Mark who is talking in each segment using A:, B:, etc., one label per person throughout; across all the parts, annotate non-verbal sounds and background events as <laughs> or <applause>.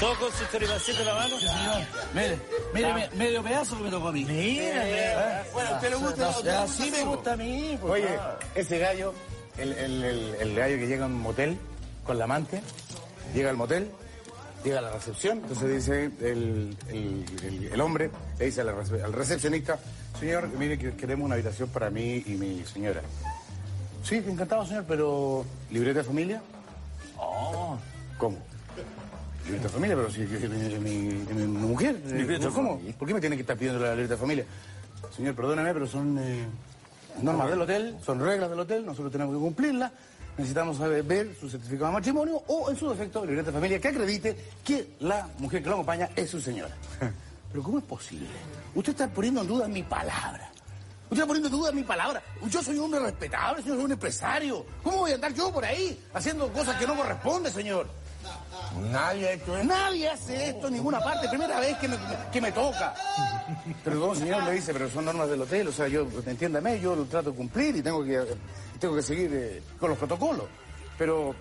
A: ¿Todo con su choripacito en la mano?
B: Mire, mire, me- medio pedazo que me tocó a mí.
C: Mira, bueno, ¿usted le gusta?
B: No, ya, Así me gusta a mí. pues,
C: Oye,
B: ah.
C: ese gallo, el, el, el, el gallo que llega a un motel con la amante, llega al motel, llega a la recepción, entonces dice el, el, el- el hombre, le dice a la rece- al recepcionista, señor, mire que queremos una habitación para mí y mi señora. Sí, encantado, señor, pero ¿libreta de familia? Oh, ¿cómo? Libreta de familia, pero si es mi, mi- mi- mi mujer. eh,
B: de
C: ¿Cómo? ¿Por qué me tiene que estar pidiendo la libreta de familia? Señor, perdóname, pero son eh, normas del hotel, son reglas del hotel, nosotros tenemos que cumplirlas. Necesitamos saber ver su certificado de matrimonio o, en su defecto, libreta de familia que acredite que la mujer que lo acompaña es su señora. <laughs> Pero ¿cómo es posible? Usted está poniendo en duda mi palabra. Usted está poniendo en duda mi palabra. Yo soy un hombre respetable, señor, soy un empresario. ¿Cómo voy a andar yo por ahí haciendo cosas que no corresponden, señor? Nadie ha hecho. Nadie hace esto en ninguna parte. Primera vez que me, que me toca. Perdón, señor, le dice, pero son normas del hotel. O sea, yo, entiéndame, yo lo trato de cumplir y tengo que, tengo que seguir eh, con los protocolos. Pero,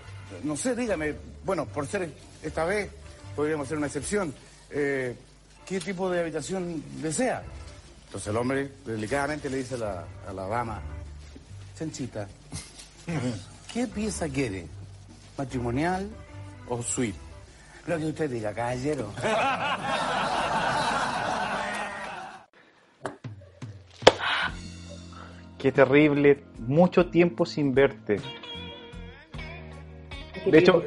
C: no sé, dígame, bueno, por ser esta vez, podríamos hacer una excepción. Eh, ¿Qué tipo de habitación desea? Entonces el hombre delicadamente le dice a la, a la dama, Chanchita, <laughs> ¿qué pieza quiere? ¿Matrimonial o suite? Lo que usted diga, caballero. <laughs>
D: Qué terrible, mucho tiempo sin verte. De hecho,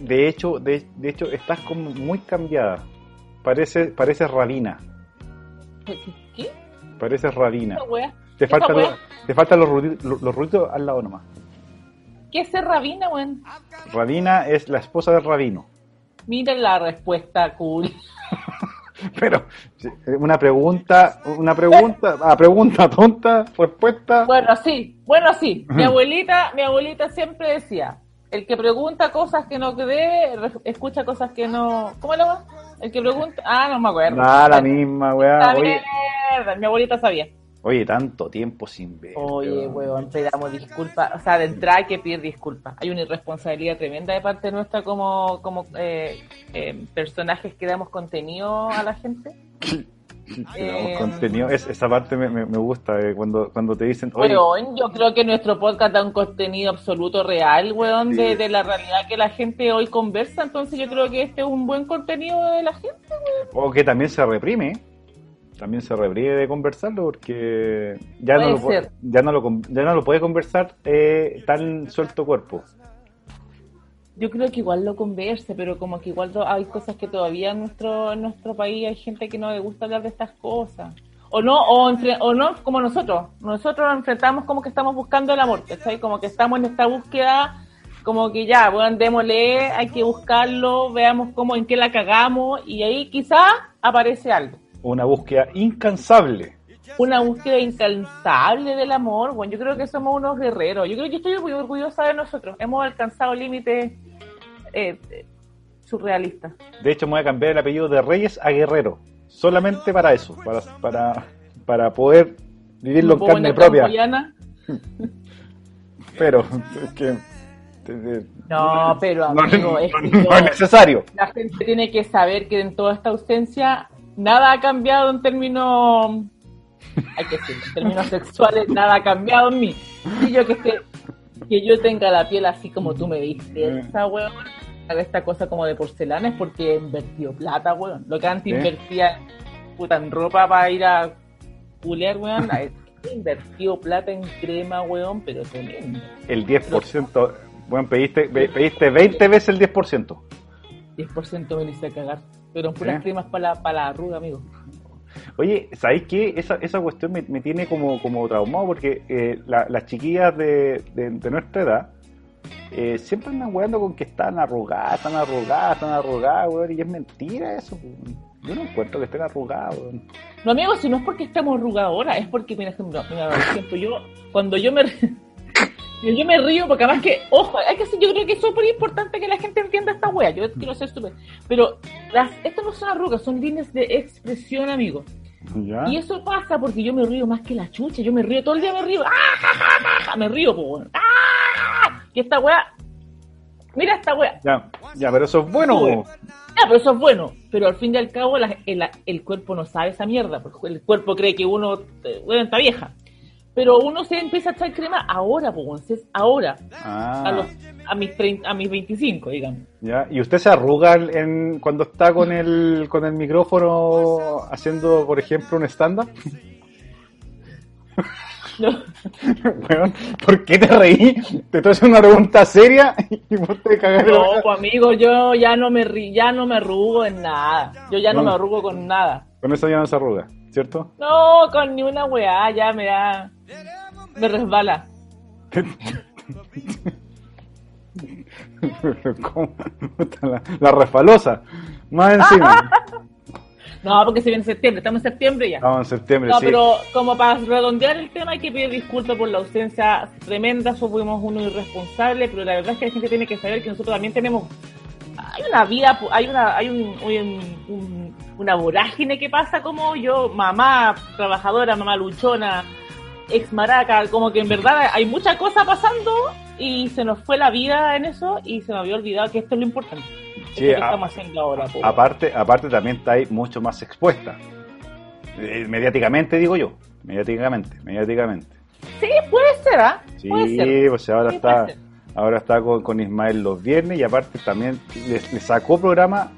D: de hecho, de, de hecho, estás como muy cambiada. Parece, pareces rabina.
E: ¿Qué?
D: Pareces rabina. Te faltan, los, te faltan los, ruidos- los, los ruidos al lado nomás.
E: ¿Qué es ser rabina, weón?
D: Rabina es la esposa del rabino.
E: Miren la respuesta cool. <laughs>
D: Pero una pregunta, una pregunta, ah, pregunta tonta, respuesta.
E: Bueno, sí, bueno, sí. Mi abuelita, mi abuelita siempre decía, el que pregunta cosas que no debe, escucha cosas que no... ¿Cómo lo va? El que pregunta... Ah, no me acuerdo.
D: Ah, la misma, weá. Oye,
E: mierda, mi abuelita sabía.
D: Oye, tanto tiempo sin ver.
E: Oye, weón, pedamos disculpas. O sea, de entrada hay que pedir disculpas. Hay una irresponsabilidad tremenda de parte nuestra como, como eh, eh, personajes que damos contenido a la gente. <laughs>
D: Damos
E: Eh,
D: contenido. Es, esa parte me, me, me gusta, eh, cuando, cuando te dicen, oye,
E: Weón, yo creo que nuestro podcast da un contenido absoluto real, weón, de la realidad que la gente hoy conversa. Entonces yo creo que este es un buen contenido de la gente, weón.
D: o que también se reprime. También se reprime de conversarlo porque ya no, lo,
E: ser.
D: ya, no lo, ya no lo puede conversar eh, tan suelto cuerpo.
E: Yo creo que igual lo conversa, pero como que igual hay cosas que todavía en nuestro en nuestro país hay gente que no le gusta hablar de estas cosas. O no, o, entre- o no como nosotros. Nosotros nos enfrentamos como que estamos buscando el amor. Como que estamos en esta búsqueda, como que ya, bueno, démosle, hay que buscarlo, veamos cómo, en qué la cagamos, y ahí quizás aparece algo.
D: Una búsqueda incansable.
E: Una búsqueda incansable del amor, bueno, yo creo que somos unos guerreros. Yo creo que estoy muy orgullosa de nosotros. Hemos alcanzado límites eh, surrealistas.
D: De hecho, me voy a cambiar el apellido de Reyes a Guerrero. Solamente para eso, para, para, para poder vivirlo en carne propia. <laughs> Pero es que.
E: No, pero amigo,
D: no-
E: es que
D: no
E: yo-
D: es necesario.
E: la gente tiene que saber que en toda esta ausencia nada ha cambiado en términos, hay que decir, en términos sexuales nada ha cambiado en mí. Y yo que esté, que yo tenga la piel así como tú me viste, esa weón, esta cosa como de porcelana es porque invertió plata, weón. Lo que antes
D: ¿Eh?
E: invertía puta en ropa para ir a culear, weón, invertió plata en crema, weón, pero tremendo.
D: El 10%. Bueno, pediste, pe- pediste 20 veces el 10%.
E: 10% me lo hice cagar. Pero puras
D: ¿Eh?
E: cremas para la, para la arruga, amigo.
D: Oye, ¿sabéis qué? Esa, esa cuestión me, me tiene como, como traumado porque eh, la- las chiquillas de, de- de nuestra edad eh, siempre andan weando con que están arrugadas, están arrugadas, están arrugadas, weón, y es mentira eso. weón. Yo no encuentro que estén arrugadas, weón.
E: No, amigo, si no es porque estamos arrugados ahora, es porque, mira, ejemplo, mira, por ejemplo, yo, cuando yo me, <laughs> yo me río, porque además que, ojo, hay que, yo creo que es súper importante que la gente entienda esta wea, yo quiero ser súper, pero las, estas no son arrugas, son líneas de expresión, amigo.
D: ¿Ya?
E: Y eso pasa porque yo me río más que la chucha, yo me río, todo el día me río, ¡ah, me río, pues, bueno. ¡ah! Que esta wea, mira esta wea,
D: Ya, ya, pero eso es bueno. Po.
E: Ah, pero eso es bueno. Pero al fin y al cabo, la- el, el cuerpo no sabe esa mierda. Porque el cuerpo cree que uno, eh, bueno, está vieja. Pero uno se empieza a echar crema ahora, pues, es ahora.
D: Ah,
E: A, los, a, mis 30 a mis 25, digamos.
D: ya. ¿Y usted se arruga en, cuando está con el, con el micrófono haciendo, por ejemplo, un stand-up?
E: No, <laughs>
D: Weón, ¿Por qué te reí? Te estoy haciendo una pregunta seria y vos te la
E: no, pues, amigo, yo ya no me ri- ya no me arrugo en nada. Yo ya no,
D: No.
E: me arrugo con nada.
D: Con eso ya no se arruga, ¿cierto?
E: No, con ni una weá, ya me da. Me resbala. <laughs>
D: ¿Cómo? La, la refalosa. Más encima. <laughs>
E: No, porque se viene septiembre, estamos en septiembre ya.
D: Estamos en septiembre,
E: No,
D: sí.
E: pero como para redondear el tema hay que pedir disculpas por la ausencia tremenda, fuimos uno irresponsable, pero la verdad es que la gente tiene que saber que nosotros también tenemos hay una vida, hay una hay un, un- un- una vorágine que pasa como yo, mamá trabajadora, mamá luchona, ex maraca, como que en verdad hay mucha cosa pasando y se nos fue la vida en eso y se me había olvidado que esto es lo importante.
D: Sí,
E: esto que
D: a-
E: estamos haciendo ahora. po.
D: Aparte, aparte también está ahí mucho más expuesta. Eh, mediáticamente digo yo. Mediáticamente, mediáticamente.
E: Sí, puede ser, ¿ah?
D: Sí,
E: ser.
D: pues ahora
E: Sí,
D: está, ahora está con, con Ismael los viernes y aparte también le, le sacó programa.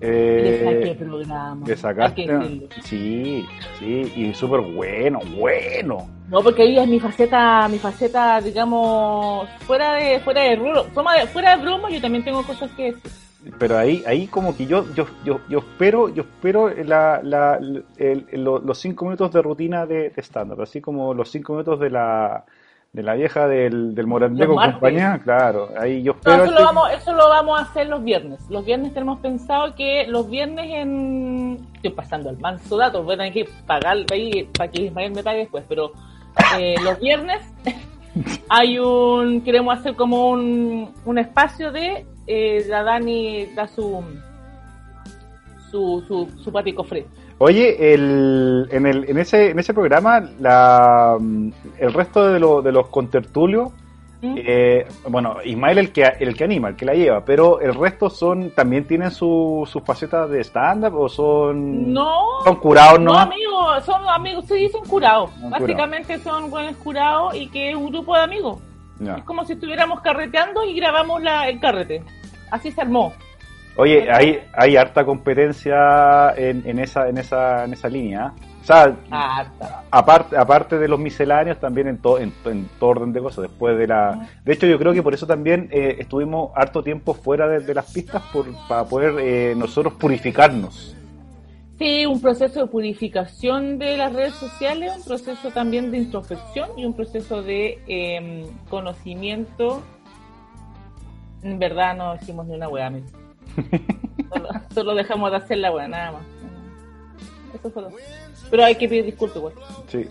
D: Eh,
E: programa.
D: sacaste. Sí, sí, y súper bueno, bueno.
E: No, porque ahí es mi faceta, mi faceta, digamos, fuera de, fuera de broma, fuera de, fuera de broma, yo también tengo cosas que decir.
D: Pero ahí, ahí como que yo, yo, yo, yo espero, yo espero la, la, el- el- lo- los cinco minutos de rutina de, de stand-up, así como los cinco minutos de la, de la vieja del, del compañía, claro, ahí yo
E: No, eso, lo vamos, eso lo vamos a hacer los viernes. Los viernes tenemos pensado que los viernes en... Estoy pasando al manso dato, voy a tener que pagar ahí para que Ismael me pague después, pero eh, los viernes <laughs> hay un... Queremos hacer como un, un espacio de... eh, la Dani da su... Su, su, su cofre.
D: Oye, el, en, el, en, ese, en ese programa, la, mm, el resto de, lo- de los contertulios,
E: ¿Mm?
D: eh, bueno, Ismael el que, el que anima, el que la lleva, pero el resto son también tienen su- sus facetas de stand-up o son,
E: No,
D: son curados,
E: No,
D: ¿no?
E: amigos, son amigos, sí, son curados.
D: Son
E: Básicamente son buenos curados y que es un grupo de amigos. Es como si estuviéramos carreteando y grabamos la, el carrete. Así se armó.
D: Oye, hay, hay harta competencia en, en, esa, en, esa, en esa línea. ¿eh? O sea,
E: Ah,
D: aparte, aparte de los misceláneos, también en, to- en, en todo orden de cosas. Después de la. De hecho, yo creo que por eso también eh, estuvimos harto tiempo fuera de, de las pistas por, para poder eh, nosotros purificarnos.
E: Sí, un proceso de purificación de las redes sociales, un proceso también de introspección y un proceso de eh, conocimiento. En verdad no hicimos ni una amigo. Solo, <laughs> solo dejamos de hacer la weá, nada más. Eso. Pero hay que pedir disculpas, igual.
D: Sí.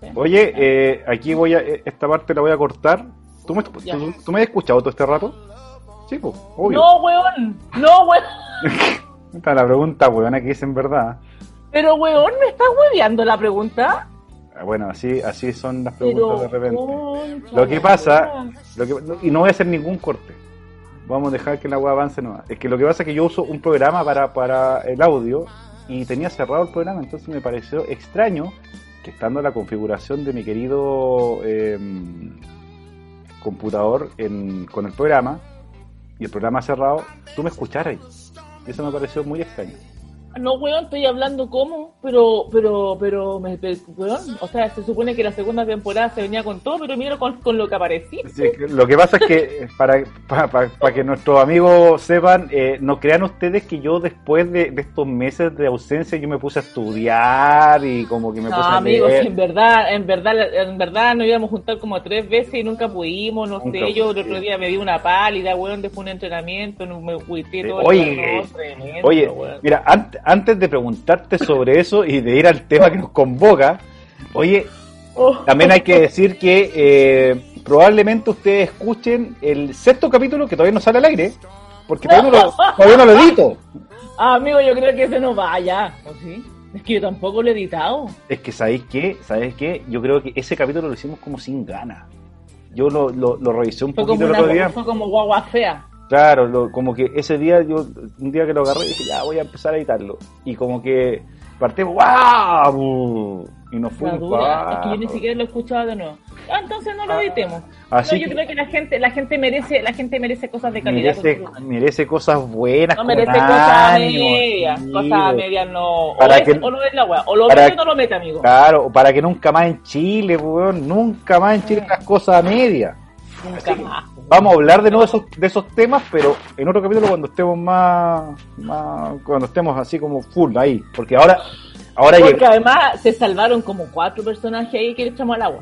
E: Sí.
D: Oye, eh, aquí voy a. eh, Esta parte la voy a cortar. ¿Tú me, tú, tú me has escuchado todo este rato? Sí, pues, obvio.
E: No, weón, no, weón. <laughs>
D: Esta es la pregunta, weona, que es en verdad.
E: Pero, weón, ¿me estás hueveando la pregunta?
D: Ah, Bueno, así, así son las
E: Pero,
D: preguntas de repente.
E: concha
D: Lo que pasa, lo que, y no voy a hacer ningún corte. Vamos a dejar que la web avance nomás. Es que lo que pasa es que yo uso un programa para, para el audio y tenía cerrado el programa, entonces me pareció extraño que estando la configuración de mi querido eh, computador en- con el programa y el programa cerrado, tú me escucharas. Eso me pareció muy extraño.
E: No, weón, estoy hablando como, pero, pero, pero, me, weón, o sea, se supone que la segunda temporada se venía con todo, pero mira con, con lo que aparecí.
D: Sí, lo que pasa es que eh, para, para, para- para que nuestros amigos sepan, eh, no crean ustedes que yo después de, de estos meses de ausencia yo me puse a estudiar y como que me
E: No,
D: puse a
E: amigos, en verdad, en verdad, en verdad nos íbamos a juntar como tres veces y nunca pudimos, no
D: Nunca
E: sé, yo el otro día me di una pálida, weón, después un entrenamiento, me cuité todo. el
D: Oye,
E: tremendo,
D: Oye,
E: weón.
D: mira, ant- antes de preguntarte sobre eso y de ir al tema que nos convoca, oye,
E: Oh.
D: también hay que decir que eh, probablemente ustedes escuchen el sexto capítulo que todavía no sale al aire, porque todavía no lo, todavía no lo edito.
E: Ah, amigo, yo creo que ese no vaya, ¿o sí? Es que yo tampoco lo he editado.
D: Es que, ¿sabéis qué? ¿Sabéis qué? Yo creo que ese capítulo lo hicimos como sin ganas. Yo lo, lo, lo revisé un
E: Fue
D: poquito
E: como,
D: el otro día.
E: fue como guagua fea.
D: Claro, lo- como que ese día yo, un día que lo agarré, dije, ya voy a empezar a editarlo. Y como que partimos, ¡wow! Y nos fuimos
E: Es que yo ni siquiera lo he escuchado de nuevo. Ah, entonces no lo editemos.
D: Así
E: no, yo
D: que-
E: creo que la gente, la gente merece, la gente merece cosas de calidad.
D: merece, merece cosas buenas.
E: no merece cosas medias, cosas medias no.
D: Para
E: o, es-
D: que-
E: o no es la weá, o lo
D: para
E: mete o no lo mete, amigo.
D: Claro, para que nunca más en Chile, weón, nunca más en Chile las cosas a media.
E: Nunca más.
D: Vamos a hablar de nuevo de esos, de esos temas, pero en otro capítulo cuando estemos más, más cuando estemos así como full ahí, porque ahora, ahora
E: Porque
D: llega,
E: además se salvaron como cuatro personajes ahí que le echamos al agua.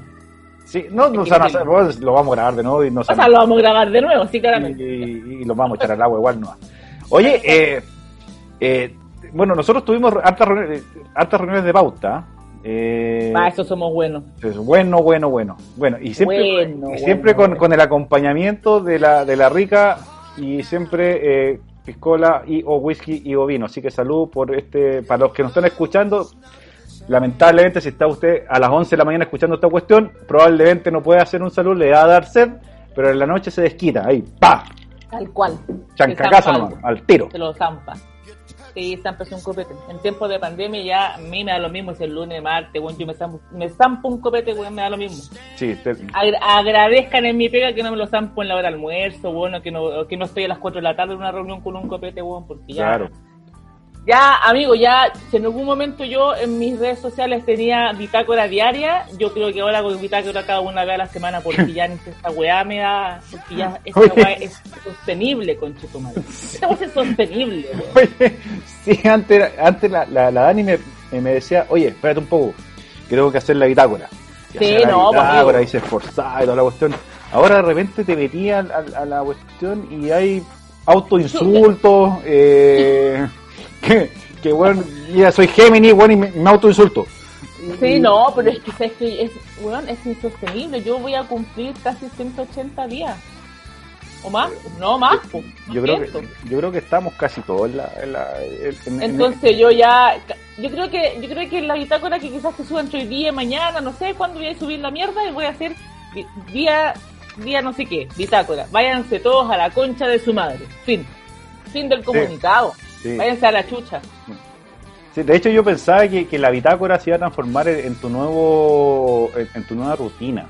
D: sí, no, no van a pues, lo vamos a grabar de nuevo y no
E: O sea, lo vamos a grabar de nuevo, sí, claramente.
D: y, y lo vamos a echar al agua igual no. Oye, eh, eh, bueno, nosotros tuvimos hartas reuniones, hartas reuniones de pauta. Eh,
E: Para eso somos buenos.
D: Es bueno, bueno, bueno. Bueno, y siempre,
E: Bueno,
D: y siempre
E: bueno,
D: con,
E: bueno.
D: con el acompañamiento de la, de la rica y siempre eh, piscola y o whisky y o vino. Así que salud por este, para los que nos están escuchando. Lamentablemente, si está usted a las 11 de la mañana escuchando esta cuestión, probablemente no puede hacer un salud, le va a dar sed, pero en la noche se desquita. Ahí, ¡pa!
E: Tal cual.
D: Chancacazo nomás, al tiro.
E: Se lo zampa. Sí, zampa es un copete. En tiempos de pandemia ya a mí me da lo mismo si el lunes, martes, bueno, yo me zampo, me zampo un copete, weón, me da lo mismo.
D: Sí, te-
E: Agra- agradezcan en mi pega que no me lo zampo en la hora de almuerzo, bueno, que no, que no estoy a las 4 de la tarde en una reunión con un copete, weón, porque ya...
D: claro.
E: Ya, amigo, ya, si en algún momento yo en mis redes sociales tenía bitácora diaria, yo creo que ahora con bitácora cada una vez a la semana, porque ya <laughs> ni esta weá me da, porque ya esta
D: Oye.
E: weá es sostenible, conchito madre. Esta weá es sostenible. <laughs>
D: Oye, sí, antes, antes la, la, la Dani me, me decía, oye, espérate un poco, creo que hacer la bitácora. Y
E: Sí,
D: hacía la
E: no, pues,
D: bitácora, y se esforzaba y toda la cuestión. Ahora de repente te metía a, a- a la cuestión y hay autoinsultos, eh, <laughs> que, que bueno, ya soy Gemini, bueno, y me, me autoinsulto.
E: Sí, no, pero es que, ¿sabes que es, weón, es insostenible. Yo voy a cumplir casi 180 días. ¿O más? No, más.
D: Yo creo, que,
E: 200.
D: yo creo que estamos casi todos en la... en la- en- en-
E: Entonces yo ya, yo creo que, yo creo que la bitácora que quizás se suba entre hoy día y mañana, no sé cuándo voy a subir la mierda y voy a hacer día, día no sé qué, bitácora. Váyanse todos a la concha de su madre. Fin. Fin del comunicado.
D: sí.
E: Váyanse a la chucha.
D: Sí, de hecho yo pensaba que, que la bitácora se iba a transformar en, en tu nuevo en, en tu nueva rutina.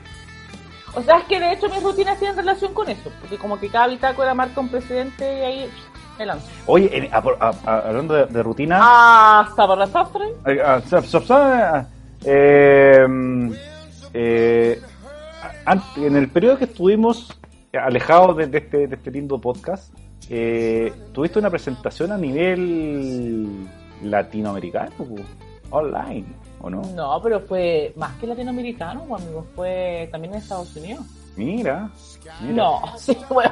E: O sea, es que de hecho mis rutinas tienen relación con eso, porque como que cada bitácora marca un precedente y ahí me lanzo.
D: Oye, en- a- a- a- hablando de, de rutina,
E: Ah, Sabarrasafre.
D: eh, ah, sab- eh, eh, en el periodo que estuvimos alejados de, de este, de este lindo podcast, eh, tuviste una presentación a nivel latinoamericano, online, ¿o no?
E: No, pero fue más que latinoamericano, amigo, fue también en Estados Unidos.
D: Mira, mira.
E: No, <laughs> sí, weón.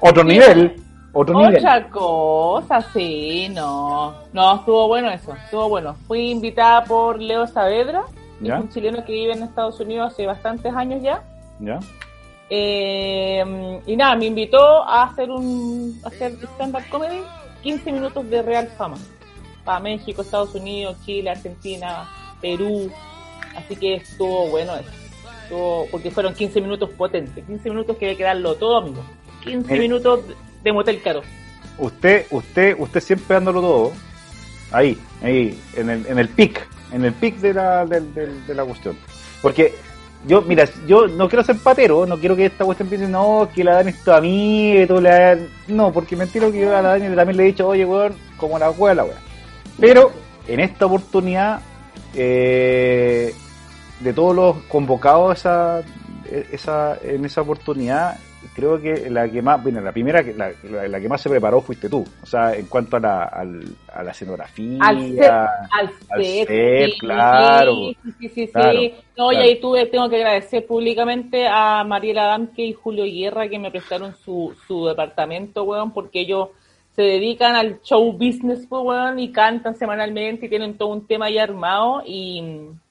D: otro nivel, otro nivel.
E: Otra cosa, sí, no. No, estuvo bueno eso, estuvo bueno. Fui invitada por Leo Saavedra,
D: ¿Ya?
E: es un chileno que vive en Estados Unidos hace bastantes años ya.
D: ¿Ya?
E: Eh, y nada, me invitó a hacer un a hacer stand-up comedy, 15 minutos de real fama. Para México, Estados Unidos, Chile, Argentina, Perú. Así que estuvo bueno eso. Estuvo, porque fueron 15 minutos potentes, 15 minutos que hay que darlo todo, amigo. 15
D: Mire.
E: minutos de motel caro.
D: Usted, usted, usted siempre dándolo todo, ahí, ahí, en el, en el pic, en el pic de la, del- de la cuestión. Porque yo, mira, yo no quiero ser patero, no quiero que esta cuestión piense, no, que la dan esto a mí, tú la No, porque mentira que yo a la Dani también le he dicho, oye, weón, como la wea, la wea. Pero, en esta oportunidad, eh, de todos los convocados esa, esa, en esa oportunidad, creo que la que más, bueno, la primera, que- la, la- la que más se preparó fuiste tú. O sea, en cuanto a la, al- a la escenografía,
E: Al set, al
D: al
E: set,
D: set,
E: sí,
D: claro.
E: Sí, sí, sí, sí.
D: Claro,
E: No, y ahí tuve, tengo que agradecer públicamente a Mariela Damke y Julio Guerra que me prestaron su, su departamento, weón, porque ellos se dedican al show business, pues, weón, y cantan semanalmente y tienen todo un tema ya armado y,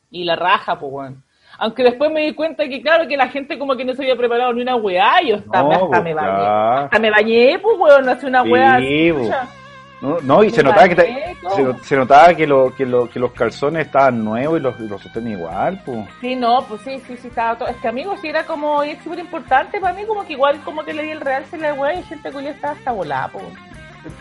E: y la raja, pues, weón. Aunque después me di cuenta que, claro, que la gente como que no se había preparado ni una weá, yo hasta,
D: No,
E: hasta
D: pues,
E: me bañé. Hasta me bañé, pues, weón, hace una
D: Sí,
E: weá
D: pues. No, no, y
E: Me
D: se notaba que, se, notaba que, lo, que, lo- que los calzones estaban nuevos y los, los igual, pues.
E: Sí, no, pues sí, sí, sí, estaba todo. Es que, amigo, sí era como, y es súper importante para mí, como que igual, como que le di el real, se la weá, y gente que ya estaba hasta volada, pues.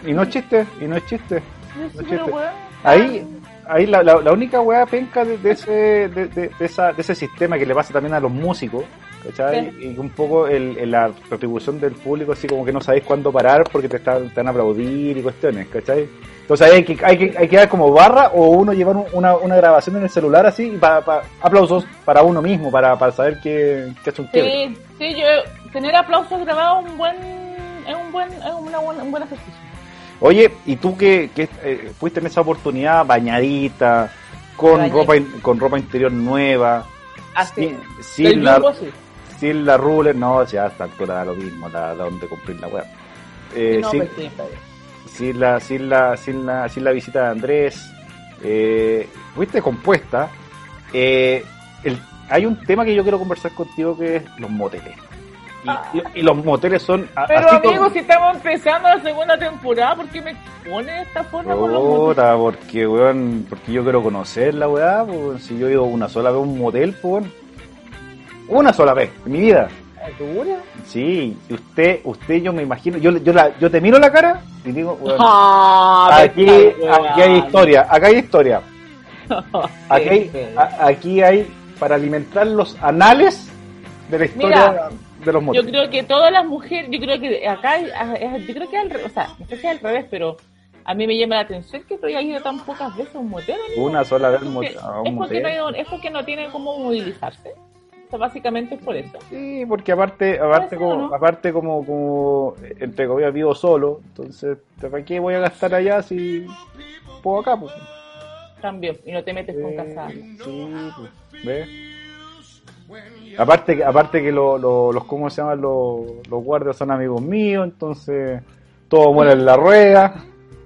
D: Y no es chiste, y no es chiste. No chiste.
E: weón,
D: Ahí, ahí la, la, la única weá penca de, de ese, de, esa, de ese sistema que le pasa también a los músicos, ¿cachai? Y un poco el, el- la retribución del público, así como que no sabéis cuándo parar porque te están, te a aplaudir y cuestiones, ¿cachai? Entonces hay que, hay que, hay que dar como barra o uno llevar un- una, una grabación en el celular así y para, para- aplausos para uno mismo, para, para saber que, que es un quiebre.
E: Sí, sí, yo, tener aplausos grabados es un buen, es un buen, es una un buen ejercicio.
D: Oye, ¿y tú que, que eh, fuiste en esa oportunidad bañadita, con ropa in- con ropa interior nueva,
E: Así.
D: sin, sin
E: El
D: la,
E: sí.
D: sin la ruler, no, ya a esta altura da lo mismo, la, la donde compré la web. Eh,
E: No,
D: sin,
E: pues sí,
D: sin la, sin la, sin la, sin la visita de Andrés, eh, fuiste compuesta. Eh, el- hay un tema que yo quiero conversar contigo que es los moteles. Y, los moteles son.
E: Pero
D: así
E: amigo,
D: como-
E: si estamos empezando la segunda temporada, ¿por qué me pone de esta forma con los moteles?
D: Porque, weón, porque yo quiero conocer la weá, pues, si yo he ido una sola vez a un motel, pues, weón. Una sola vez, en mi vida.
E: ¿Seguro?
D: Sí, usted, usted, yo me imagino, yo, yo, la, yo te miro la cara y digo, weón,
E: Ah,
D: aquí, aquí hay historia, acá hay historia. <laughs> Aquí hay, a- aquí hay para alimentar los anales de la historia
E: Mira,
D: de los
E: Yo
D: moteles.
E: creo que todas las mujeres, yo creo que acá, es- yo creo que al, o sea, no sé si al revés, pero a mí me llama la atención que tú hayas ido tan pocas veces a un motel. amigo.
D: Una sola vez
E: Es
D: mo-
E: porque-
D: a un
E: es porque, no es porque no tiene cómo movilizarse. O sea, básicamente es por eso.
D: Sí, porque aparte, aparte como,
E: ¿no?
D: aparte como, como entre comillas vivo solo, entonces ¿para qué voy a gastar allá si puedo acá? Pues?
E: Cambio, y no te metes con
D: Eh,
E: casada.
D: sí, pues, ¿ves? Aparte, que- aparte que lo- lo- los, ¿cómo se llaman? Los, los guardias son amigos míos, entonces todo muere en la rueda.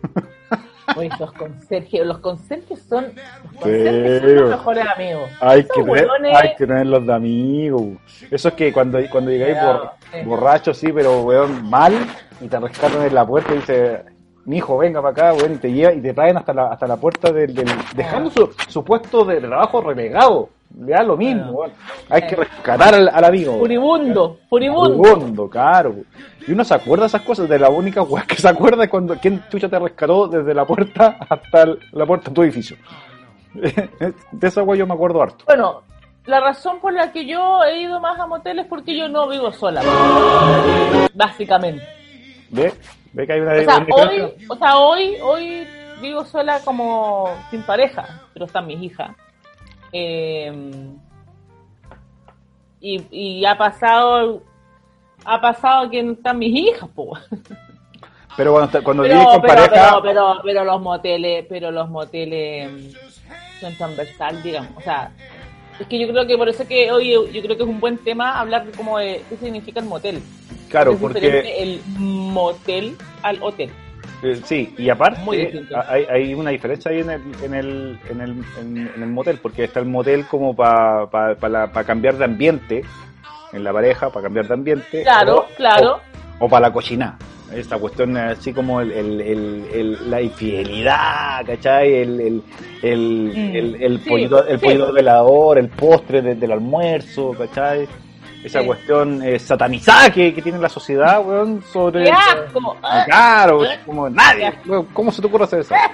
D: <laughs>
E: Oye, los conserjes, los conserjes son, los
D: Sí,
E: conserjes son los mejores amigos.
D: Hay que, tener, hay que tenerlos de amigos. Eso es que cuando, cuando llegáis bor-
E: sí.
D: borracho, sí, pero weón, mal, y te rescatan en la puerta y dice, mi hijo, venga para acá, weón, y te y te traen hasta la, hasta la puerta del, del- dejando su, su puesto de trabajo relegado. Le da lo mismo. Hay que rescatar al, al amigo.
E: Furibundo, furibundo.
D: Furibundo, claro. Y uno se acuerda de esas cosas, de la única weá que se acuerda es cuando quién chucha te rescató desde la puerta hasta el- la puerta de tu edificio. <laughs> De esa weá yo me acuerdo harto.
E: Bueno, la razón por la que yo he ido más a moteles es porque yo no vivo sola. Básicamente.
D: ¿Ve? ¿Ve que hay una,
E: O sea, hoy, o sea, hoy, hoy vivo sola como sin pareja, pero están mis hijas. Eh, y, y ha pasado, ha pasado que no están mis hijas, po.
D: Pero cuando, cuando
E: Pero,
D: vives con
E: pero,
D: pareja,
E: pero, pero, pero los moteles, pero los moteles mm, son transversal, digamos. O sea, es que yo creo que por eso que hoy yo creo que es un buen tema hablar de como de qué significa el motel.
D: claro,
E: es
D: porque
E: el motel al hotel.
D: Eh, sí, y aparte
E: distinto.
D: hay, hay una diferencia ahí en el, en el, en el, en, en el motel, porque está el motel como para pa, pa pa cambiar de ambiente en la pareja, para cambiar de ambiente.
E: Claro,
D: o-
E: claro.
D: O, para la cocina. Esta cuestión así como el, el- la infidelidad, ¿cachai? El, el, el,
E: Mm.
D: el, el
E: Sí,
D: pollito, el
E: sí.
D: velador, el postre de- del almuerzo, ¿cachai? Esa
E: Sí.
D: cuestión eh, satanizada que, que tiene la sociedad, weón, sobre...
E: ¡Qué asco!
D: Ah, Claro, como nadie. weón, ¿Cómo se te ocurre hacer eso? <laughs>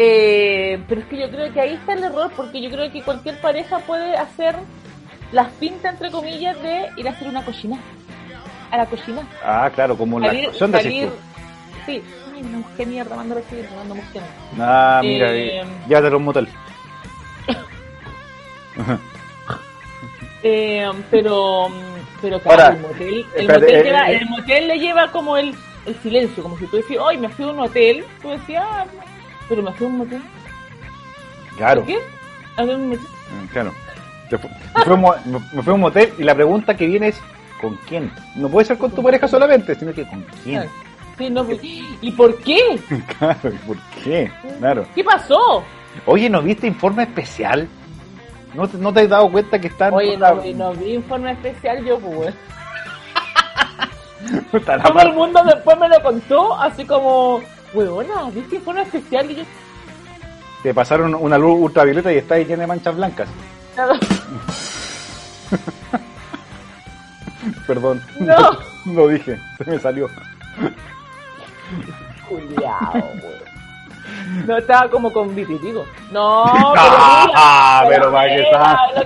E: Eh, pero es que yo creo que ahí está el error, porque yo creo que cualquier pareja puede hacer las pintas, entre comillas, de ir a hacer una cocina. A la cocina.
D: Ah, claro, como la
E: Salir,
D: explosión de
E: salir. Sí. Ay, mujer mierda, mando a recibir, mando mujer.
D: Ah, mira,
E: Eh,
D: eh, llévatelo a un motel. <laughs>
E: Eh, pero, pero claro,
D: Ahora,
E: el motel, el
D: espérate,
E: motel,
D: eh,
E: lleva-
D: eh,
E: el motel le lleva como el, el silencio, como si tú decías, hoy me fui a un hotel, tú decías, ah, pero me fui a un motel.
D: Claro,
E: ¿Qué? ¿A ver, un motel?
D: eh, claro. Te fu- Me fui, a un mo- me fui a un motel y la pregunta que viene es ¿con quién? No puede ser con tu pareja solamente, sino que ¿con quién?
E: Sí, no, pues, ¿Y por qué? <laughs>
D: Claro, ¿y ¿por qué? Claro.
E: ¿Qué pasó?
D: Oye, ¿no viste informe especial? ¿No te, no te has dado cuenta que están...
E: Oye, no, vi- no vi informe especial yo, pues. <laughs>
D: la
E: Todo el mundo después me lo contó, así como, huevona, ¿viste una especial? Y yo,
D: Te pasaron una luz ultravioleta y está ahí llena de manchas blancas. <laughs> Perdón.
E: No. <laughs>
D: Lo dije, se me salió.
E: Weón. No estaba como con vitiligo. No, <laughs>
D: Ah,
E: mira,
D: pero para que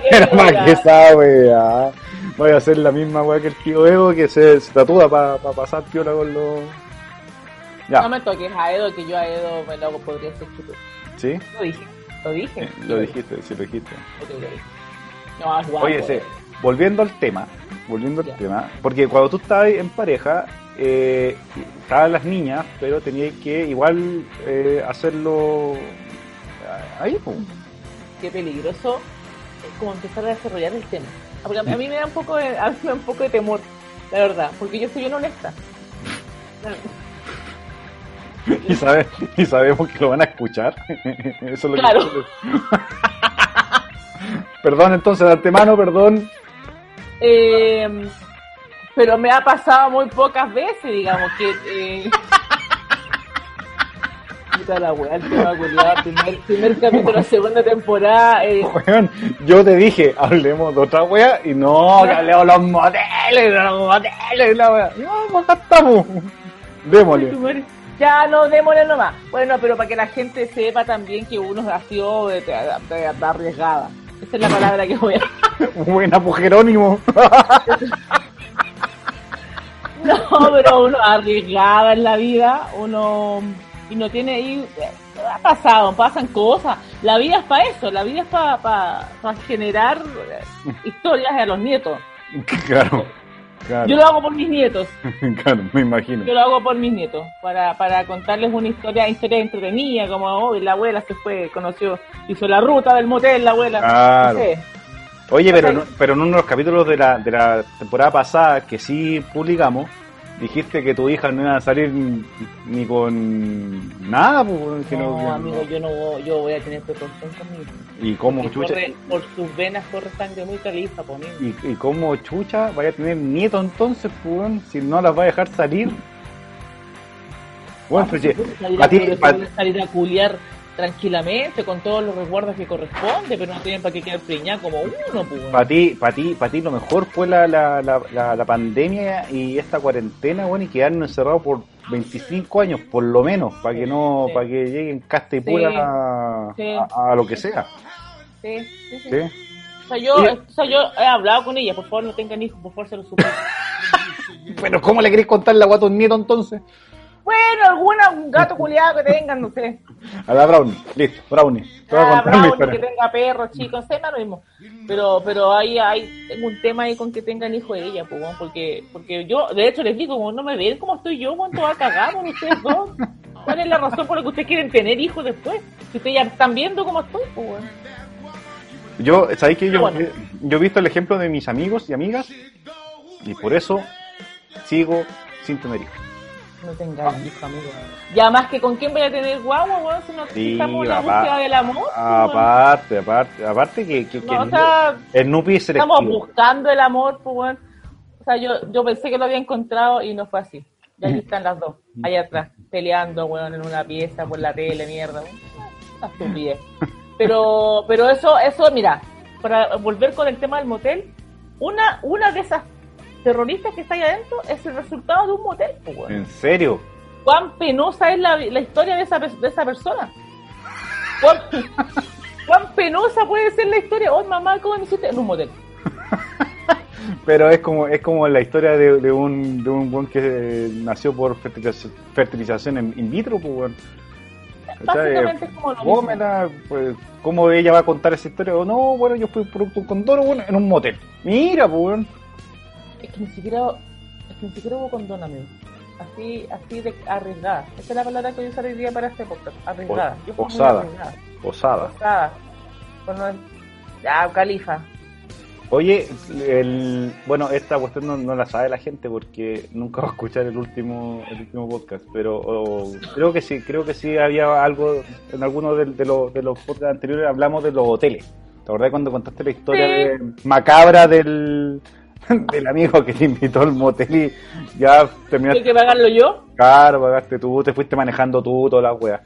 E: que
D: pero para que esa wea. Voy a hacer la misma wea que el tío Evo que se, se tatúa para pasar piola con los. Ya,
E: No me toques a Edo, que yo a Edo me lo podría hacer chulo.
D: ¿sí?
E: Lo dije, lo dije.
D: Eh, Lo dijiste, sí lo dijiste.
E: Ok, lo dije. No, guapo.
D: Oye, sí, volviendo al tema, volviendo al tema, porque cuando tú estabas en pareja, eh, estaban las niñas, pero tenías que igual eh, hacerlo ahí, pues.
E: Qué peligroso es como empezar a desarrollar el tema. Ah, Porque a mí me da un poco de, a mí me da un poco de temor, la verdad, porque yo soy bien honesta. <laughs>
D: y, sabe- y sabemos que lo van a escuchar. <laughs> Eso es lo
E: Claro.
D: que <laughs> Perdón, entonces, de antemano, perdón.
E: Eh, pero me ha pasado muy pocas veces, digamos, que... Eh... <laughs> Puta la weá, el tema culiao, primer, primer capítulo, segunda temporada. Eh,
D: Weón, yo te dije, hablemos de otra wea, y no, que hablemos los modelos, de los modelos, y la wea. No, acá estamos. Démosle.
E: Ya no démosle nomás. Bueno, pero para que la gente sepa también que uno ha sido de, de- de- de arriesgada. Esa es la palabra que voy a... <laughs>
D: Buena, pues Jerónimo. <laughs> <laughs>
E: No, pero uno arriesgada en la vida, uno y no tiene y ha pasado, pasan cosas. La vida es para eso, la vida es para generar eh, historias a los nietos. <laughs>
D: claro, claro,
E: Yo lo hago por mis nietos, <laughs>
D: claro, me imagino.
E: yo lo hago por mis nietos, para, para contarles una historia, historia entretenida, como hoy la abuela se fue, conoció, hizo la ruta del motel, la abuela.
D: Claro.
E: No sé.
D: Oye, pero, no- pero en uno de los capítulos de la, de la temporada pasada que sí publicamos, dijiste que tu hija no iba a salir ni con nada, pues, que
E: No, amigo, yo no voy, yo voy a tener precaución conmigo.
D: ¿Y cómo chucha?
E: corre- por sus venas corre sangre muy caliza, por mí.
D: ¿Y, y cómo chucha vaya a tener nieto entonces, pues, si no las va a dejar salir? Bueno,
E: salir,
D: pa'
E: a,
D: ti-
E: salir a culiar tranquilamente con todos los resguardos que corresponde, pero no tienen para qué quedar preñada como uno, pues.
D: Para ti, para ti, para ti lo mejor fue la, la, la, la, la pandemia y esta cuarentena, bueno, y quedarnos encerrados por 25 años, por lo menos, para que no,
E: Sí.
D: para que lleguen casta y
E: Sí.
D: pura a,
E: Sí.
D: a- a lo que sea,
E: Sí, sí, sí. O, sea, yo, o sea, yo he hablado con ella, por favor no tengan hijos, por favor se lo suplico. <laughs>
D: Pero ¿cómo le querés contar la guata a un nieto entonces?
E: Bueno, alguna, un gato culiado que tengan, no sé. <laughs>
D: A la Brownie, listo, Brownie. Te voy a contar mi
E: bravo, que tenga perros, chicos, sé, lo mismo. Pero, pero ahí hay, tengo un tema ahí con que tengan hijos de ella, pues, porque, porque yo, de hecho, les digo, como no me ven como estoy yo, cuánto va a cagar por ustedes dos. ¿Cuál es la razón por la que ustedes quieren tener hijos después? Si ustedes ya están viendo cómo estoy, pues.
D: Yo, ¿sabéis que yo,
E: Bueno.
D: yo he visto el ejemplo de mis amigos y amigas y por eso sigo sin tener hijos.
E: No tengan hijos, amigo. Ya más que con quién voy a tener guagua, weón, si no
D: Sí,
E: estamos en la búsqueda del amor. weón.
D: Aparte, aparte, aparte que, que, que
E: No, o
D: el,
E: sea,
D: el Nupi es
E: Estamos buscando el amor, pues, weón. O sea, yo, yo pensé que lo había encontrado y no fue así. Y ahí están las dos, allá atrás, peleando, weón, en una pieza por la tele, mierda. weón. Pero, pero eso, eso, mira, para volver con el tema del motel, una, una de esas terroristas que está ahí adentro es el resultado de un motel, pues.
D: ¿En serio?
E: ¿Cuán penosa es la, la historia de esa, de esa persona? ¿Cuán, <laughs> cuán penosa puede ser la historia? Oh, mamá, ¿cómo me hiciste? En un motel. <laughs>
D: Pero es como es como la historia de, de un de un buen que eh, nació por fertilización, fertilización in, in vitro, pues. ¿Cachai?
E: Básicamente es como lo mismo.
D: Pues, ¿cómo ella va a contar esa historia? O no, bueno, yo fui producto un condoro bueno, en un motel. Mira, pues.
E: Es que ni siquiera, es que ni siquiera hubo condón, amigo. Así, así de arriesgada. Esa es la palabra que yo hoy día para este podcast. Arriesgada. Yo
D: Osada.
E: arriesgada.
D: Posada.
E: Osada. Bueno, ya, califa.
D: Oye, el, bueno, esta cuestión no, no la sabe la gente porque nunca va a escuchar el último el último podcast, pero o, creo que sí, creo que sí había algo en alguno de, de los, de los podcasts anteriores hablamos de los hoteles. ¿Te acordás cuando contaste la historia
E: Sí.
D: de- macabra del <laughs> del amigo que te invitó al motel y ya terminaste.
E: ¿Hay que pagarlo yo?
D: Claro, pagaste tú, te fuiste manejando tú, toda la wea.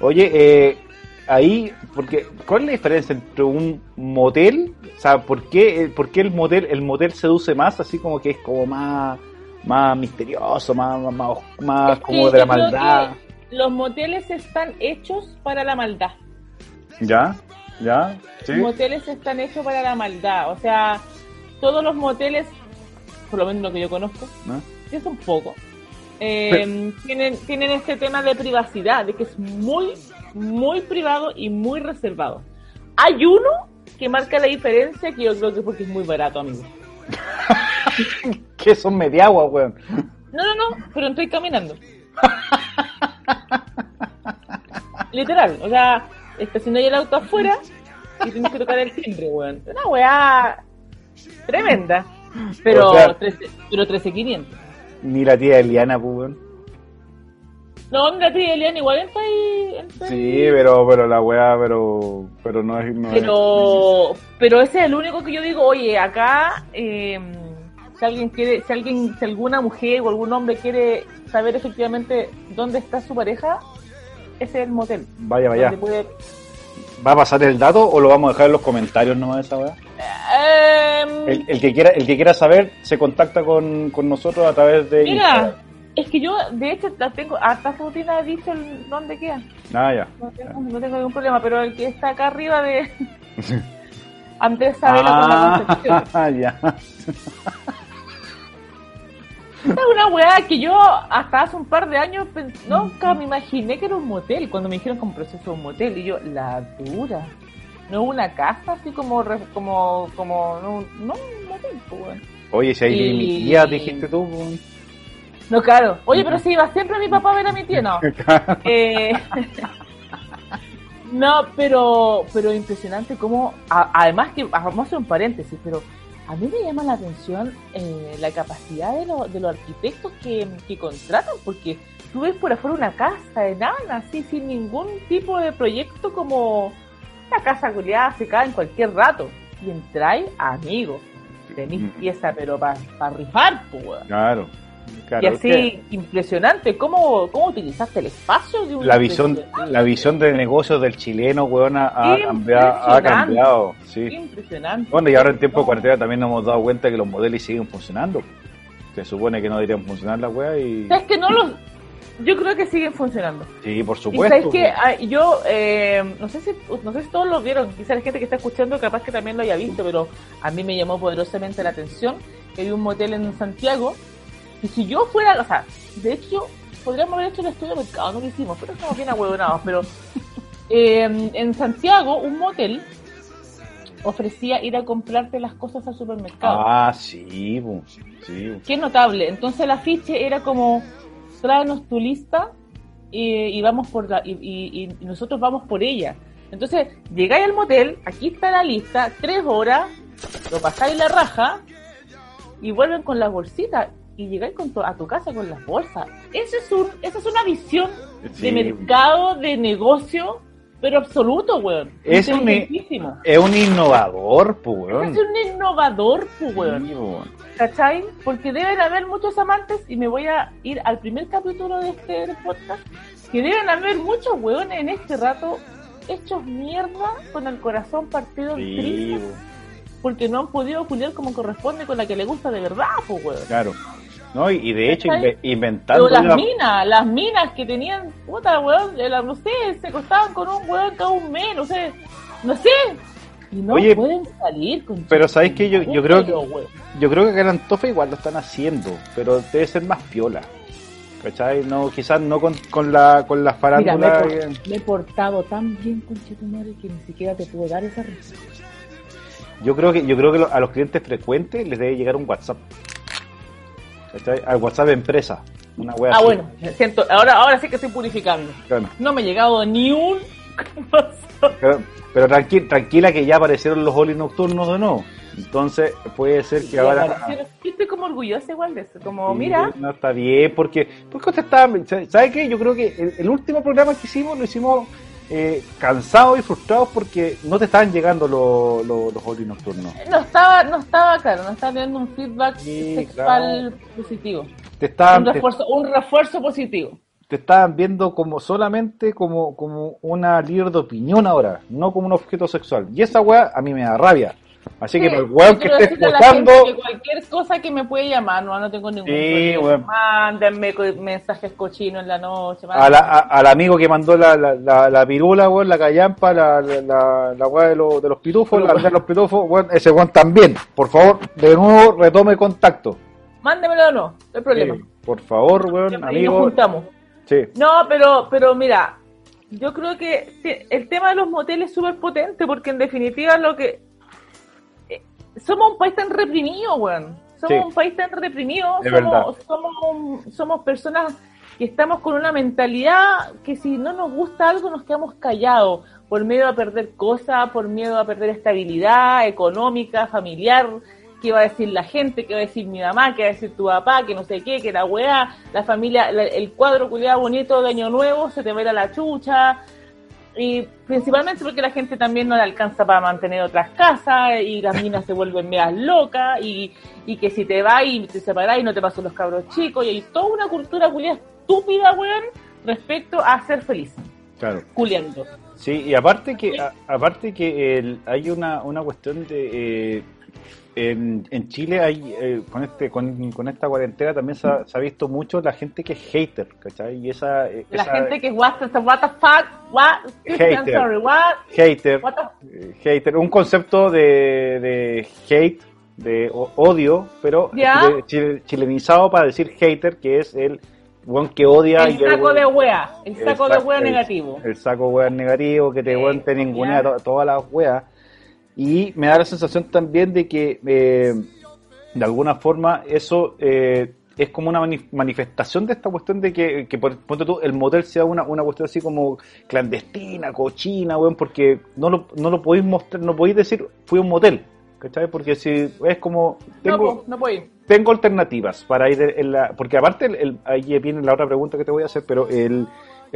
D: Oye, eh, ahí, porque, ¿cuál es la diferencia entre un motel? O sea, ¿por qué, eh, por qué el motel, el motel seduce más, así como que es como más, más misterioso, más, más, más, más
E: Es que
D: como de la maldad?
E: Los moteles están hechos para la maldad.
D: ¿Ya? ¿Ya? ¿Sí?
E: Los moteles están hechos para la maldad. O sea, todos los moteles, por lo menos lo que yo conozco,
D: ¿No?
E: que es un poco, eh, tienen, tienen este tema de privacidad, de que es muy, muy privado y muy reservado. Hay uno que marca la diferencia que yo creo que es porque es muy barato, amigo. <laughs>
D: Que son mediagua, weón.
E: No, no, no, pero estoy caminando. <laughs> Literal, o sea, estacioné el auto afuera y tienes que tocar el timbre, weón. Una weá tremenda. Pero,
D: O sea-
E: 13, pero 13,500.
D: Ni la tía Eliana, pues.
E: No, la tía Eliana igual está ahí.
D: Sí,
E: ahí.
D: pero, pero la weá, pero, pero no es, no es-
E: Pero, pero ese es el único que yo digo, oye, acá, eh, si alguien quiere, si alguien, si alguna mujer o algún hombre quiere saber efectivamente dónde está su pareja, ese es el motel.
D: Vaya, vaya.
E: Puede-
D: ¿Va a pasar el dato o lo vamos a dejar en los comentarios nomás esa weá?
E: Em,
D: El, el que quiera, el que quiera saber se contacta con, con nosotros a través de
E: Mira,
D: Instagram.
E: es que yo, de hecho, la tengo, hasta rutina he dicho el- dónde queda.
D: Ah, ya.
E: No tengo, no tengo ningún problema, pero el que está acá arriba de <laughs> Andrés Sabela con la Concepción.
D: Ah, <laughs> ya.
E: Esta es una weá que yo hasta hace un par de años nunca me imaginé que era un motel. Cuando me dijeron como proceso de un motel, y yo, la dura. No una casa así como, re- como, como, no, no un motel, pues, weón.
D: Oye, si ahí
E: Y-
D: mi tía dijiste tú.
E: No, claro. Oye, pero <laughs> si iba siempre mi papá a ver a mi tía, no. <laughs> Eh, <laughs> no, pero, pero impresionante como, a- además que, vamos a hacer un paréntesis, pero a mí me llama la atención eh, la capacidad de, lo- de los arquitectos que, que contratan, porque tú ves por afuera una casa de nada, así, sin ningún tipo de proyecto como una casa culiada se cae en cualquier rato, y entráis amigos, tenéis pieza, pero para rifar, pues.
D: Claro. Claro.
E: Y
D: es
E: así, impresionante, ¿cómo, cómo utilizaste el espacio de un
D: La visión, la visión de negocios del chileno, weón, ha, ha cambiado. Sí.
E: Impresionante.
D: Bueno, y ahora en tiempo de cuarentena también nos hemos dado cuenta que los modelos siguen funcionando. Se supone que no deberían funcionar la weá y...
E: ¿Sabes que no los.? Yo creo que siguen funcionando.
D: Sí, por
E: Y
D: supuesto.
E: sabes que yo, eh, no sé si no sé si todos lo vieron, quizás la gente que está escuchando capaz que también lo haya visto, pero a mí me llamó poderosamente la atención que hay un motel en Santiago. Y si yo fuera, o sea, de hecho, podríamos haber hecho el estudio de mercado, no lo hicimos, pero estamos bien ahuevonados. Pero <laughs> eh, en Santiago, un motel ofrecía ir a comprarte las cosas al supermercado.
D: Ah, sí, po, sí.
E: Qué notable. Entonces el afiche era como, tráenos tu lista y, y vamos por la, y, y- y nosotros vamos por ella. Entonces llegáis al motel, aquí está la lista, tres horas, lo pasáis la raja y vuelven con las bolsitas y llegáis con tu- a tu casa con las bolsas. Eso es un, esa es una visión
D: Sí.
E: de mercado, de negocio, pero absoluto, weón.
D: Es un-
E: Inteligentísimo.
D: Es un innovador, pues, weón.
E: Es un innovador, pues, weón.
D: Sí.
E: ¿Cachai? Porque deben haber muchos amantes, y me voy a ir al primer capítulo de este podcast, que deben haber muchos hueones en este rato hechos mierda con el corazón partido en
D: Sí,
E: trizas,
D: po,
E: porque no han podido culiar como corresponde con la que le gusta de verdad, pues weón.
D: claro. No, y, y de hecho, inve- inventando.
E: Pero las
D: la-
E: minas, las minas que tenían, puta weón, la- no sé, se costaban con un weón cada un mes, no sé, no sé. Y no
D: Oye,
E: pueden salir con
D: pero ¿sabes qué? Yo- yo creo que-. Yo creo que acá en Antofa igual lo están haciendo, pero debe ser más piola. ¿Cachai? No, quizás no con, con la con las
E: Mira, me, he
D: que-
E: por- me he portado tan bien con Chetumare que ni siquiera te puedo dar esa risa.
D: Yo creo que yo creo que a los clientes frecuentes les debe llegar un WhatsApp. ¿Cachai? Al WhatsApp empresa. Una wea
E: Ah,
D: así.
E: bueno, siento, ahora, ahora sí que estoy purificando.
D: Claro.
E: No me ha llegado ni un
D: Pero, pero tranqui- tranquila que ya aparecieron los olis nocturnos de nuevo. Entonces puede ser que ahora...
E: Yo estoy como orgullosa igual de eso, como
D: Sí,
E: mira,
D: No está bien, porque, porque usted está. ¿Sabe qué? Yo creo que el, el último programa que hicimos lo hicimos eh, cansados y frustrados porque no te estaban llegando los los los horis nocturnos.
E: No estaba, no estaba claro, no estaba teniendo un feedback
D: Sí,
E: sexual positivo.
D: Te estaban,
E: Un
D: te,
E: refuerzo, un refuerzo positivo.
D: te estaban viendo como solamente como, como una líder de opinión ahora, no como un objeto sexual. Y esa weá a mí me da rabia. Así que para el weón
E: yo
D: que esté escuchando,
E: cualquier cosa que me puede llamar, no, no tengo ningún
D: Sí,
E: problema.
D: weón.
E: Mándenme mensajes cochinos en la noche.
D: a la- a- al amigo que mandó la, la, la, la pirula, weón, la callampa, la, la, weá de, los de los pitufos, la de los pitufos, weón, ese weón también. Por favor, de nuevo retome contacto.
E: Mándemelo o no, no hay problema.
D: Sí, por favor, weón,
E: Y nos
D: amigo.
E: juntamos.
D: Sí.
E: No, pero, pero mira, yo creo que el tema de los moteles es súper potente porque en definitiva lo que... somos un país tan reprimido, weón. Somos
D: Sí.
E: un país tan reprimido, somos, somos, somos personas que estamos con una mentalidad que si no nos gusta algo nos quedamos callados por miedo a perder cosas, por miedo a perder estabilidad económica, familiar, qué va a decir la gente, qué va a decir mi mamá, qué va a decir tu papá, que no sé qué, que la weá, la familia, la- el cuadro culiado bonito de Año Nuevo se te va a ir a la chucha. Y principalmente porque la gente también no le alcanza para mantener otras casas y las <laughs> minas se vuelven medias locas y, y que si te vas y te separás y no te pasan los cabros chicos y hay toda una cultura culiada estúpida, weón, respecto a ser feliz,
D: Claro.
E: culiando.
D: Sí, y aparte que a- aparte que el- hay una, una cuestión de eh, en, en Chile hay eh, con este con, con esta cuarentena también se ha, se ha visto mucho la gente que es hater, ¿cachai? Y esa, eh,
E: La
D: esa
E: gente que what the, what the fuck, what,
D: Hater.
E: sorry, what,
D: hater,
E: what the
D: eh, hater, un concepto de, de hate, de o- odio, pero
E: Ya.
D: chile- chile- chilenizado para decir hater, que es el buen que odia
E: el
D: y el
E: saco de wea, el saco de wea negativo.
D: El saco weón negativo, que te
E: Sí,
D: te to- todas las weas. Y me da la sensación también de que eh, de alguna forma eso eh, es como una mani- manifestación de esta cuestión de que, que por, ponte tú, el motel sea una, una cuestión así como clandestina, cochina, weón, porque no lo, no lo podéis mostrar, no podéis decir fui a un motel, ¿cachai? Porque si es como tengo,
E: no, no
D: tengo alternativas para ir en la porque aparte el, el- ahí viene la otra pregunta que te voy a hacer pero el,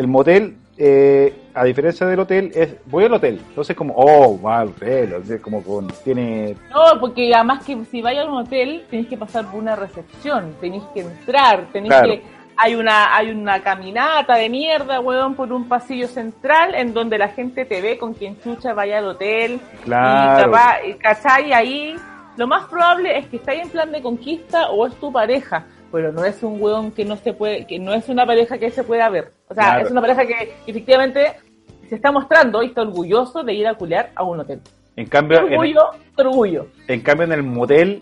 D: el motel eh, a diferencia del hotel es voy al hotel entonces como oh va al hotel o sea, como con tiene
E: No, porque además que si vayas a un hotel tenés que pasar por una recepción, tenés que entrar, tenés
D: Claro.
E: que hay una hay una caminata de mierda, weón, por un pasillo central en donde la gente te ve con quien chucha vaya al hotel.
D: Claro.
E: Y capaz, y. Ahí lo más probable es que estáis en plan de conquista o es tu pareja, pero no es un weón que no se puede, que no es una pareja que se pueda ver. O sea,
D: Claro.
E: es una pareja que efectivamente se está mostrando y está orgulloso de ir a culear a un hotel.
D: en cambio en,
E: Orgullo, orgullo.
D: en cambio en el motel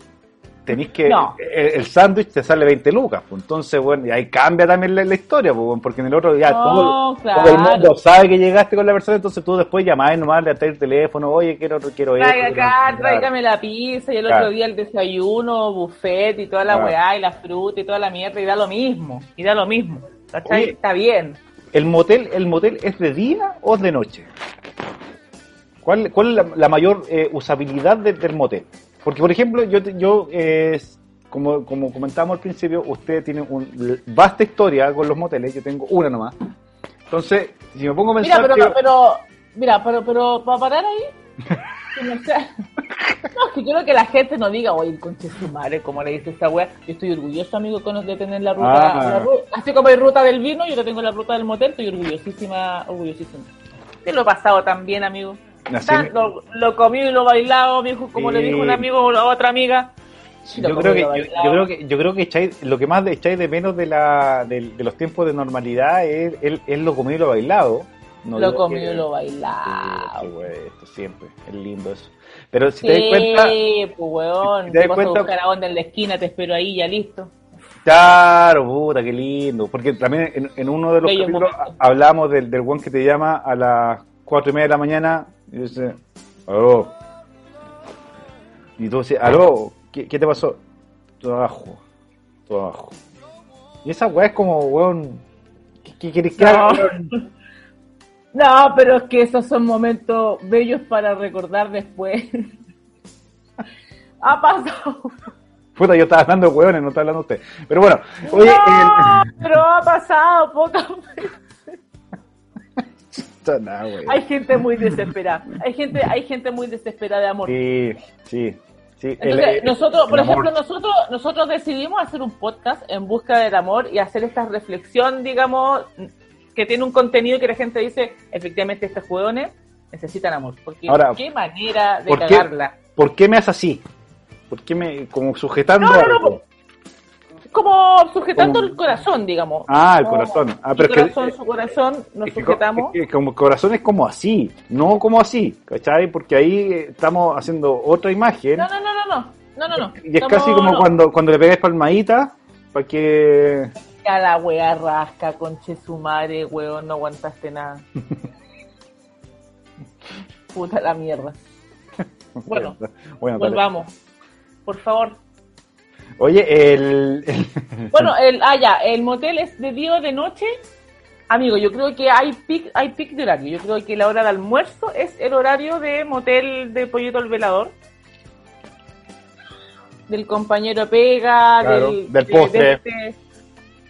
D: tenéis que
E: No.
D: el, el sándwich te sale 20 lucas pues, entonces bueno y ahí cambia también la, la historia pues, bueno, porque en el otro ya
E: No,
D: todo,
E: claro.
D: todo el mundo sabe que llegaste con la persona entonces tú después llamás nomás le el teléfono oye quiero quiero esto,
E: Traiga acá, tráigame la pizza y el
D: Claro.
E: otro día el desayuno, buffet y toda la
D: Claro.
E: weá y la fruta y toda la mierda y da lo mismo, y da lo mismo. Está bien.
D: ¿El motel, el motel es de día o es de noche? ¿Cuál, cuál es la, la mayor eh, usabilidad de- del motel? Porque, por ejemplo, yo, te- yo eh, como, como comentábamos al principio, usted tiene una vasta historia con los moteles, yo tengo una nomás. Entonces, si me pongo a
E: Mira,
D: pensar
E: pero,
D: que-
E: pero, mira, pero, pero, para parar ahí, <laughs> que no, sea- no, es que quiero que la gente no diga, oye, conche su madre, como le dice esta wea, yo estoy orgulloso, amigo, con de tener la ruta,
D: Ah.
E: la así como hay ruta del vino, yo tengo la ruta del motel, estoy orgullosísima, orgullosísima. Te lo he pasado también, amigo. Lo, comido y lo bailado, como le dijo un amigo o otra amiga. Sí,
D: yo creo que yo, creo que yo creo que echáis- lo que más echáis de menos de la del- de, los tiempos de normalidad es, es- es lo comido y lo bailado No
E: lo comido
D: que-
E: y lo bailado.
D: sí, güey, esto siempre es lindo eso pero si te das cuenta
E: Sí, pues weón,
D: si te
E: te
D: das cuenta-
E: buscar a onda en la esquina, te espero ahí, ya listo.
D: Claro, puta, qué lindo. Porque también en, en uno de los
E: Bello
D: capítulos
E: momento.
D: hablamos del, del one que te llama a las cuatro y media de la mañana y dice, aló. Y tú dices, aló, ¿qué, qué te pasó? Trabajo, trabajo. Y esa weá es como, weón, ¿qué, querés que
E: No.
D: haga? <laughs>
E: No, pero es que esos son momentos bellos para recordar después. <laughs> ha pasado.
D: Puta, yo estaba hablando de weones, no estaba hablando usted. Pero bueno, oye,
E: no,
D: el-
E: pero ha pasado pocas veces. Hay gente muy desesperada. Hay gente, hay gente muy desesperada de amor.
D: Sí, sí, sí.
E: Entonces,
D: El- el-
E: nosotros, por
D: amor.
E: ejemplo, nosotros, nosotros decidimos hacer un podcast en busca del amor y hacer esta reflexión, digamos, que tiene un contenido que la gente dice, efectivamente, estos jugones necesitan amor. Porque
D: Ahora,
E: qué manera de
D: ¿por qué?
E: cagarla.
D: ¿Por qué me haces así? ¿Por qué me, como sujetando
E: No, no, no,
D: algo?
E: Como sujetando
D: Como-
E: el corazón, digamos.
D: Ah, el corazón. Ah, pero que-
E: corazón, su corazón, nos sujetamos.
D: es que como corazón es como así, no como así, ¿cachai? Porque ahí eh, estamos haciendo otra imagen
E: No, no, no, no, no. No, no,
D: y es
E: Estamos-
D: casi como
E: no.
D: cuando, cuando le pegáis palmadita para que...
E: A la wea rasca, conche su madre, weón, no aguantaste nada. <laughs> Puta la mierda. Bueno,
D: bueno <laughs>
E: volvamos. Por favor.
D: Oye, el... el- <laughs>
E: Bueno, el, ah, ya, el motel es de día o de noche. Amigo, yo creo que hay pic, hay pic de horario. Yo creo que la hora de almuerzo es el horario de motel de Pollito el Velador. Del compañero pega,
D: Claro,
E: del,
D: del
E: de-
D: postre.
E: De, este,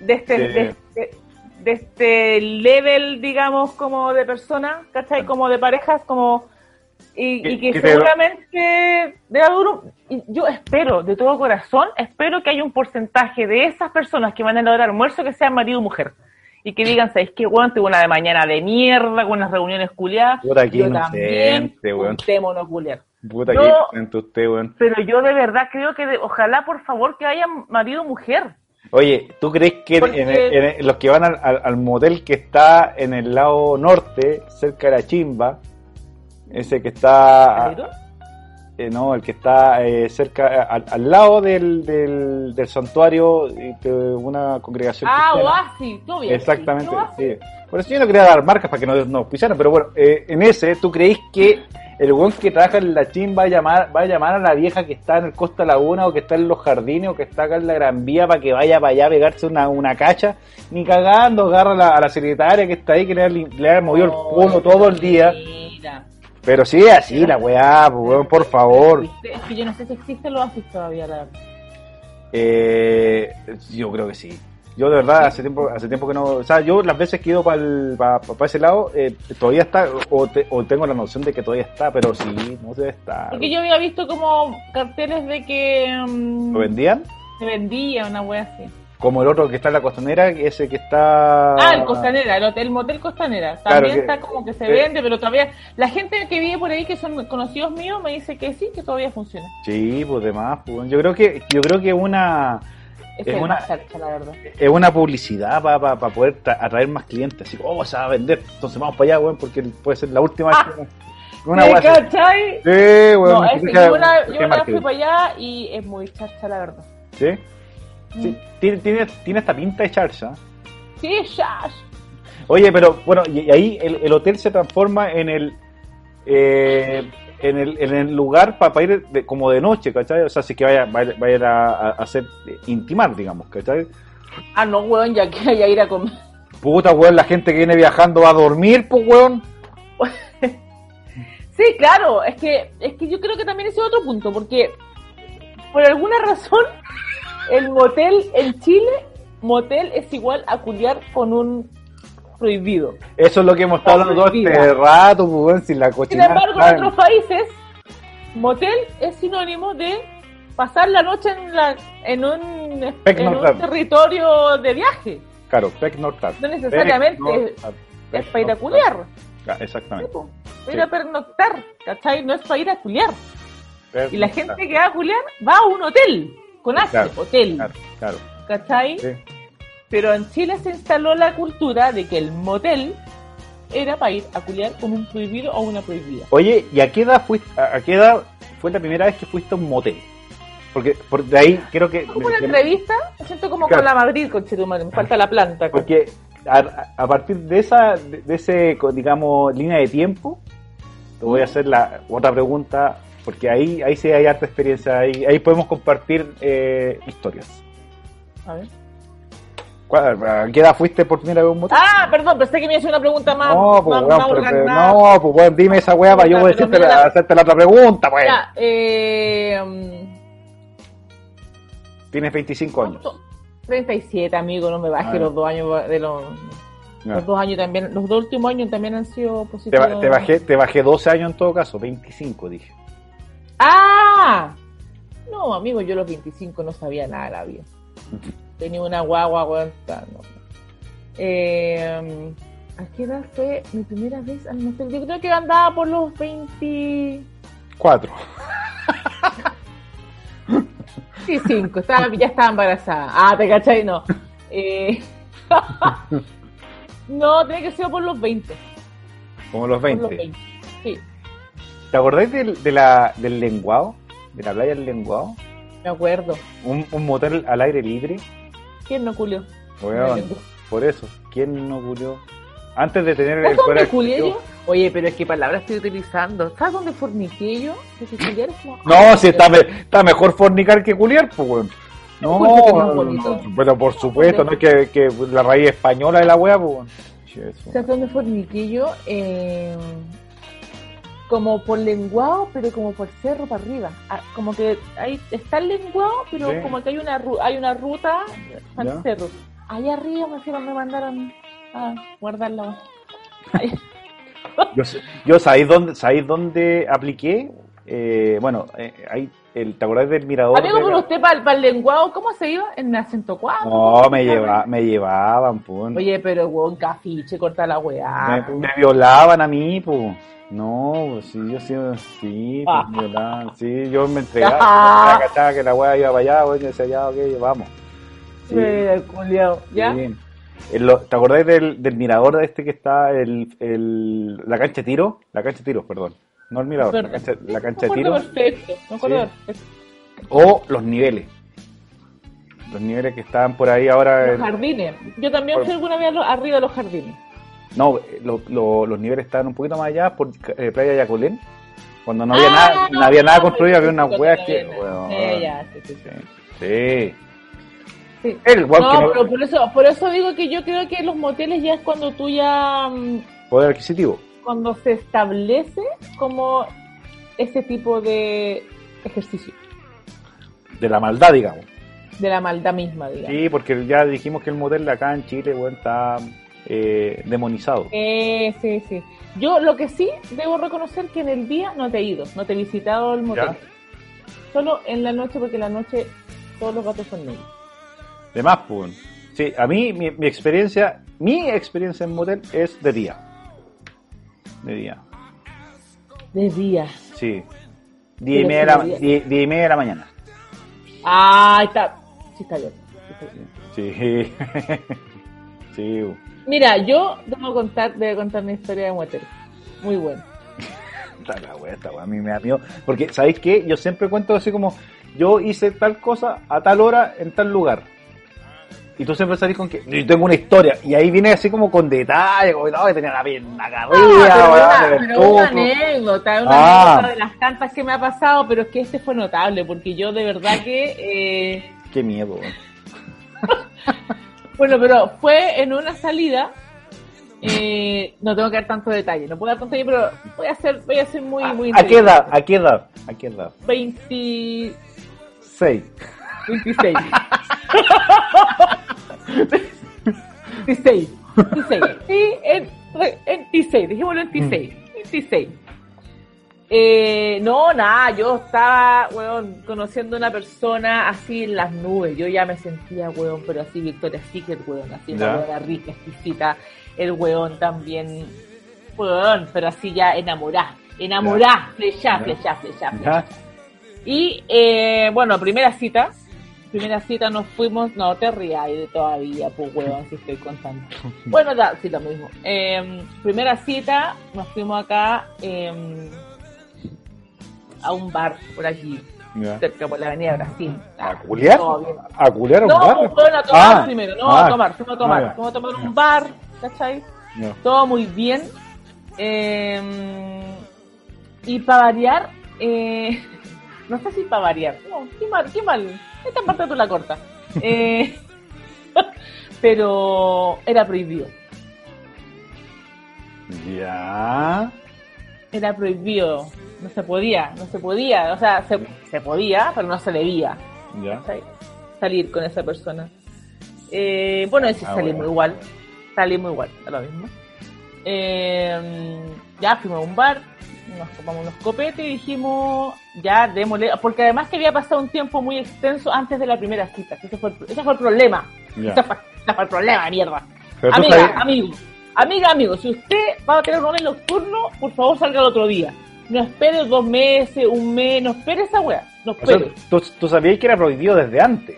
E: de, este,
D: Sí.
E: de, este, de este level, digamos, como de persona, ¿cachai? Como de parejas, como... Y,
D: Que-
E: y que
D: que te-
E: seguramente debe haber un- y yo espero, de todo corazón, espero que haya un porcentaje de esas personas que van a la hora de almuerzo que sean marido o mujer. Y que digan, ¿sabes qué, weón? Tuve una de mañana de mierda con unas reuniones culiadas.
D: Puta, qué
E: Yo
D: inocente, weón.
E: culiar.
D: Puta
E: No.
D: que inocente usted, weón.
E: Pero yo de verdad creo que, de- ojalá, por favor, que haya marido o mujer.
D: Oye, ¿tú crees que
E: Porque-
D: en, en- en los que van al, al- al motel que está en el lado norte, cerca de la chimba, ese que está... Eh, no, el que está eh, cerca, al, al lado del, del, del santuario eh, de una congregación
E: Ah. Oasis, tú bien.
D: Exactamente,
E: sí.
D: Por eso yo no quería dar marcas para que no nos pisaran, pero bueno, eh, en ese, ¿tú creéis que el weón que trabaja en la chin va a llamar va a llamar a la vieja que está en el Costa Laguna o que está en los jardines o que está acá en la Gran Vía para que vaya para allá a pegarse una, una cacha? Ni cagando, agarra a la, a la secretaria que está ahí que le, ha lim- le ha movido el culo todo el día.
E: Mira.
D: Pero sí, así la weá, pues, weón, por favor.
E: Es que yo no sé si existe el Oasis todavía, la verdad.
D: Eh, yo creo que sí. Yo de verdad hace tiempo hace tiempo que no, o sea, yo las veces que he ido para ese lado eh, todavía está o, te- o tengo la noción de que todavía está, pero sí, no debe estar.
E: Porque yo había visto como carteles de que mm,
D: ¿Lo vendían?
E: se vendía una wea así.
D: Como el otro que está en la costanera, ese que está
E: Ah, el Costanera, el hotel motel Costanera.
D: Claro
E: También
D: que-
E: está como que se vende, pero todavía la gente que vive por ahí que son conocidos míos me dice que sí, que todavía funciona.
D: Sí, pues demás, pues, yo creo que yo creo que una
E: Es,
D: una-
E: la verdad.
D: es una publicidad para poder tra- atraer más clientes, así, oh, se va a vender, entonces vamos para allá, weón, porque puede ser la última
E: Ah.
D: vez que- una
E: ¿Me cachai?
D: Sí, weón,
E: No, es yo una, yo una fui para allá y es muy charcha, la verdad.
D: ¿Sí? Sí, tiene, tiene, tiene esta pinta de charcha.
E: Sí, chash.
D: Oye, pero bueno, y, ahí el, el hotel se transforma en el eh, en, el, en el lugar para ir de- como de noche, ¿cachai? O sea, si que vaya, vaya, vaya a, a hacer eh, intimar, digamos, ¿cachai?
E: Ah, no, weón, ya que hay a ir a comer.
D: Puta, weón, la gente que viene viajando va a dormir, pues, weón. <laughs>
E: Sí, claro, es que, es que yo creo que también ese es otro punto, porque por alguna razón el motel en Chile, motel es igual a culiar con un prohibido.
D: Eso es lo que hemos estado hablando todo este rato, pues, sin la
E: Sin
D: cochinada.
E: embargo, en otros países, motel es sinónimo de pasar la noche en, la, en, un, en un territorio de viaje.
D: Claro, pernoctar.
E: No necesariamente. Es para ir a culiar.
D: Exactamente.
E: tipo, para ir a pernoctar, ¿cachai? No es para ir a culiar. Y la gente que va a culiar va a un hotel, con H,
D: Claro,
E: hotel,
D: Claro, claro.
E: ¿cachai?
D: Sí.
E: Pero en Chile se instaló la cultura de que el motel era para ir a culiar con un prohibido o una prohibida.
D: Oye, ¿y a qué edad fuiste, a qué edad fue la primera vez que fuiste a un motel? Porque por de ahí creo que
E: Como una entrevista, me siento como
D: Claro.
E: con la Madrid, con Chetumal, me falta la planta.
D: porque a, a partir de esa de, de ese digamos línea de tiempo te voy a hacer la otra pregunta porque ahí ahí sí hay harta experiencia ahí ahí podemos compartir eh, historias.
E: A ver.
D: ¿Cuál- ¿A qué edad fuiste por primera vez un motel?
E: Ah, perdón, pensé que me hizo una pregunta más.
D: no, pues,
E: más,
D: pero-
E: organada.
D: no, pues weón, dime esa weá para yo decirte la-
E: la-
D: hacerte la otra pregunta, pues.
E: Ya, eh, mm,
D: Tienes 25 años.
E: ¿cuánto? 37, amigo, no me baje
D: Ah,
E: los dos años de los... Dos años también, los dos últimos años también han sido
D: Te,
E: positivos.
D: ba- te bajé, te bajé 12 años en todo caso, 25 dije.
E: ¡Ah! No, amigo, yo a los 25 no sabía nada de la vida. Tenía una guagua, no. Eh, ¿A qué edad fue mi primera vez al motel? Yo creo que andaba por los 20...
D: 4.
E: 25, estaba, ya estaba embarazada. Ah, ¿te cachai? No. Eh, <laughs> no, tiene que ser por los 20.
D: Como los
E: Por los
D: 20.
E: 20. Sí,
D: ¿Te acordáis del, de la, del lenguado? De la playa del lenguado.
E: me acuerdo.
D: Un, un motel al aire libre.
E: ¿Quién no culió?
D: Por eso. ¿Quién no culió? Antes de tener el
E: ¿Sabes
D: poder
E: dónde culié yo? Oye, pero es que palabras estoy utilizando. ¿Sabes dónde forniqué yo? Culiar es como-
D: No, si está, me- está mejor fornicar que culiar, pues, weón. No, no, no, pero por supuesto, no es que, que la raíz española de la wea, pues.
E: ¿Sabes dónde forniqué yo? Eh, como por lenguado, pero como por cerro para arriba. Ah, Como que ahí está el lenguado, pero
D: Sí.
E: como que hay una, hay una ruta al cerro. Allá arriba me fueron, me mandaron a guardarla. <laughs>
D: Yo, yo ¿sabéis dónde, ¿sabéis dónde apliqué? Eh, bueno, eh, ahí, el, ¿te acordás del mirador?
E: Amigo, pero
D: la-
E: usted para el lenguado, ¿cómo se iba? ¿En acento 4?
D: No, me, lleva, me llevaban, pues.
E: Oye, pero weón, cafiche, corta la weá.
D: me, me violaban a mí, pues. No, pues, sí, yo sí, sí, pues,
E: Ah.
D: me violaban. Sí, yo me entregaba, <laughs>
E: Ah.
D: ya cachaba que la wea iba para allá, weón, yo decía, ya, ok, vamos. Sí.
E: Eh, culiao, ¿Ya?
D: Sí. ¿Te acordáis del, del mirador de este que está el, el, la cancha de tiro? La cancha de tiro, perdón. No el mirador, la cancha, la cancha de tiro.
E: perfecto, me acuerdo
D: Sí.
E: perfecto.
D: O los niveles. Los niveles que estaban por ahí ahora.
E: Los
D: en-
E: jardines. Yo también
D: Por-
E: fui alguna vez arriba de los jardines.
D: no, lo- lo- los niveles estaban un poquito más allá por eh, Playa Yacolén. Cuando no había
E: Ah,
D: nada, no había nada construido, había unas
E: sí,
D: weas que.
E: sí, sí, ya, sí, sí.
D: El weón
E: No,
D: que no-
E: pero por eso, por eso digo que yo creo que los moteles ya es cuando tú ya, mm,
D: Poder adquisitivo.
E: Cuando se establece como ese tipo de ejercicio,
D: De la maldad, digamos.
E: de la maldad misma, digamos.
D: Sí, porque ya dijimos que el motel de acá en Chile, weón, está eh, demonizado.
E: Eh, sí, sí. Yo lo que sí debo reconocer que en el día no te he ido, no te he visitado el motel.
D: Ya.
E: Solo en la noche, porque en la noche todos los gatos son negros.
D: De más, pues. Sí, a mí, mi, mi experiencia, mi experiencia en motel es de día. De día,
E: De día.
D: sí. Diez y, media de la, diez- diez y media de la mañana.
E: Ah, está. Sí, está bien. Sí.
D: Sí. <laughs> sí.
E: Mira, yo debo contar, debo contar una historia de motel. Muy buena. <laughs>
D: Está la wea, esta wea, a mí me da miedo. Porque, ¿sabéis qué? Yo siempre cuento así como, yo hice tal cosa a tal hora en tal lugar. Y tú siempre salís con que, yo tengo una historia. Y ahí viene así como con detalle, como, no, que tenía la pierna carrera, del
E: pero una anécdota, una
D: Ah.
E: anécdota de las tantas que me ha pasado, pero es que este fue notable, porque yo de verdad que, eh,
D: Qué miedo, <laughs>
E: bueno, pero fue en una salida, eh, no tengo que dar tanto detalle, no puedo dar tanto detalle, pero voy a ser, voy a ser muy, muy
D: ¿A qué edad? ¿A qué edad? ¿A qué edad?
E: 20,
D: Seis.
E: 26. <laughs> 26. 26. Sí, en, en 26, dejémoslo en 26. 26. Eh, no, nada, yo estaba, weón, conociendo a una persona así en las nubes. Yo ya me sentía, weón, pero así Victoria Secret, weón, así una weona rica, exquisita. El weón también, weón, pero así ya enamorada. Enamorada, flecha, flecha, flecha.
D: ¿Ya?
E: Y eh, bueno, primera cita. Primera cita nos fuimos, no te rías de todavía, pues huevón, si estoy contando. <laughs> Bueno, da, sí, lo mismo. Eh, primera cita, nos fuimos acá eh, a un bar por allí,
D: Ya.
E: cerca por la avenida Brasil.
D: ¿A culiar? ¿A culiar a un
E: No,
D: bar?
E: fueron a tomar
D: Ah,
E: primero, no,
D: ah,
E: a tomar, fuimos a tomar,
D: ah, ya.
E: fuimos a tomar un bar, ¿cachai?
D: Ya.
E: todo muy bien. Eh, y para variar, eh, no sé si para variar, no, qué mal, qué mal, esta parte tú la corta. <laughs> Eh, <laughs> pero era prohibido,
D: Ya.
E: era prohibido, no se podía, no se podía, o sea, se, se podía, pero no se debía
D: Ya.
E: salir con esa persona. Eh, bueno, si
D: Ah,
E: salimos
D: bueno.
E: igual, Salimos igual, a lo mismo. Eh, ya fuimos a un bar, nos tomamos unos copetes y dijimos, ya démosle, porque además que había pasado un tiempo muy extenso antes de la primera cita, ese fue el, ese fue el problema. Ese fue, ese fue el problema, mierda.
D: Pero
E: Amiga,
D: sabes-
E: amigo, amiga, amigo, si usted va a tener un hombre nocturno, por favor salga el otro día. No espere dos meses, un mes, no espere esa wea, no
D: o sea,
E: espere.
D: tú, tú sabías que era prohibido desde antes.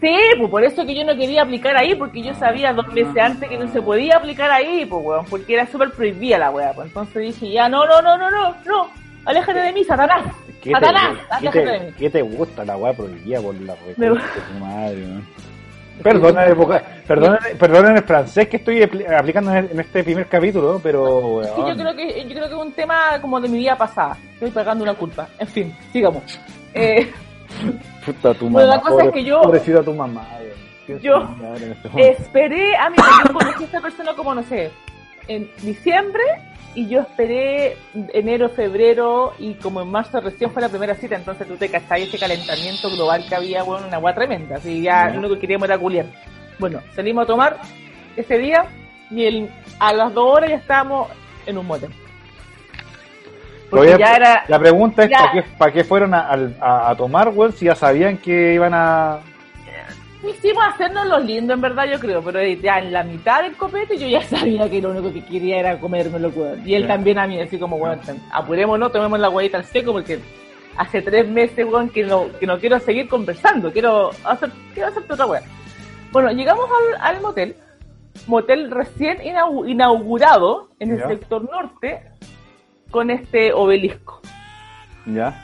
E: Sí, pues por eso que yo no quería aplicar ahí, porque yo sabía dos meses antes que no se podía aplicar ahí, pues weón, porque era súper prohibida la wea, pues entonces dije, ya, no, no, no, no, no, no, aléjate de mí, Satanás,
D: ¿Qué
E: Satanás,
D: te, qué,
E: aléjate de
D: te,
E: mí.
D: qué te gusta la weá prohibida por la
E: Me
D: de tu madre, voca- perdona, perdona el francés que estoy apli- aplicando en este primer capítulo, pero
E: Sí, yo creo que yo creo que es un tema como de mi vida pasada. Estoy pagando una culpa. En fin, sigamos. Eh, <laughs>
D: puta tu
E: Bueno,
D: mamá.
E: la cosa es que yo-
D: Pobrecita tu mamá. Piensa
E: Yo-
D: este
E: esperé a mi yo conocí a esta persona como no sé, en diciembre y yo esperé enero, febrero y como en marzo recién fue la primera cita, entonces tú te cachai ese calentamiento global que había, bueno, una agua tremenda, así ya
D: Ya.
E: lo único que queríamos era culiar. Bueno, salimos a tomar ese día y el, a las dos horas ya estábamos en un motel. Porque
D: Oye,
E: ya era...
D: La pregunta es,
E: ya-
D: ¿para qué, para qué fueron a, a- a tomar, weón, si ya sabían que iban a...
E: Hicimos hacernos los lindos, en verdad, yo creo, pero ya en la mitad del copete yo ya <laughs> sabía que lo único que quería era comérmelo, weón. Y él también a mí, así como, weón, apurémonos, tomemos la huevita al seco porque hace tres meses, weón, que no, que no quiero seguir conversando, quiero hacer, quiero hacerte otra weá. Bueno, llegamos al, al motel, motel recién inau- inaugurado en el sector norte con este obelisco.
D: ¿Ya?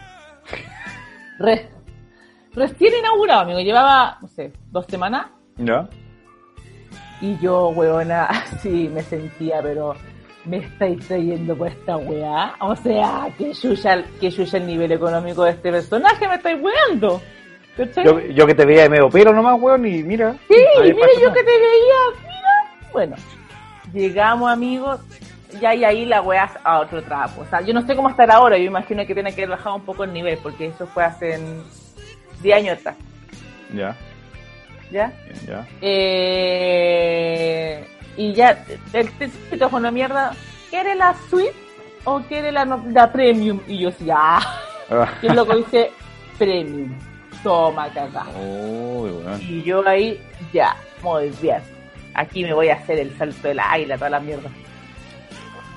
E: Re- recién inaugurado, amigo, llevaba, no sé, dos semanas
D: ¿Ya?
E: Y yo, weona, así <laughs> me sentía, pero me estáis trayendo por esta weá. O sea, que yuya, que el nivel económico de este personaje, me estáis weando.
D: Yo, yo que te veía de medio pelo nomás, weón, y mira.
E: sí, mira, yo
D: nada.
E: que te veía, mira. Bueno, llegamos, amigos, ya y ahí la weá a otro trapo. O sea, yo no sé cómo estar ahora, yo imagino que tiene que haber bajado un poco el nivel, porque eso fue hace 10 años atrás,
D: Ya,
E: ¿ya?
D: ya.
E: Eh, y ya, el una mierda. ¿Quiere la suite o quiere la, la premium? Y yo decía, ah.
D: Ah.
E: Y el loco dice, premium. Toma, cagá. Y yo ahí, ya, muy bien. Aquí me voy a hacer el salto del águila, toda la mierda.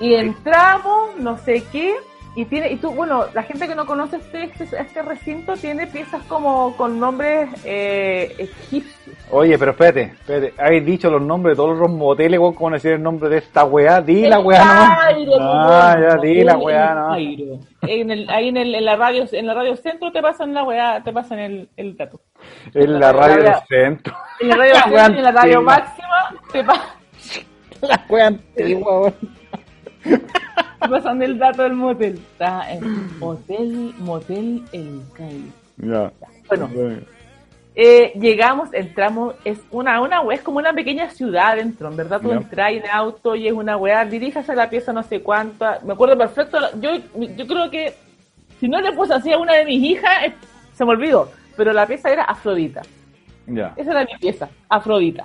E: Y entramos, no sé qué, y tiene, y tú, bueno, la gente que no conoce este, este, este recinto tiene piezas como con nombres eh, egipcios.
D: Oye, pero espérate, espérate. Habéis dicho los nombres de todos los moteles, ¿cómo decir el nombre de esta weá? Di la
E: El
D: weá nomás.
E: Cairo,
D: Ah,
E: pues,
D: ya, di la
E: el-
D: weá.
E: Cairo. En el, ahí en, el, en la radio en la radio centro te pasan la weá, te pasan el, el dato.
D: En la radio del
E: La-
D: centro.
E: En la radio <laughs>
D: La
E: centro
D: weá
E: en la radio máxima te, pa- <laughs>
D: La weá antigua, weón. <laughs>
E: te pasan el dato del motel. Está en Hotel Motel El Cairo.
D: Ya.
E: Bueno, Eh, llegamos, entramos, es una, una es como una pequeña ciudad dentro, en verdad tú
D: Ya.
E: entras en auto y es una weá, diríjase a la pieza no sé cuánto, me acuerdo perfecto, yo, yo creo que si no le puse así a una de mis hijas, eh, se me olvidó, pero la pieza era Afrodita,
D: Ya.
E: esa era mi pieza, Afrodita.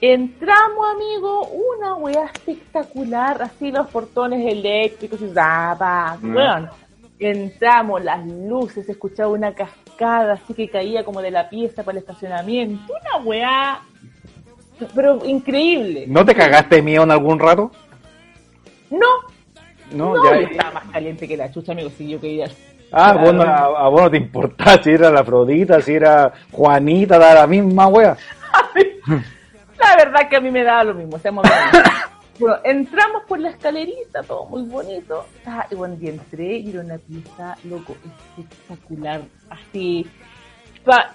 E: Entramos, amigo, una weá espectacular, así los portones eléctricos y zapa,
D: Mm.
E: weón. Entramos, las luces, escuchaba una cascada así que caía como de la pieza para el estacionamiento. Una weá, pero increíble.
D: ¿No te cagaste de miedo en algún rato?
E: No,
D: No,
E: no,
D: ya.
E: yo estaba más caliente que la chucha, amigo, si yo quería.
D: Ah, vos no- a, a vos no te importaba si era la Afrodita, si era Juanita, da la misma wea. <laughs>
E: La verdad que a mí me daba lo mismo, seamos. <coughs> Bueno, entramos por la escalerita, todo muy bonito. Ah, y cuando yo entré, y era una pieza, loco, espectacular. Así, pa-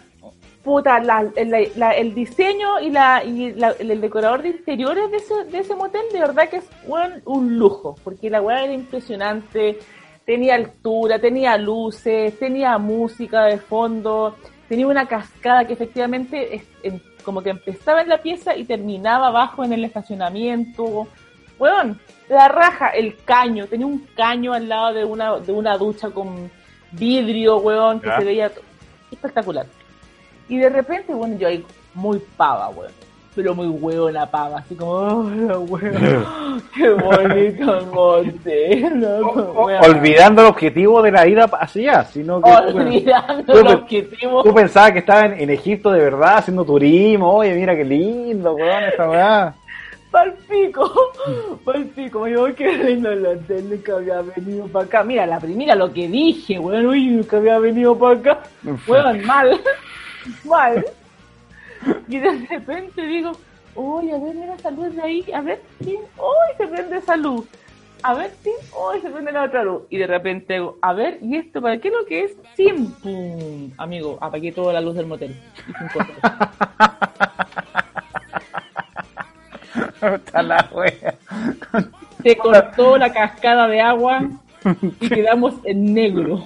E: puta, la- la- la- el diseño y, la, y la- el, decorador de interiores de ese, de ese motel, de verdad que es weón, un lujo, porque la weá era impresionante. Tenía altura, tenía luces, tenía música de fondo, tenía una cascada que efectivamente es- em- como que empezaba en la pieza y terminaba abajo en el estacionamiento. Weón, la raja, el caño, tenía un caño al lado de una, de una ducha con vidrio, weón, que
D: Ya.
E: se veía espectacular. Y de repente, bueno, yo ahí muy pava, weón. Pero muy hueona pava, así como, oh, la hueona, <laughs> <laughs> qué bonito el motel, <laughs>
D: O- olvidando el objetivo de la ida hacia sino que
E: olvidando
D: Tú
E: el objetivo.
D: tú pensabas que estaban en, en Egipto de verdad haciendo turismo, oye, mira qué lindo, weón, esta weá.
E: Palpico, palpico, yo qué lindo el hotel, nunca había venido para acá. Mira, la primera lo que dije, weón, uy, nunca había venido para acá. Weón, mal, mal. Y de repente digo, uy, a ver, mira esa luz de ahí, a ver, sí, uy, se prende esa luz. A ver, sí, uy, se prende la otra luz. Y de repente digo, a ver, ¿y esto para qué es lo que es? ¡Sim! ¡Pum! Amigo, apagué toda la luz del motel. Y sin cosas.
D: Está la wea.
E: Se cortó la cascada de agua y quedamos en negro.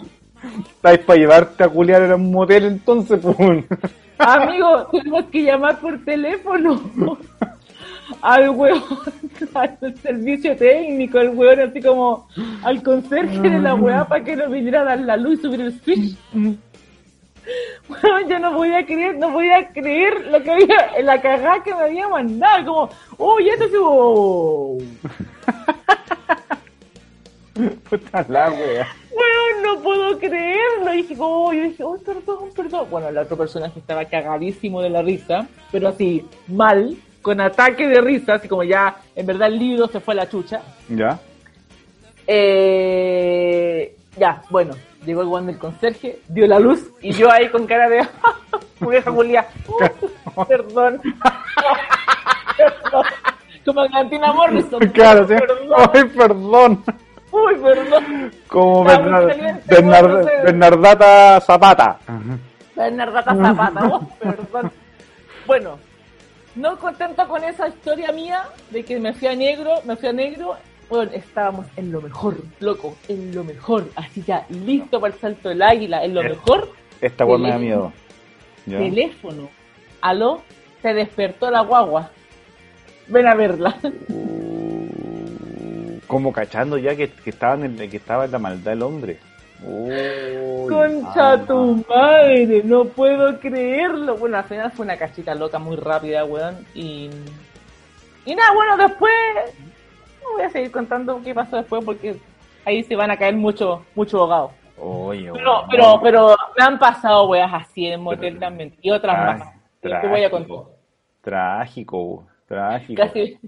D: Estáis para llevarte a culiar en un motel entonces, pues.
E: Amigo, tenemos que llamar por teléfono al hueón, al servicio técnico, al hueón así como al conserje de la weá para que nos viniera a dar la luz y subir el switch. Bueno, yo no podía creer, no podía creer lo que había, la cagada que me había mandado, como, oh, ya te subo. <laughs>
D: Puta la wea.
E: Bueno, no puedo creerlo. Y dije, oh, yo dije, oh, perdón, perdón. Bueno, el otro personaje estaba cagadísimo de la risa, pero así, mal, con ataque de risa, así como ya, en verdad el libro se fue a la chucha.
D: ¿Ya?
E: Eh, ya, bueno, llegó el guan del conserje, dio la luz, y yo ahí con cara de, <laughs> vieja Julia, <laughs> uh, perdón. <laughs> perdón. Como Cantina Morrison.
D: Claro, sí.
E: Perdón.
D: Ay, perdón.
E: Uy, perdón.
D: Como
E: Está muy
D: Bernar-
E: caliente,
D: Bernar-
E: bueno, no sé.
D: Bernardata Zapata.
E: Bernardata Zapata, oh, perdón. Bueno, no contento con esa historia mía de que me fui a negro, me fui a negro, bueno, estábamos en lo mejor, loco, en lo mejor, así ya, listo para el salto del águila, en lo
D: Eh,
E: mejor,
D: Esta weá me da miedo. ¿Ya?
E: teléfono, aló, se despertó la guagua, ven a verla.
D: Como cachando ya que, que, estaba en el- que estaba en la maldad del hombre. Uy,
E: Concha
D: ah.
E: tu madre, no puedo creerlo. Bueno, al final fue una cachita loca muy rápida, weón. Y. Y nada, bueno, después. No voy a seguir contando qué pasó después porque ahí se van a caer muchos mucho ahogados.
D: Oye,
E: Pero, pero, pero me han pasado weas así en el motel también. Y otras más. te voy a contar.
D: trágico, Trágico, trágico.
E: Casi.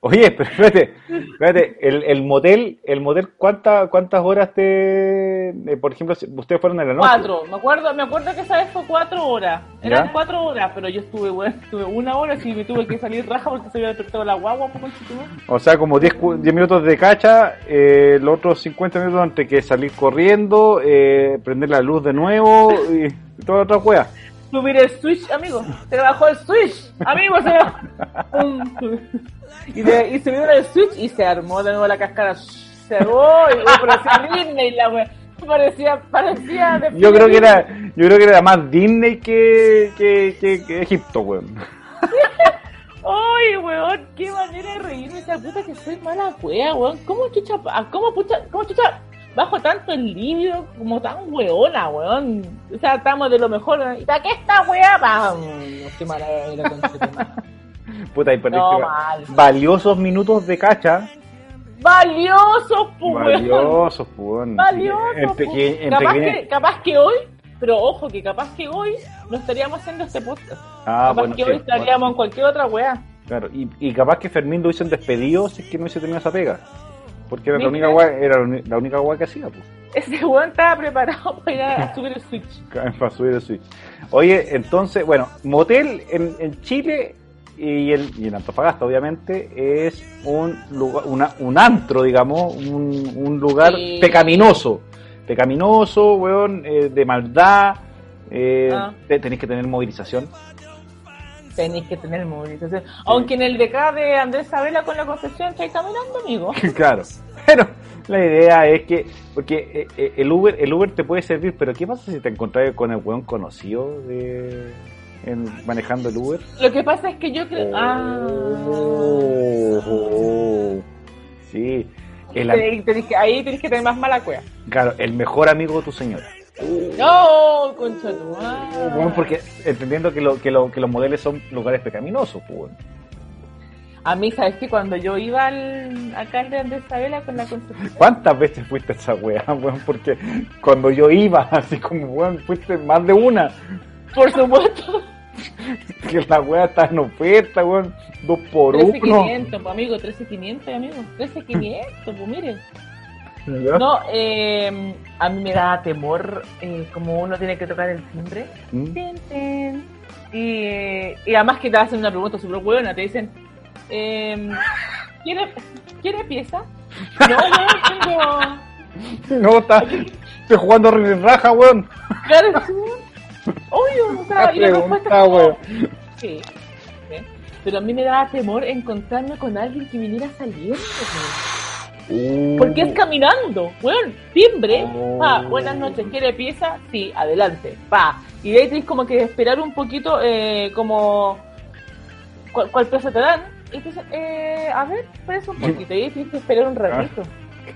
D: Oye, pero <laughs> espérate, espérate, el, el motel, el motel, ¿cuánta, ¿cuántas horas te, eh, por ejemplo, si ustedes fueron en la noche?
E: Cuatro, me acuerdo, me acuerdo que esa vez fue cuatro horas. Eran
D: ¿Ya?
E: cuatro horas, pero yo estuve, weón, estuve una hora y me tuve que salir raja porque se había despertado la guagua, conchetumare.
D: O sea, como 10, cu- 10 minutos de cacha, eh, los otros 50 minutos antes que salir corriendo, eh, prender la luz de nuevo y, y toda otra wea.
E: Subir el switch, amigo. Se bajó el switch, amigo. Se Pum. y, de, y subieron el switch y se armó de nuevo la cascada. Se armó y parecía Disney la wea. Parecía, parecía de
D: Yo creo que era, yo creo que era más Disney que, que, que, que Egipto, weón.
E: Ay, weón, qué manera de reírme esa puta que soy mala wea, weón. ¿Cómo chucha, ah, cómo pucha, cómo chucha bajo tanto el líbido como tan weona, weón? O sea, estamos de lo mejor. ¿Y para qué esta wea? ¡Pam! Qué mala. <laughs>
D: Puta, y perdiste
E: No,
D: valiosos minutos de cacha.
E: Valioso, pues, weón.
D: Valiosos, pues, weón.
E: Valioso.
D: Entre
E: pues. capaz,
D: que-
E: que, capaz que hoy, pero ojo que capaz que hoy no estaríamos haciendo este podcast.
D: Ah,
E: capaz
D: bueno,
E: que
D: sí,
E: hoy estaríamos en cualquier otra wea.
D: Claro, y, y capaz que Fermín lo hubiesen despedido si es que no hubiese tenido esa pega. Porque era la única guay, era la única guay que hacía, pues.
E: Ese <laughs> weón estaba preparado para ir a <laughs> subir el switch.
D: Para subir el Switch. Oye, entonces, bueno, motel en, en Chile y, el, y en Antofagasta, obviamente, es un lugar, una- un antro, digamos, un, un lugar
E: Sí.
D: pecaminoso. Pecaminoso, weón, eh, de maldad. eh,
E: Ah.
D: te- tenéis que tener movilización.
E: Tenéis que tener movilización. Aunque en el de acá de Andrés Sabela con la Concepción estáis caminando, amigo. <laughs>
D: claro. Pero la idea es que, porque eh, eh, el Uber, el Uber te puede servir, pero ¿qué pasa si te encontrás con el weón conocido de en- manejando el Uber?
E: Lo que pasa es que yo creo. Ah.
D: Oh, oh, sí. El,
E: tenéis que- ahí tenéis que tener más mala cueva.
D: claro, el mejor amigo de tu señora.
E: No, concha tu madre.
D: Bueno, porque entendiendo que, lo, que, lo, que los modelos son lugares pecaminosos, pues.
E: A mí, ¿sabes que Cuando yo iba al, acá al de Isabela con la Concepción,
D: ¿Cuántas veces fuiste a esa weá, <laughs> weón? Porque cuando yo iba, <laughs> así como, weón, fuiste más de una.
E: por supuesto, <laughs>
D: Que la weá está en oferta, weón. Dos por uno.
E: 13.500, pues amigo, 13.500, amigo, 13.500, pues mire. No, eh, a mí me da temor eh, como uno tiene que tocar el timbre.
D: ¿Mm?
E: Tin, tin. Y, y además que te hacen una pregunta súper buena, te dicen, eh, ¿quiere, ¿quiere pieza? No, no, tengo... <laughs>
D: No, está, estoy jugando raja, weón.
E: Claro, sí. Obvio, o sea, y la respuesta
D: pregunta,
E: es como,
D: weón.
E: sí. ¿sí? Pero a mí me daba temor encontrarme con alguien que viniera saliendo. weón. Porque es caminando, weón, timbre,
D: Oh.
E: pa, buenas noches, ¿quiere pieza? Sí, adelante, pa. Y de ahí tienes como que esperar un poquito, eh, como, ¿cuál, cuál pieza te dan? Y entonces, eh, a ver, espérese un poquito, y ahí tienes que esperar un ratito.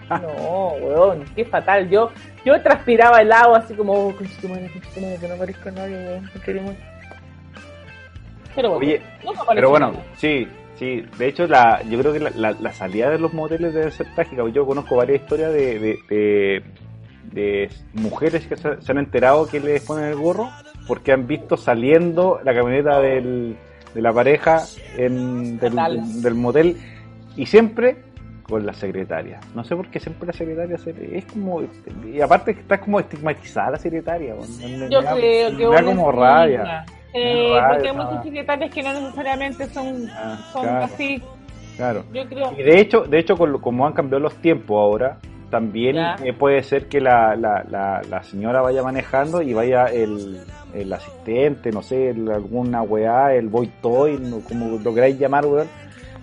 E: No, weón, qué fatal. Yo, yo transpiraba el agua así como, oh, conchetumare, conchetumare, que no parezco a nadie, weón, no queremos. Pero bueno,
D: Oye, Pero bueno, sí, sí. De hecho, la, yo creo que la, la- la salida de los moteles debe ser trágica. Yo conozco varias historias de, de, de- de mujeres que se, se han enterado que les ponen el gorro porque han visto saliendo la camioneta del, de la pareja en, del, del- del motel y siempre con la secretaria. No sé por qué siempre la secretaria se- es como... Y aparte está como estigmatizada la secretaria. me-
E: Yo
D: me da-
E: creo que
D: me da como rabia.
E: Eh, porque hay
D: weá.
E: secretarios que no necesariamente son,
D: Ah,
E: son
D: claro.
E: así.
D: Claro.
E: Yo creo.
D: Y de hecho, de hecho como han cambiado los tiempos ahora, también eh, puede ser que la, la, la, la señora vaya manejando y vaya el, el asistente, no sé, el- alguna weá, el boy toy, no- como lo queráis llamar, weón.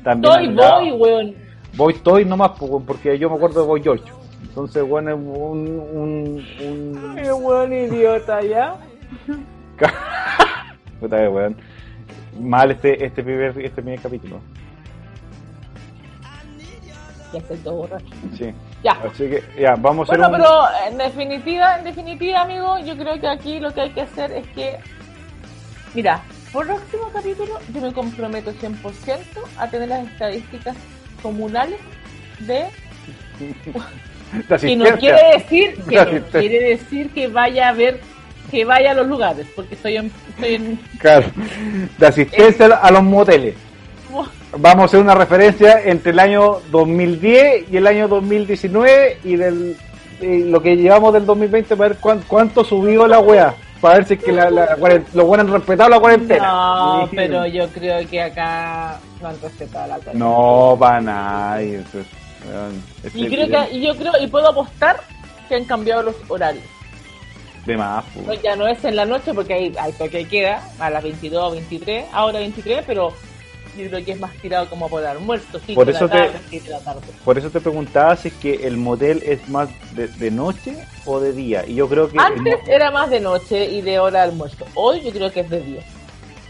D: También
E: Toy boy, weón.
D: Boy toy nomás, weón, porque yo me acuerdo de Boy George. Entonces, bueno, es un... un, un...
E: Qué weón idiota, ¿ya? <laughs>
D: Puta que weón. Mal este, este, primer, este primer capítulo.
E: Ya estoy todo borracho.
D: Sí.
E: Ya.
D: Así que, ya, vamos a hacer
E: Bueno,
D: un...
E: pero en definitiva, en definitiva, amigo, yo creo que aquí lo que hay que hacer es que, mira, por el próximo capítulo yo me comprometo 100% a tener las estadísticas comunales de <laughs> que no quiere decir que no quiere decir que vaya a ver que vaya a los lugares, porque estoy en,
D: Claro, de asistencia a los moteles. Vamos a hacer una referencia entre el año 2010 y el año 2019 y del y lo que llevamos del 2020 para ver cuán- cuánto subió la weá. Para ver si es que la, la cuaren- los buenos han respetado la cuarentena.
E: No,
D: Sí.
E: pero yo creo que acá no han respetado la cuarentena.
D: No, para nadie.
E: Y creo que, y yo creo, y puedo apostar que han cambiado los horarios.
D: De más, pues.
E: No, ya no es en la noche porque hay, hay toque de queda a las 22 23, ahora 23, pero yo creo que es más tirado como por almuerzo, 5
D: Por
E: de
D: eso
E: la
D: te-
E: tarde, 7 de la tarde.
D: Por eso te preguntaba si es que el motel es más de, de noche o de día. Y yo creo que.
E: Antes era más de noche y de hora de almuerzo. Hoy yo creo que es de día.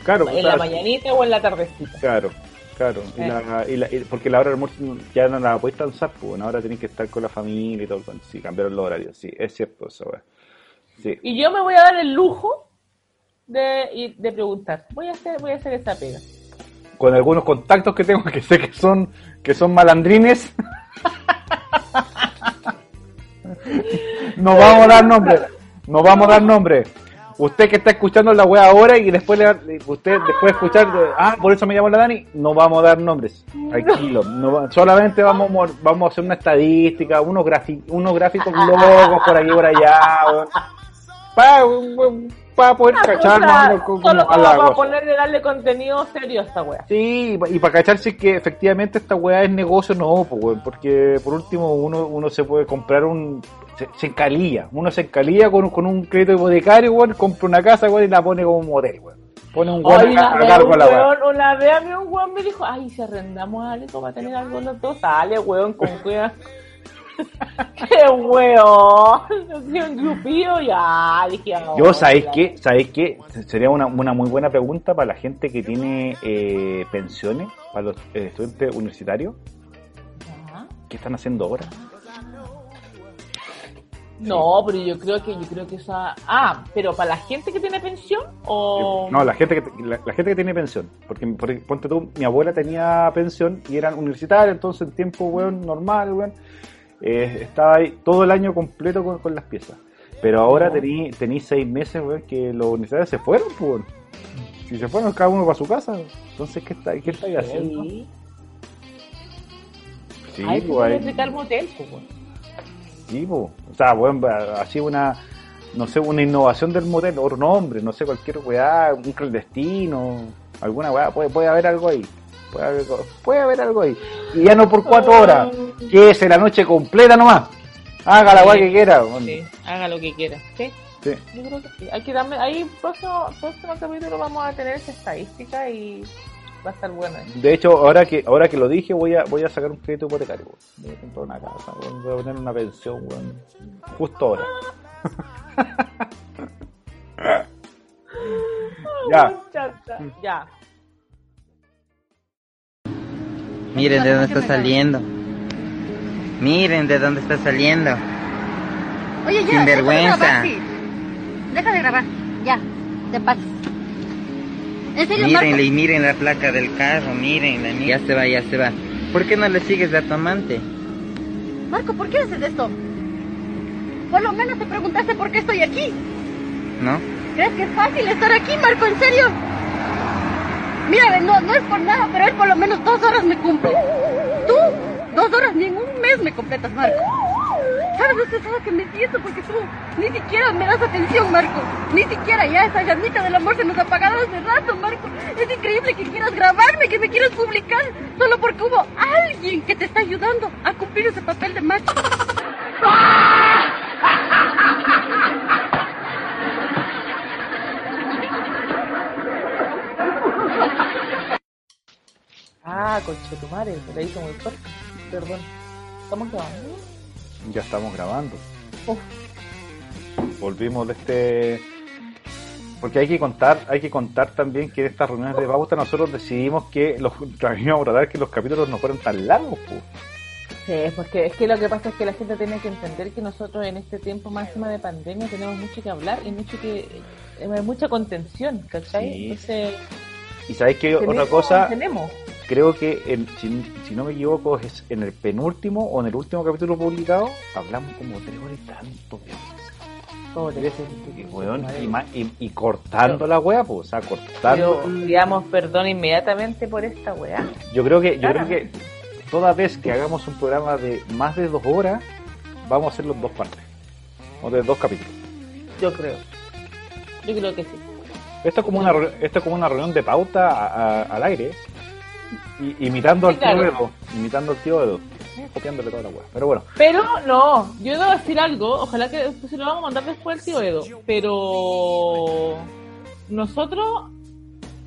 D: claro,
E: en la mañanita o en la tardecita.
D: Claro, claro. Y
E: Eh.
D: la, y la- y- porque la hora del almuerzo ya no la puedes transar, pues ahora tenés que estar con la familia y todo. Sí, cambiaron los horarios, sí, es cierto eso, weón. Sí.
E: Y yo me voy a dar el lujo de, de preguntar. Voy a hacer, voy a hacer esa pega.
D: Con algunos contactos que tengo <laughs> que sé que son, que son malandrines. no vamos a dar nombre. No vamos a dar nombre. Usted que está escuchando la wea ahora y después le, usted después de escuchar, ah, por eso me llamo la Dani, no vamos a dar nombres. Tranquilo. No, solamente vamos, a- vamos a hacer una estadística, unos, unos gráficos locos por aquí y por allá. Para poder cachar más o menos cómo
E: solo como para ponerle darle contenido serio a esta wea.
D: Sí, y para cachar si que efectivamente esta weá es negocio no, pues, weón, porque por último uno, uno se puede comprar un... Se, se encalilla, uno se encalilla con, con un crédito hipotecario, weón, compra una casa, weón, y la pone como motel, weón. Pone un weón a, a cargo
E: un
D: la weá.
E: weón, una vez a mí un weón me dijo, ay, si arrendamos algo para tener algo los dos, sale weón con weón. Qué weón, un grupillo, ya, dije, ah,
D: Yo, ¿sabéis qué? ¿Sabéis qué? Sería una, una muy buena pregunta para la gente que tiene eh, pensiones, para los eh, estudiantes universitarios. ¿Qué están haciendo ahora?
E: No, pero yo creo que yo creo que esa ah, pero para la gente que tiene pensión o
D: No, la gente que la, la gente que tiene pensión, porque, porque, ponte tú, mi abuela tenía pensión y era universitaria, entonces en tiempo weón normal, weón, eh, estaba ahí todo el año completo con, con las piezas. Pero ahora tení, tení seis meses, weón, que los universitarios se fueron, pues. weón. Si se fueron cada uno para su casa, entonces ¿qué está, qué estáis haciendo?
E: Sí.
D: Sí,
E: Ay,
D: pues,
E: ¿cómo
D: ahí-
E: le explica el motel, pues, weón?
D: Sí, po. o sea, bueno, así una, no sé, una innovación del motel, otro nombre, no sé, cualquier weá, un clandestino, alguna weá, puede, puede haber algo ahí. Puede haber, puede haber algo ahí. Y ya no por cuatro horas, que es la noche completa nomás. Haga la que quiera.
E: Sí, haga lo que quiera. Sí,
D: Sí.
E: yo creo que sí. Hay que darme, ahí próximo, próximo capítulo vamos a tener esa estadística y va a estar bueno.
D: De hecho, ahora que ahora que lo dije, voy a voy a sacar un crédito hipotecario. Voy a comprar una casa, voy a poner una pensión, weón. justo ahora. <laughs> ya.
E: Ya.
F: Miren de dónde está saliendo. Miren de dónde está saliendo.
G: Oye, ya,
F: Sinvergüenza.
G: Deja de grabar, sí. Deja de grabar. Ya, te pasas. En serio,
F: Mírenle
G: Marco.
F: y miren la placa del carro, mírenla. mi- Ya se va, ya se va. ¿Por qué no le sigues a tu amante?
G: Marco, ¿por qué haces esto? Por lo menos te preguntaste por qué estoy aquí.
F: ¿No?
G: ¿Crees que es fácil estar aquí, Marco? ¿En serio? Mira, no, no es por nada, pero él por lo menos dos horas me cumple. Tú, dos horas ni en un mes me completas, Marco. ¿Sabes lo estresada que me siento? Porque tú ni siquiera me das atención, Marco. Ni siquiera ya esa llamita del amor se nos ha apagado hace rato, Marco. Es increíble que quieras grabarme, que me quieras publicar, solo porque hubo alguien que te está ayudando a cumplir ese papel de macho.
E: Ah, conche tu madre, se la hizo muy fuerte. Perdón. ¿Estamos grabando?
D: Ya estamos grabando.
E: Uf.
D: Volvimos de este porque hay que contar, hay que contar también que en estas reuniones de pauta nosotros decidimos que los íbamos a tratar que los capítulos no fueran tan largos, pues.
E: Sí, porque es que lo que pasa es que la gente tiene que entender que nosotros en este tiempo máximo de pandemia tenemos mucho que hablar y mucho que eh, mucha contención, ¿cachai?
D: Sí.
E: Entonces,
D: Y sabéis que otra cosa,
E: tenemos.
D: Creo que en- si, si no me equivoco es en el penúltimo o en el último capítulo publicado hablamos como tres horas y tanto.
E: Pobre
D: Y,
E: gente.
D: weón, y, y- y cortando la wea, pues, o sea, cortando.
E: Pero pidamos perdón inmediatamente por esta weá.
D: Yo creo que, yo creo que toda vez que hagamos un programa de más de dos horas, vamos a hacer los dos partes. O de dos capítulos.
E: Yo creo. Yo creo que sí.
D: Esto es como una, esto es como una reunión de pauta a- a- al aire. Y, imitando
E: Sí,
D: al tío. Edo. Imitando al tío Edo. Copiándole toda la wea. Pero bueno.
E: Pero no, yo debo decir algo, ojalá que se lo vamos a mandar después al tío Edo, pero nosotros,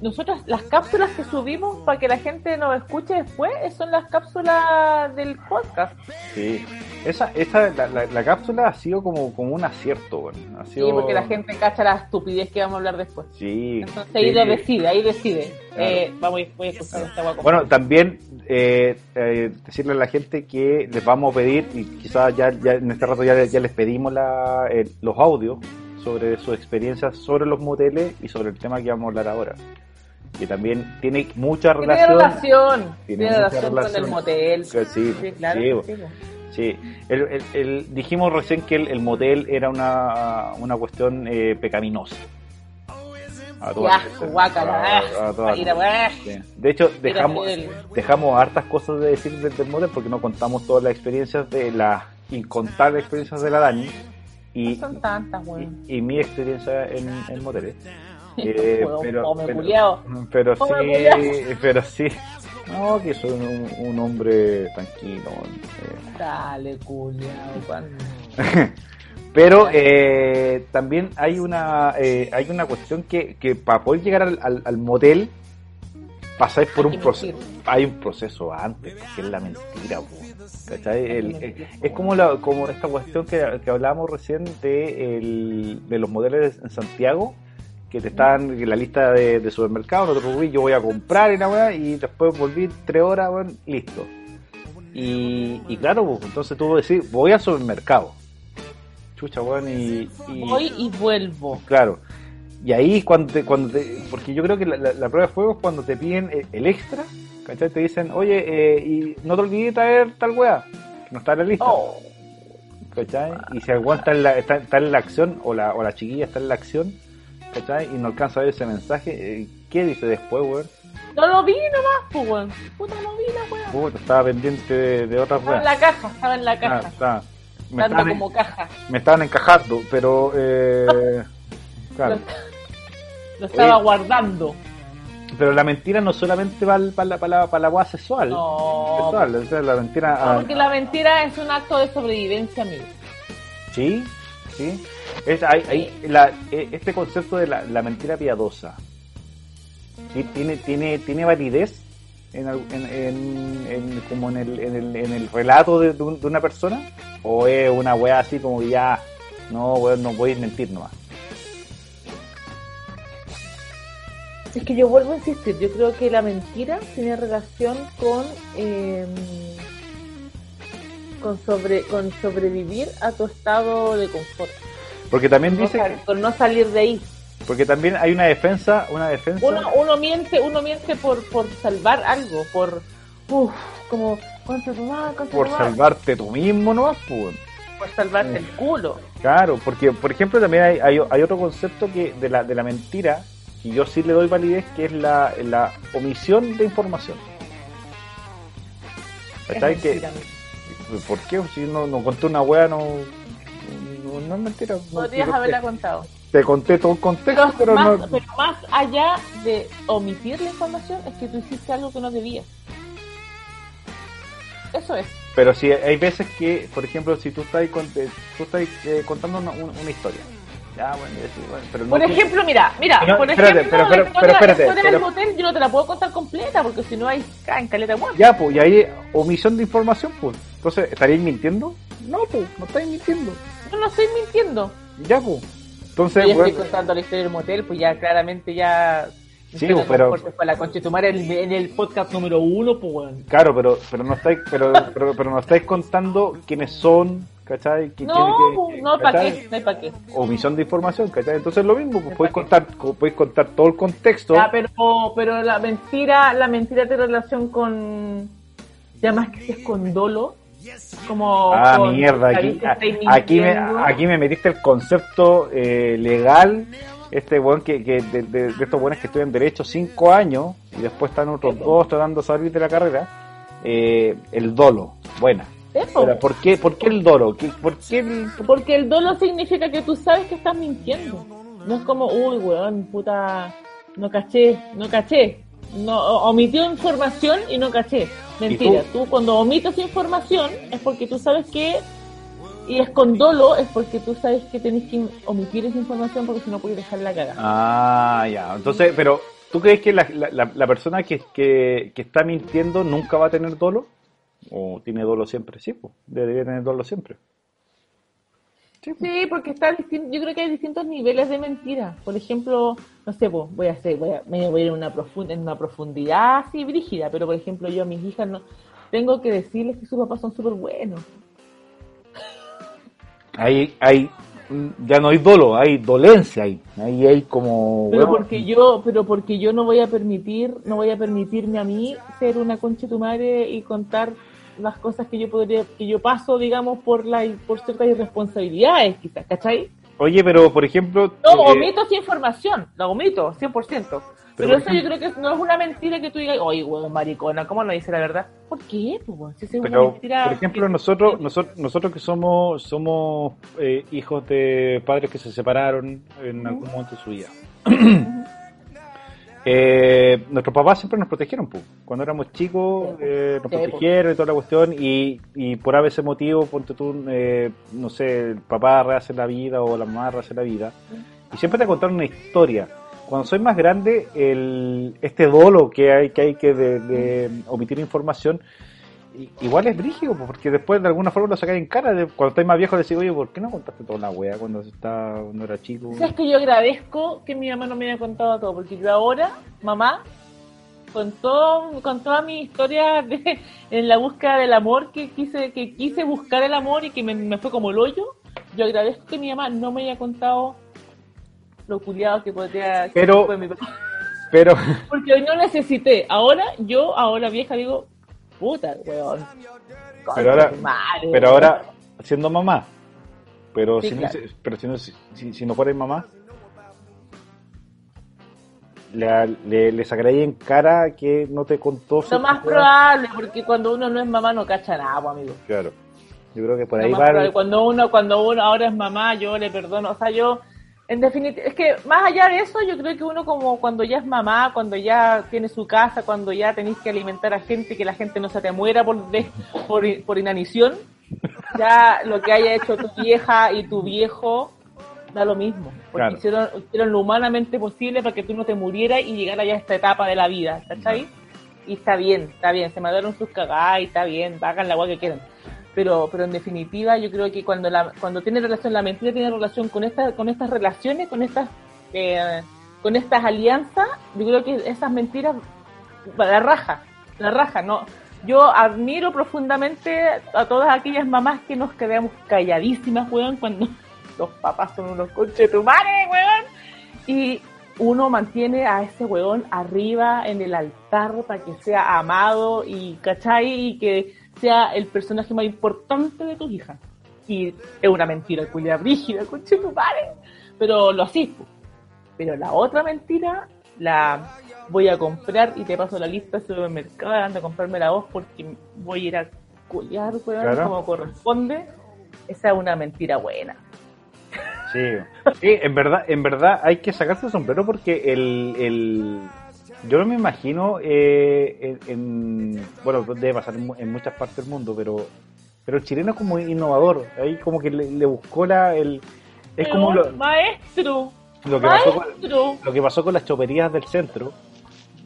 E: nosotros las cápsulas que subimos para que la gente nos escuche después son las cápsulas del podcast.
D: Sí. Esa, esa, la, la- la cápsula ha sido como, como un acierto. Ha
E: Sí, porque la gente cacha la estupidez que vamos a hablar después.
D: Sí.
E: Entonces
D: sí.
E: ahí lo decide, ahí decide.
D: Claro.
E: Eh, vamos, voy a escuchar esta guapa.
D: Bueno, también eh, eh, decirle a la gente que les vamos a pedir, y quizás ya, ya en este rato ya, ya les pedimos la, eh, los audios sobre sus experiencias sobre los moteles y sobre el tema que vamos a hablar ahora. Que también tiene mucha
E: tiene
D: relación.
E: relación,
D: tiene
E: tiene
D: mucha
E: relación con el motel.
D: Que sí,
E: Sí, claro.
D: sí, el, el- el- dijimos recién que el, el motel era una, una cuestión eh, pecaminosa. A todas
E: guácala,
D: A-
E: ah,
D: a todas. Sí. De hecho, dejamos, dejamos hartas cosas de decir del, del motel porque no contamos todas las experiencias de las incontables experiencias de la Dani y,
E: No son tantas,
D: y, y mi experiencia en, en moteles. Eh, <laughs> pero, pero, sí, <laughs> pero sí. No, que soy un, un hombre tranquilo. eh,
E: Dale, culiao. <laughs>
D: Pero eh, también hay una eh, hay una cuestión que, que para poder llegar al, al, al motel pasáis por un proceso hay un proceso antes que es la mentira El- eh, es como la, como esta cuestión que, que hablábamos recién de, el- de los modelos en Santiago que te están en la lista de, de supermercados no te preocupes yo voy a comprar y la weá y después volví tres horas weón, listo y, y claro pues, entonces tú decís voy al supermercado chucha, weón, y, y-
E: Voy y vuelvo.
D: Claro. Y ahí cuando te, cuando te- porque yo creo que la, la- la prueba de fuego es cuando te piden el, el extra, ¿cachai? Te dicen, oye, eh, y no te olvides de traer tal weá, que no está en la lista.
E: Oh.
D: ¿cachai? Y si en la, está, está en la acción, o la, o la chiquilla está en la acción, ¿cachai? Y no alcanza a ver ese mensaje, eh, ¿qué dice después, weón?
E: No lo vi nomás, pues, weón. Puta, no vi la weá.
D: Puta, estaba pendiente de, de otras
E: Estaba en la caja, estaba en la
D: Ah,
E: caja.
D: está. Me,
E: Dando
D: estaban,
E: como caja.
D: me estaban encajando, pero... Eh, <laughs> claro.
E: Lo estaba
D: Oye.
E: guardando.
D: Pero la mentira no solamente va para la, para la, para la sexual.
E: No.
D: Sexual, o sea, la mentira...
E: No,
D: ah,
E: porque la mentira es un acto de sobrevivencia, amigo.
D: Sí, sí. Es, hay, hay- la- eh, este concepto de la, la mentira piadosa, ¿sí? ¿tiene, tiene, tiene validez en, en, en- en- como en el, en, el, en el relato de, de un- de una persona? ¿O es una weá así como que ya, no, weón, no voy a mentir nomás?
E: Es que yo vuelvo a insistir, yo creo que la mentira tiene relación con eh, con sobre con sobrevivir a tu estado de confort,
D: Porque también
E: no
D: dice,
E: con no salir de ahí.
D: porque también hay una defensa, una defensa.
E: Uno, uno miente, uno miente por, por salvar algo, por uf, como contra tu madre, contra
D: por
E: tu madre,
D: salvarte tú mismo nomás, pues.
E: por salvarte el culo.
D: Claro, porque por ejemplo también hay, hay, hay otro concepto que de la, de la mentira, y yo sí le doy validez, que es la, la omisión de información.
E: Es.
D: Que,
E: mentira, amigo.
D: ¿Por qué? Si no, no conté una wea, no, no, no es mentira. No,
E: Podrías
D: te,
E: haberla contado.
D: te conté todo el contexto,
E: Pero,
D: pero
E: más,
D: no...
E: pero más allá de omitir la información, es que tú hiciste algo que no debías. Eso es.
D: Pero si hay veces que, por ejemplo, si tú estás, con- eh, tú estás eh, contando una, una- una historia, ya, bueno, bueno, pero no
E: Por
D: que-
E: ejemplo, mira, mira,
D: No,
E: por
D: espérate,
E: ejemplo,
D: pero- pero- pero espérate,
E: la del motel yo no te la puedo contar completa porque si no hay caen caleta muerta.
D: Ya, pues, y ahí omisión de información, pues. Entonces, ¿estaríais mintiendo? No, pues, no estáis mintiendo.
E: Yo no estoy mintiendo.
D: Ya, pues. Entonces,
E: Yo
D: bueno,
E: estoy contando la historia del motel, pues ya claramente ya...
D: Sí,
E: Pero
D: pero-
E: Fue la concha de tu madre en, en el podcast número uno, pues weón.
D: claro, pero, pero no estáis, pero, pero, pero no estáis contando quiénes son, ¿cachai? ¿Qui-
E: No,
D: qué-
E: pues, no, ¿para qué? No hay para qué.
D: Omisión de información, ¿cachai? Entonces lo mismo, pues podéis contar, co- podéis contar todo el contexto.
E: Ya, pero, pero la mentira, la mentira tiene relación con... Ya más que si es con dolo. Como
D: Ah, mierda, aquí, aquí, me,
E: mintiendo.
D: aquí me metiste el concepto eh, legal, este weón que, que de, de- de estos buenos que estudian Derecho cinco años y después están otros dos tratando de salir de la carrera, eh, el dolo, buena. Pero, ¿por, qué, ¿Por qué el dolo? ¿Qué- ¿Por qué el-
E: Porque el dolo significa que tú sabes que estás mintiendo. No es como, uy, weón, puta, no caché, no caché. No, omitió información y no caché. Mentira,
D: ¿Y
E: tú? cuando omites información es porque tú sabes que, y es con dolo, es porque tú sabes que tenés que omitir esa información porque si no puedes dejar la cagada.
D: Ah, ya. Entonces, pero ¿tú crees que la, la- la- la persona que, que, que está mintiendo nunca va a tener dolo? ¿O tiene dolo siempre? Sí, pues, debería tener dolo siempre. Sí,
E: porque está yo creo que hay distintos niveles de mentira. Por ejemplo, no sé, voy a hacer, voy a, me voy a ir en una, profund- en una profundidad así brígida, pero por ejemplo yo a mis hijas no tengo que decirles que sus papás son súper buenos.
D: Ahí, hay, mm, ya no hay dolo, hay dolencia ahí. Ahí hay como...
E: Pero porque yo, pero porque yo no voy a permitir, no voy a permitirme a mí ser una concha de tu madre y contar las cosas que yo podría, que yo paso, digamos, por la por ciertas irresponsabilidades, quizás, ¿cachai?
D: Oye, pero por ejemplo...
E: No,
D: eh,
E: omito esa información, la omito, 100%. Pero,
D: por
E: eso yo creo que no es una mentira que tú digas, oye, weón, maricona, ¿cómo no dice la verdad? ¿Por qué? Pues, si es una
D: Pero,
E: mentira
D: por ejemplo,
E: que-
D: nosotros, nosotros, nosotros que somos, somos eh, hijos de padres que se separaron en algún momento de su vida. Eh, nuestros papás siempre nos protegieron, pues. Cuando éramos chicos, eh, nos protegieron y toda la cuestión. Y, y por a veces motivo, ponte tú, eh, no sé, el papá rehace la vida o la mamá rehace la vida. Y siempre te contaron una historia. Cuando soy más grande, el, este dolo que hay que, hay que de, de omitir información, igual es brígido, porque después de alguna forma lo sacáis en cara. De, cuando estáis más viejo, decís, oye, ¿por qué no contaste toda la wea cuando, está, cuando era chico?
E: ¿Sabes que yo agradezco que mi mamá no me haya contado todo? Porque yo ahora, mamá, con todo, con toda mi historia de, en la búsqueda del amor que quise, que quise buscar el amor y que me, me fue como el hoyo, yo agradezco que mi mamá no me haya contado lo culiado que podría
D: Pero-
E: fue mi papá.
D: Pero,
E: Porque no necesité. Ahora, yo, ahora vieja, digo, puta, weón.
D: Pero ahora,
E: madre,
D: pero ahora siendo mamá. Pero,
E: Sí,
D: si, no, pero si, no, si, si no fueras mamá, le, le, le sacaría en cara que no te contó
E: Lo más probable, porque cuando uno no es mamá no cacha nada, amigo.
D: Claro. Yo creo que por
E: Lo
D: ahí va.
E: probable. Cuando uno, cuando uno ahora es mamá, yo le perdono. O sea, yo, en definitiva, es que más allá de eso, yo creo que uno como cuando ya es mamá, cuando ya tiene su casa, cuando ya tenéis que alimentar a gente, que la gente no se te muera por, de- por, por inanición, ya lo que haya hecho tu vieja y tu viejo da lo mismo. Porque
D: Claro.
E: hicieron, hicieron lo humanamente posible para que tú no te murieras y llegara ya a esta etapa de la vida, ¿cachai? Y está bien, está bien, se mandaron sus cagadas y está bien, hagan la agua que quieran. Pero, pero en definitiva yo creo que cuando la, cuando tiene relación, la mentira tiene relación con esta, con estas relaciones, con estas, eh, con estas alianzas, yo creo que esas mentiras, la raja, la raja, no. Yo admiro profundamente a todas aquellas mamás que nos quedamos calladísimas, weón, cuando <laughs> los papás son unos conchetumares, weón. Y uno mantiene a ese weón arriba en el altar para que sea amado y, ¿cachai? Y que sea el personaje más importante de tus hijas. Y es una mentira, culia brígida, <laughs> conchetumare. Pero lo así. Pero la otra mentira, la voy a comprar y te paso la lista de supermercado, anda a comprarme la voz porque voy a ir a culiar, weón,
D: Claro.
E: como corresponde. Esa es una mentira buena.
D: Sí. Sí, en verdad, en verdad hay que sacarse el sombrero porque el, el yo no me imagino eh, en, en- bueno debe pasar en, en muchas partes del mundo, pero pero el chileno es como innovador, ahí como que le, le buscó la el es como lo,
E: Maestro,
D: lo que pasó con,
E: maestro.
D: lo que pasó con las choperías del centro.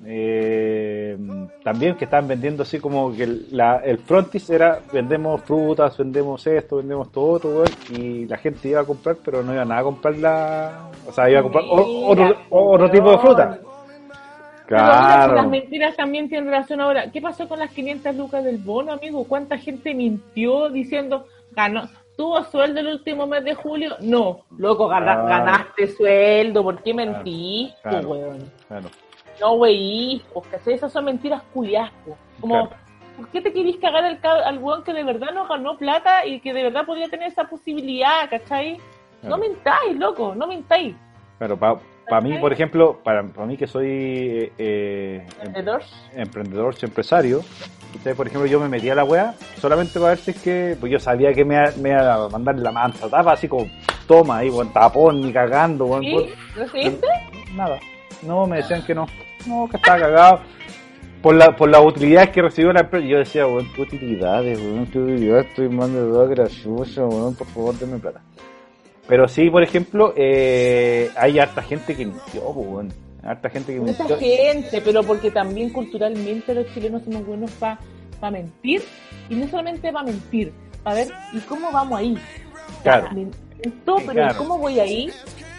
D: eh, también que estaban vendiendo así como que el, la, el frontis era vendemos frutas, vendemos esto, vendemos todo otro, y la gente iba a comprar, pero no iba nada a comprar la. O sea, iba a comprar otro tipo de fruta.
E: Mira, si las
D: Claro.
E: mentiras también tienen relación ahora. ¿Qué pasó con las 500 lucas del bono, amigo? ¿Cuánta gente mintió diciendo, ganó, tuvo sueldo el último mes de julio? No, loco, gana-
D: Claro.
E: ganaste sueldo, ¿por qué mentiste,
D: claro.
E: weón?
D: Claro.
E: No, wey, pues, ¿cachai? Esas son mentiras culias. Como,
D: Claro.
E: ¿por qué te querís cagar al, al weón que de verdad no ganó plata y que de verdad podría tener esa posibilidad, ¿cachai? No
D: Claro.
E: mintáis, loco, no mintáis.
D: Pero para mí, por ejemplo, para, para mí que soy eh, em- emprendedor, soy empresario, ustedes, por ejemplo, yo me metí a la wea solamente para ver si es que, pues yo sabía que me, iba- me iba a mandar la mansa tapa, así como, toma ahí, buen tapón, ni cagando, buen,
E: ¿Sí? ¿Recibiste?
D: nada. No, me decían que no, no, que estaba cagado. Por la, por las utilidades que recibió la empresa, yo decía, weón, qué utilidades, weón, qué utilidades, estoy mandando todo gracioso, weón, por favor, denme plata. Pero sí, por ejemplo, eh, hay harta gente que mintió. Harta gente que
E: Mucha
D: mintió.
E: gente, pero porque también culturalmente los chilenos somos buenos para mentir, y no solamente para mentir, para ver, ¿y cómo vamos ahí?
D: Claro.
E: Miento, pero
D: Claro.
E: ¿cómo voy ahí?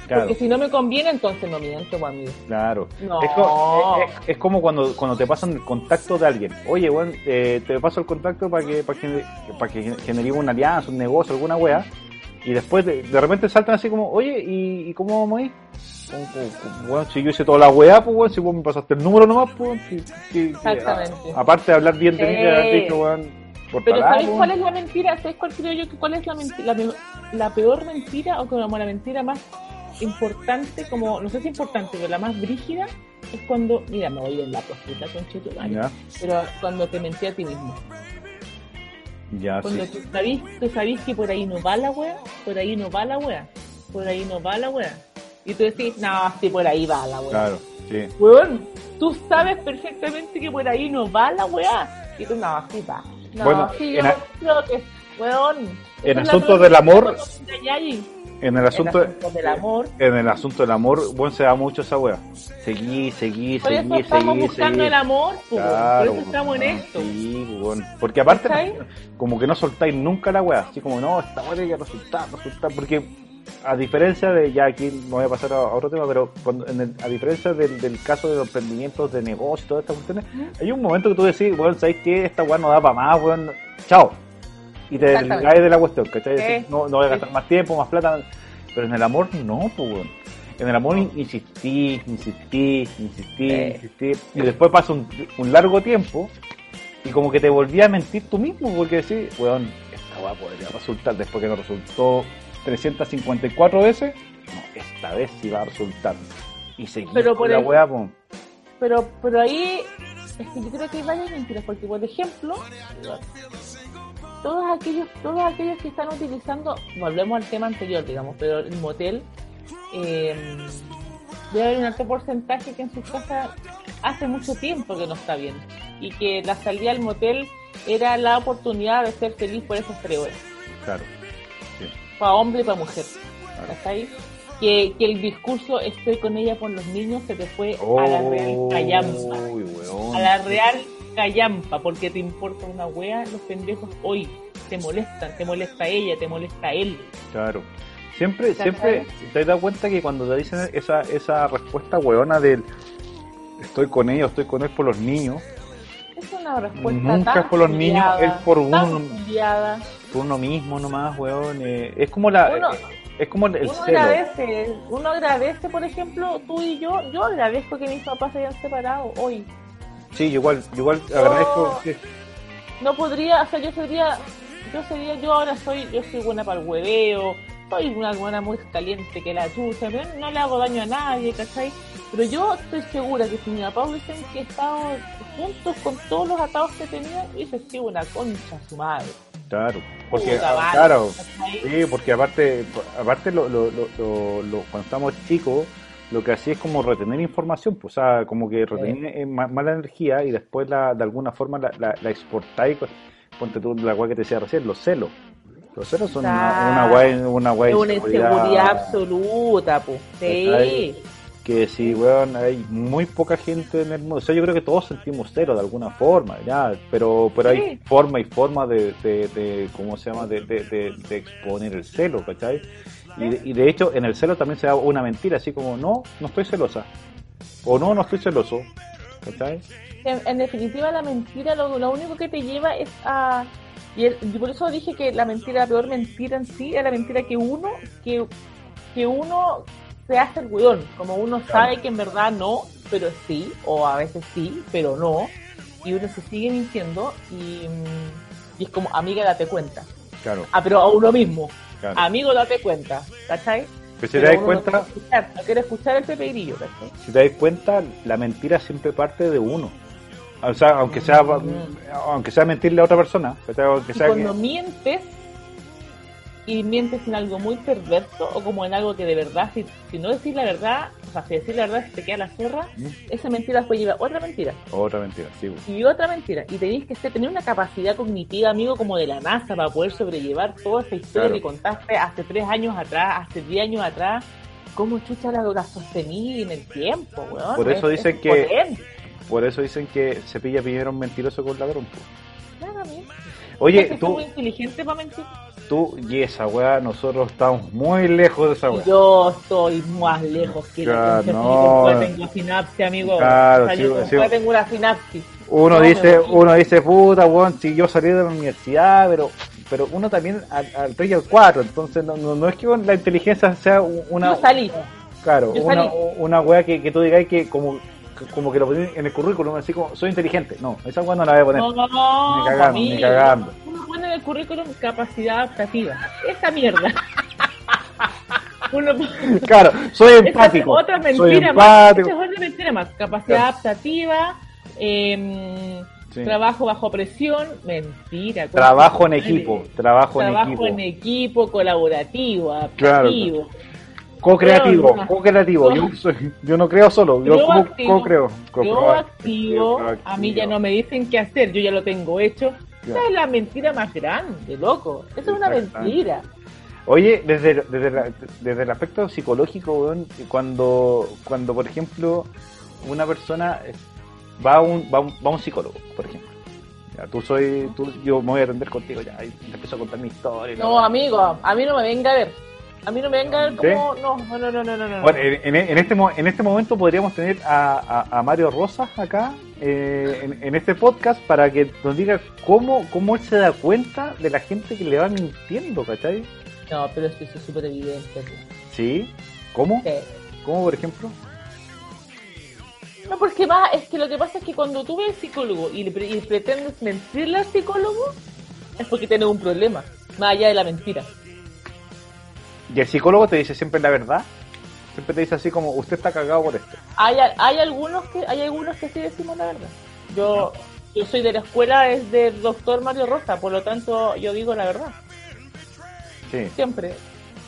D: Claro.
E: Porque si no me conviene, entonces no miento, amigo.
D: Claro.
E: No.
D: Es, co- es- como cuando, cuando te pasan el contacto de alguien. Oye, weón, eh, te paso el contacto para que, para que, para que generemos una alianza, un negocio, alguna wea. Y después de, de repente saltan así como, oye, ¿y, y cómo vamos ahí? Weón, si yo hice toda la weá, pues weón, si vos me pasaste el número nomás, pues si- si-
E: Exactamente.
D: a- aparte de hablar bien de mí, dicho, weón,
E: Pero ¿sabéis cuál es la mentira? ¿Sabéis cuál creo yo que cuál es la, menti- la, peor- la peor mentira o como la mentira más importante, como, no sé si importante, pero la más brígida, es cuando, mira, me voy en la prostituta con
D: Ya,
E: pero cuando te mentí a ti mismo.
D: Ya,
E: Cuando
D: sí.
E: tú sabís, tú sabís que por ahí no va la wea, por ahí no va la wea, por ahí no va la wea. Y tú decís, no, sí, por ahí va la wea.
D: Claro, sí.
E: Weón, tú sabes perfectamente que por ahí no va la weá. Y tú, no, sí va. No,
D: Bueno,
E: sí, yo creo que, weón.
D: en asuntos del amor,
E: cosa
D: En el asunto,
E: del amor.
D: en el asunto del amor, bueno, se da mucho esa wea. Seguí, seguí,
E: Por eso
D: seguí,
E: estamos
D: seguí,
E: buscando
D: seguí.
E: el amor,
D: Claro,
E: por eso estamos en
D: weón,
E: esto.
D: Sí, weón. Porque aparte, como que no soltáis nunca la wea. Así como, no, esta wea tiene que resultar, resultar. Porque a diferencia de, ya aquí me voy a pasar a, a otro tema, pero cuando, en el- a diferencia del, del caso de los emprendimientos de negocio y todas estas cuestiones, hay un momento que tú decís, weón, ¿sabes qué? Esta weá no da para más, weón. Chao. Y te desligáis de la cuestión, ¿cachai? Decís, No, no voy a gastar más tiempo, más plata, pero en el amor no, pues, weón. En el amor in- insistí, insistí, insistí, insistí, y después pasa un, un largo tiempo y como que te volví a mentir tú mismo, porque decís, weón, esta weá podría resultar después que no resultó 354 veces, no, esta vez sí va a resultar. Y seguí
E: Pero
D: con la weá, pues.
E: Pero, pero ahí es que yo creo que hay varias mentiras, porque por ejemplo, todos aquellos, todos aquellos que están utilizando, volvemos al tema anterior, digamos, pero el motel, eh, debe haber un alto porcentaje que en sus casas hace mucho tiempo que no está bien y que la salida al motel era la oportunidad de ser feliz por esas tres horas,
D: Claro.
E: para hombre y para mujer. Que, que el discurso estoy con ella por los niños se te fue a la real callampa.
D: Weón.
E: A la real callampa, porque te importa una wea, los pendejos hoy te molestan, te molesta ella, te molesta él.
D: Claro. Siempre, siempre te das cuenta que cuando te dicen esa, esa respuesta weona del estoy con ellos, estoy con él por los niños,
E: Es una respuesta
D: Nunca
E: tan
D: es por los niños, es por uno. por uno mismo nomás, weón. eh, es como la.
E: Uno-
D: eh, es como el
E: Uno
D: celo.
E: agradece, uno agradece, por ejemplo, tú y yo, yo agradezco que mis papás se hayan separado hoy.
D: Sí, yo igual, yo igual agradezco.
E: no podría, o sea, yo sería, yo sería, yo ahora soy, yo soy buena para el hueveo, soy una buena muy caliente que la chucha, pero no le hago daño a nadie, ¿cachai? Pero yo estoy segura que si mi papá hubiesen que estado juntos con todos los atados que tenían, hubiese sido una concha su madre.
D: Claro, porque,
E: vale,
D: claro,
E: ¿cachai?
D: sí, porque aparte, aparte lo, lo, lo, lo- lo- cuando estamos chicos, lo que hacía es como retener información, pues, o sea, como que retener eh, ma- mala energía y después la, de alguna forma la, la, la exportáis, pues, ponte tú la guay que te decía recién, los celos. Los celos son una, una guay, una guay
E: Es una inseguridad absoluta, pues. Sí.
D: Que si, weón, hay muy poca gente en el mundo. O sea, yo creo que todos sentimos cero de alguna forma, ya, pero pero hay
E: Sí.
D: forma y forma de, de, de ¿cómo se llama?, de, de, de, de exponer el celo, ¿cachai? Y de, y de hecho, en el celo también se da una mentira, así como, no, no estoy celosa, o no, no estoy celoso, ¿cachai?
E: en, en definitiva la mentira lo, lo único que te lleva es a y, el- y por eso dije que la mentira la peor mentira en sí es la mentira que uno que, que uno se hace el weón. Como uno sabe que en verdad no pero sí o a veces sí pero no. Y uno se sigue mintiendo y, y es como amiga date cuenta
D: Claro,
E: ah pero a uno mismo
D: claro.
E: amigo date cuenta ¿cachai?
D: Pero si te das cuenta,
E: no quiere escuchar, no quiere escuchar el Pepe Grillo ¿cachai?
D: si te das cuenta, la mentira siempre parte de uno. O sea, aunque sea, aunque sea mentirle a otra persona,
E: cuando mientes y mientes en algo muy perverso o como en algo que de verdad, si, si no decís la verdad, o sea, si decís la verdad se te queda la zorra,
D: Mm.
E: esa mentira después lleva otra mentira
D: otra mentira, sí. pues.
E: y otra mentira. Y tenéis que ser- tener una capacidad cognitiva, amigo, como de la NASA para poder sobrellevar toda esa historia
D: Claro.
E: que contaste hace tres años atrás, hace diez años atrás. ¿Cómo chucha la, la sostení en el tiempo, weón?
D: Por eso
E: Es-
D: dicen
E: es
D: que-
E: potente.
D: Por eso dicen que Cepilla Piñera es un mentiroso con ladrón. pues.
E: Claro, amigo.
D: Oye, tú,
E: muy inteligente para mentir.
D: Tú y esa weá, nosotros estamos muy lejos de esa weá.
E: Yo estoy más lejos que
D: Claro,
E: la
D: no.
E: yo tengo sinapsis, amigo.
D: Claro,
E: o sea,
D: sí,
E: yo
D: sí.
E: después tengo una sinapsis.
D: Uno
E: No,
D: dice, uno dice, puta, weón, si yo salí de la universidad, pero pero uno también al, al 3 y al 4, entonces no, no, no es que la inteligencia sea una,
E: Yo salí.
D: claro,
E: yo
D: una,
E: salí.
D: una weá que, que tú digas que como, como que lo pones en el currículum, así como, soy inteligente. No, esa weá no la voy a poner.
E: No, no, no.
D: Ni cagando, ni cagando.
E: Uno pone en el currículum capacidad adaptativa. Esa mierda. <laughs> Uno
D: Claro, soy
E: es
D: empático.
E: otra mentira más.
D: empático.
E: Esa es otra mentira más. Capacidad
D: Claro.
E: adaptativa.
D: Sí.
E: Trabajo bajo presión. Mentira.
D: Trabajo en equipo, trabajo,
E: Trabajo
D: en equipo.
E: en equipo, colaborativo,
D: Claro. Co-creativo, co-creativo. Yo, soy- yo no creo solo, yo co-creo. Co-
E: Yo activo, a mí ya no me dicen qué hacer, yo ya lo tengo hecho. Esa es la mentira más grande, loco. Esa es una mentira.
D: Oye, desde, desde, la- desde el aspecto psicológico, cuando, cuando, por ejemplo, una persona va a un, va a un, va a un psicólogo, por ejemplo. Ya, tú soy, tú, yo me voy a atender contigo ya, y te empiezo a contar mi historia.
E: No, amigo, a mí no me venga a ver. A mí no me venga ver
D: ¿Sí?
E: como. No, no, no, no, no, no. no.
D: Bueno, en, en- este, en este momento podríamos tener a, a, a Mario Rosas acá eh, en, en este podcast para que nos diga cómo, cómo él se da cuenta de la gente que le va mintiendo, ¿cachai?
E: No, pero es que eso es súper evidente.
D: ¿Sí? ¿Cómo?
E: Sí.
D: ¿Cómo, por ejemplo?
E: No, porque va, es que lo que pasa es que cuando tú ves al psicólogo y, le y pretendes mentirle al psicólogo, es porque tienes un problema, más allá de la mentira.
D: ¿Y el psicólogo te dice siempre la verdad? Siempre te dice así como, usted está cagado por esto.
E: Hay, hay algunos que hay algunos que sí decimos la verdad. Yo yo soy de la escuela es del doctor Mario Rosa, por lo tanto yo digo la verdad,
D: Sí.
E: siempre.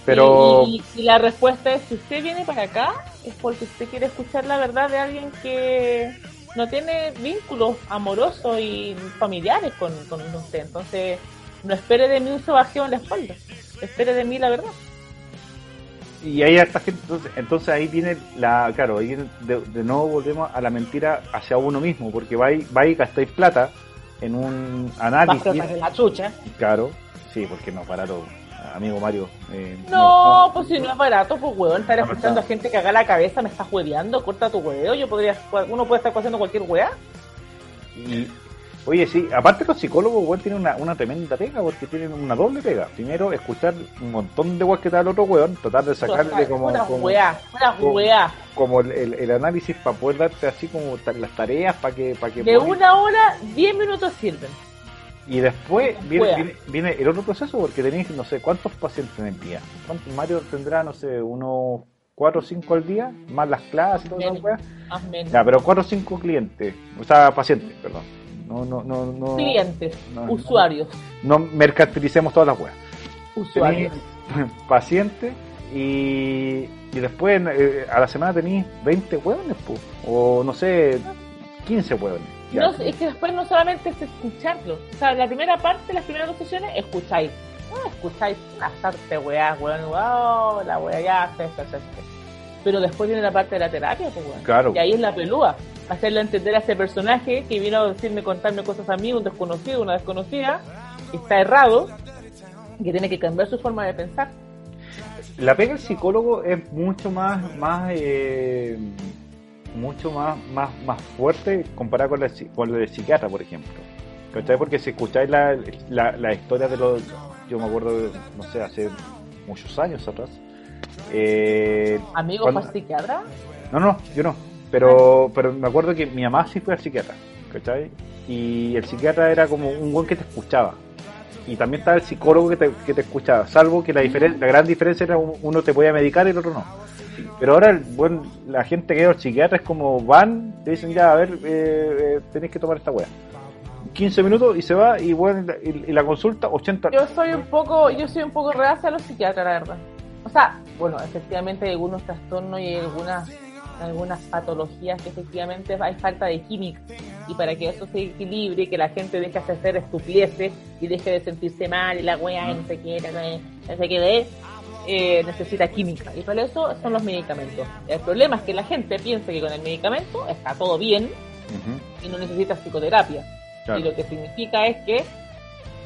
D: Pero,
E: Y, y- y la respuesta es, si usted viene para acá, es porque usted quiere escuchar la verdad de alguien que no tiene vínculos amorosos y familiares con, con usted. Entonces, no espere de mí un sobajeo en la espalda. Espere de mí la verdad.
D: Y hay harta gente, entonces, entonces ahí viene la, claro, ahí viene de, de nuevo volvemos a la mentira hacia uno mismo, porque vais va y gastáis plata en un
E: Más
D: análisis,
E: de la chucha.
D: claro, sí, porque no, barato, amigo Mario. eh,
E: No, pues si no es barato, pues huevón, estar
D: No,
E: escuchando a gente que haga la cabeza, me estás hueveando, corta tu hueveo, yo podría, uno puede estar haciendo cualquier hueá.
D: Y, oye, sí, aparte los psicólogos, weón, tienen una, una tremenda pega, porque tienen una doble pega. Primero, escuchar un montón de weas que da el otro weón, tratar de sacarle como,
E: Pura
D: como,
E: hueá, pura
D: como-
E: hueá.
D: como el, el- el análisis para poder darte así como las tareas para que, para que
E: De una hora, diez minutos sirven.
D: Y después viene, viene, viene el otro proceso porque tenéis, no sé, ¿cuántos pacientes en el día? ¿Cuántos? Mario tendrá, no sé, unos 4 o 5 al día, más las clases y todo eso. Ya, pero 4 o 5 clientes, o sea, pacientes, perdón. No, no, no, no.
E: Clientes,
D: no, no.
E: usuarios,
D: No mercantilicemos todas las weas.
E: usuarios. <laughs>
D: Pacientes y, y después eh, a la semana tenéis 20 hueones, pues. O no sé, 15 hueones.
E: No, es que después no solamente es escucharlo. O sea, la primera parte, las primeras dos sesiones, escucháis. Ah, escucháis una sarte weá, weón. Wow, la weá ya, se, se, se. Pero después viene la parte de la terapia, pues weón.
D: Claro.
E: Y ahí es la pelúa. Hacerle entender a ese personaje que vino a decirme, contarme cosas a mí, un desconocido, una desconocida, que está errado, que tiene que cambiar su forma de pensar.
D: La pega del psicólogo es mucho más, más, eh, mucho más, más, más fuerte comparado con la, con lo del psiquiatra, por ejemplo. ¿Cachai? Porque si escucháis la, la, la historia de los, yo me acuerdo, de, no sé, hace muchos años atrás. Eh,
E: Amigo,
D: cuando-
E: ¿fue psiquiatra?
D: No, no, yo no. Pero, pero me acuerdo que mi mamá sí fue al psiquiatra, ¿cachai? Y el psiquiatra era como un buen que te escuchaba. Y también estaba el psicólogo que te, que te escuchaba, salvo que la, diferen- la gran diferencia era un- uno te podía medicar y el otro no. Pero ahora el buen, la gente que va al psiquiatra es como van, te dicen ya, a ver, eh, eh, tenéis que tomar esta wea. 15 minutos y se va y, bueno, y, y la consulta 80
E: Yo soy un poco, yo soy un poco reacia a los psiquiatras, la verdad. O sea, bueno, efectivamente hay algunos trastornos y hay algunas, algunas patologías que efectivamente hay falta de química. Y para que eso se equilibre, que la gente deje de hacer estupideces y deje de sentirse mal y la wea y no sé qué, no sé qué de, eh, necesita química. Y para eso son los medicamentos. El problema es que la gente piensa que con el medicamento está todo bien
D: Ujú,
E: y no necesita psicoterapia.
D: claro.
E: Y lo que significa es que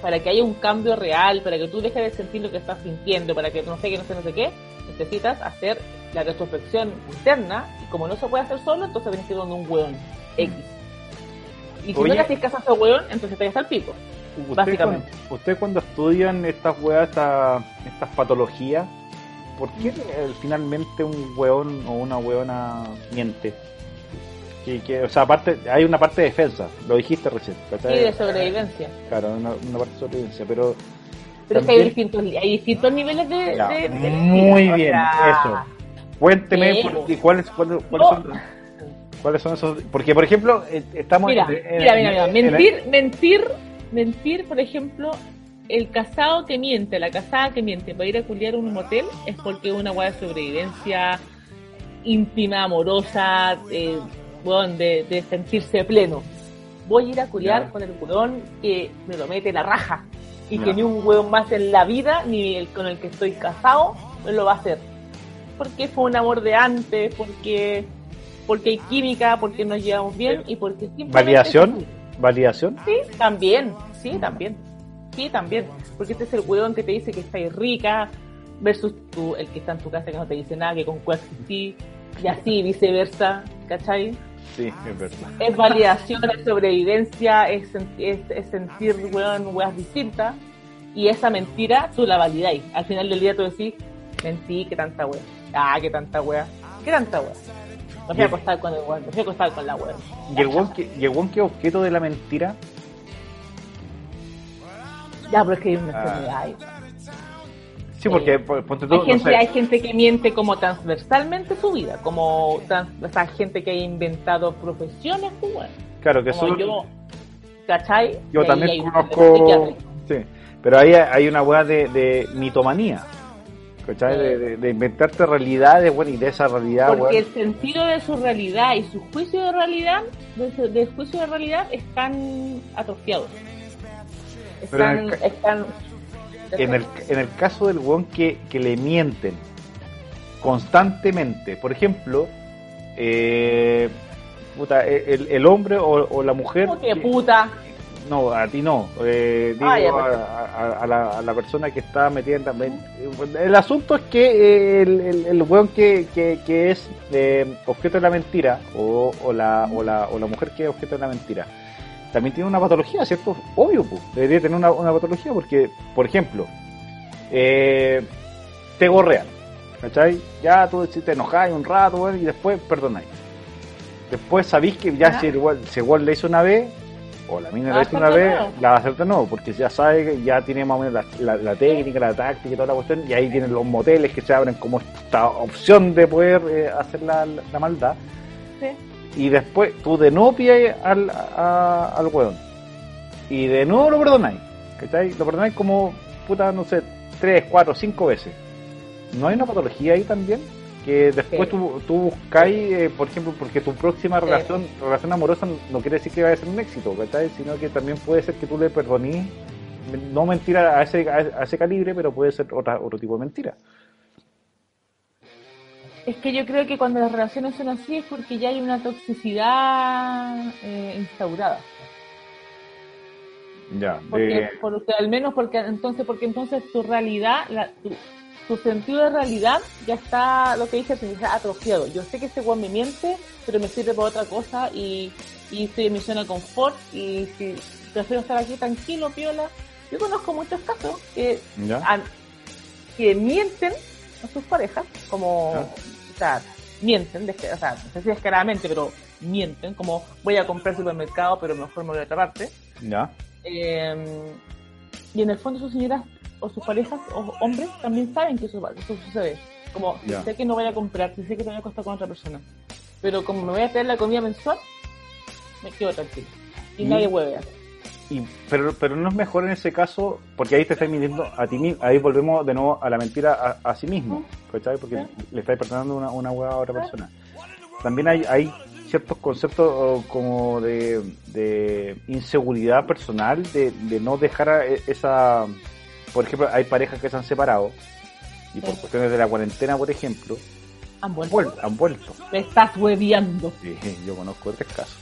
E: para que haya un cambio real, para que tú dejes de sentir lo que estás sintiendo, para que no sé qué, no sé, no sé qué, necesitas hacer la retrospección interna y como no se puede hacer solo, entonces tienes que ir donde un hueón X. Y si
D: Oye.
E: no le haces caso a ese hueón, entonces te vas al pico.
D: Usted
E: Básicamente.
D: Cuando, usted cuando estudian estas weas, esta- estas patologías, ¿por qué eh, finalmente un weón o una weona miente? Que, que, o sea, aparte, hay una parte de defensa, lo dijiste recién. ¿cachai?
E: de sobrevivencia.
D: Claro, una, una parte de sobrevivencia, pero
E: Pero es que hay distintos, hay distintos niveles de...
D: Ya,
E: de- de-
D: muy bien, eso. cuénteme
E: Sí.
D: por- cuáles, cuáles, cuáles
E: Oh.
D: son, cuáles son esos. Porque, por ejemplo, eh, estamos
E: Mira,
D: en-
E: mira, mira, mira.
D: en- en-
E: Mentir, mentir, mentir, por ejemplo, el casado que miente, la casada que miente para ir a culiar a un motel es porque es una hueá de sobrevivencia íntima, amorosa, eh, weón, de, de sentirse pleno. Voy a ir a culiar
D: Ya.
E: con el hueón que me lo mete la raja y
D: Ya.
E: que ni un hueón más en la vida, ni el con el que estoy casado, lo va a hacer. Porque fue un amor de antes, porque porque hay química, porque nos llevamos bien y porque simplemente
D: ¿Validación? ¿Validación?
E: Sí, también, sí, también. Sí, también. Porque este es el weón que te dice que estáis rica versus tú, el que está en tu casa que no te dice nada, que con cuál existí, y así viceversa, ¿cachai?
D: Sí, es verdad.
E: Es validación, es sobrevivencia, es, es, es sentir, weón, weas distintas. Y esa mentira, tú la validáis. Al final del día tú decís, mentí, que tanta wea. Ah, que tanta wea. ¿Qué tanta wea? Me fui a acostar con el weón, me fui a acostar con la wea.
D: ¿Y el weón que, y el weón que es objeto de la mentira?
E: Ya, pero es que hay una
D: Ah.
E: enfermedad ahí.
D: Sí, porque por- ponte tú,
E: Hay
D: no
E: gente,
D: sé.
E: hay gente que miente como transversalmente su vida, como trans- o sea, gente que ha inventado profesiones.
D: Claro, que solo.
E: yo, ¿cachai?
D: Yo también conozco. Sí, pero ahí hay una weá de, de mitomanía. ¿Cachai? De, de- de inventarte realidades, bueno, y de esa realidad,
E: Porque el sentido de su realidad y su juicio de realidad, de, de juicio de realidad, están atrofiados. Están, están
D: En el, en el caso del weón que, que le mienten constantemente, por ejemplo, eh, puta, el, el hombre o, o la mujer.
E: ¿Cómo que puta?
D: No, a ti no. Eh, digo
E: Ah,
D: a, a- a la, a la persona que está metida en también. El asunto es que eh, el, el, el weón que, que, que es eh, objeto de la mentira, o, o, la, o, la, o la mujer que es objeto de la mentira, también tiene una patología, ¿cierto? Obvio, pues. Debería tener una, una patología porque, por ejemplo, eh, te gorrean, ¿cachai? Ya tú te enojáis un rato, y después perdonáis. Después sabéis que ya
E: Ajá.
D: si weón- si le hizo una vez, o la mina
E: La
D: le hizo una vez,
E: nuevo.
D: la va a hacer de nuevo, porque ya sabe que ya tiene más o menos la, la- la técnica, la táctica y toda la cuestión, y ahí tienen los moteles que se abren como esta opción de poder eh, hacer la, la maldad.
E: Sí.
D: Y después tú de nuevo pillas al, a- al weón. Y de nuevo lo perdonáis. ¿Cachai? Lo perdonáis como, puta, no sé, tres, cuatro, cinco veces. ¿No hay una patología ahí también? Que después
E: Sí.
D: tú, tú buscáis, eh, por ejemplo, porque tu próxima
E: Sí.
D: relación relación amorosa no quiere decir que vaya a ser un éxito, ¿cachai? Sino que también puede ser que tú le perdonís, no mentira a ese, a ese calibre, pero puede ser otra, otro tipo de mentira.
E: Es que yo creo que cuando las relaciones son así es porque ya hay una toxicidad eh, instaurada.
D: Ya,
E: Porque,
D: de-
E: porque al menos porque entonces porque entonces tu realidad, la- tu, tu sentido de realidad ya está, lo que dije, está atrofiado. Yo sé que este weón me miente, pero me sirve para otra cosa y, y estoy en mi zona de confort y si prefiero estar aquí tranquilo, piola. Yo conozco muchos casos que, que mienten a sus parejas, como,
D: Ya.
E: O sea, mienten, o sea, no sé si descaradamente, pero mienten, como voy a comprar supermercado, pero mejor me voy a otra parte.
D: ¿Ya?
E: Eh, y en el fondo sus señoras o sus parejas o hombres también saben que eso, eso sucede. Como, sé que no voy a comprar, sé que te voy a costar con otra persona. Pero como me voy a traer la comida mensual, me quedo tranquilo. Y
D: Y-
E: nadie hueve.
D: Y, pero, pero no es mejor en ese caso, porque ahí te estás mintiendo a ti mismo, ahí volvemos de nuevo a la mentira a, a sí mismo, ¿cachai? Porque le estás perdonando una, una hueá a otra persona. También hay, hay ciertos conceptos como de, de inseguridad personal, de, de no dejar a e- esa... Por ejemplo, hay parejas que se han separado y por
E: Sí.
D: cuestiones de la cuarentena, por ejemplo,
E: Han vuelto.
D: vuel- han vuelto.
E: Me estás hueviando.
D: Sí, yo conozco tres casos.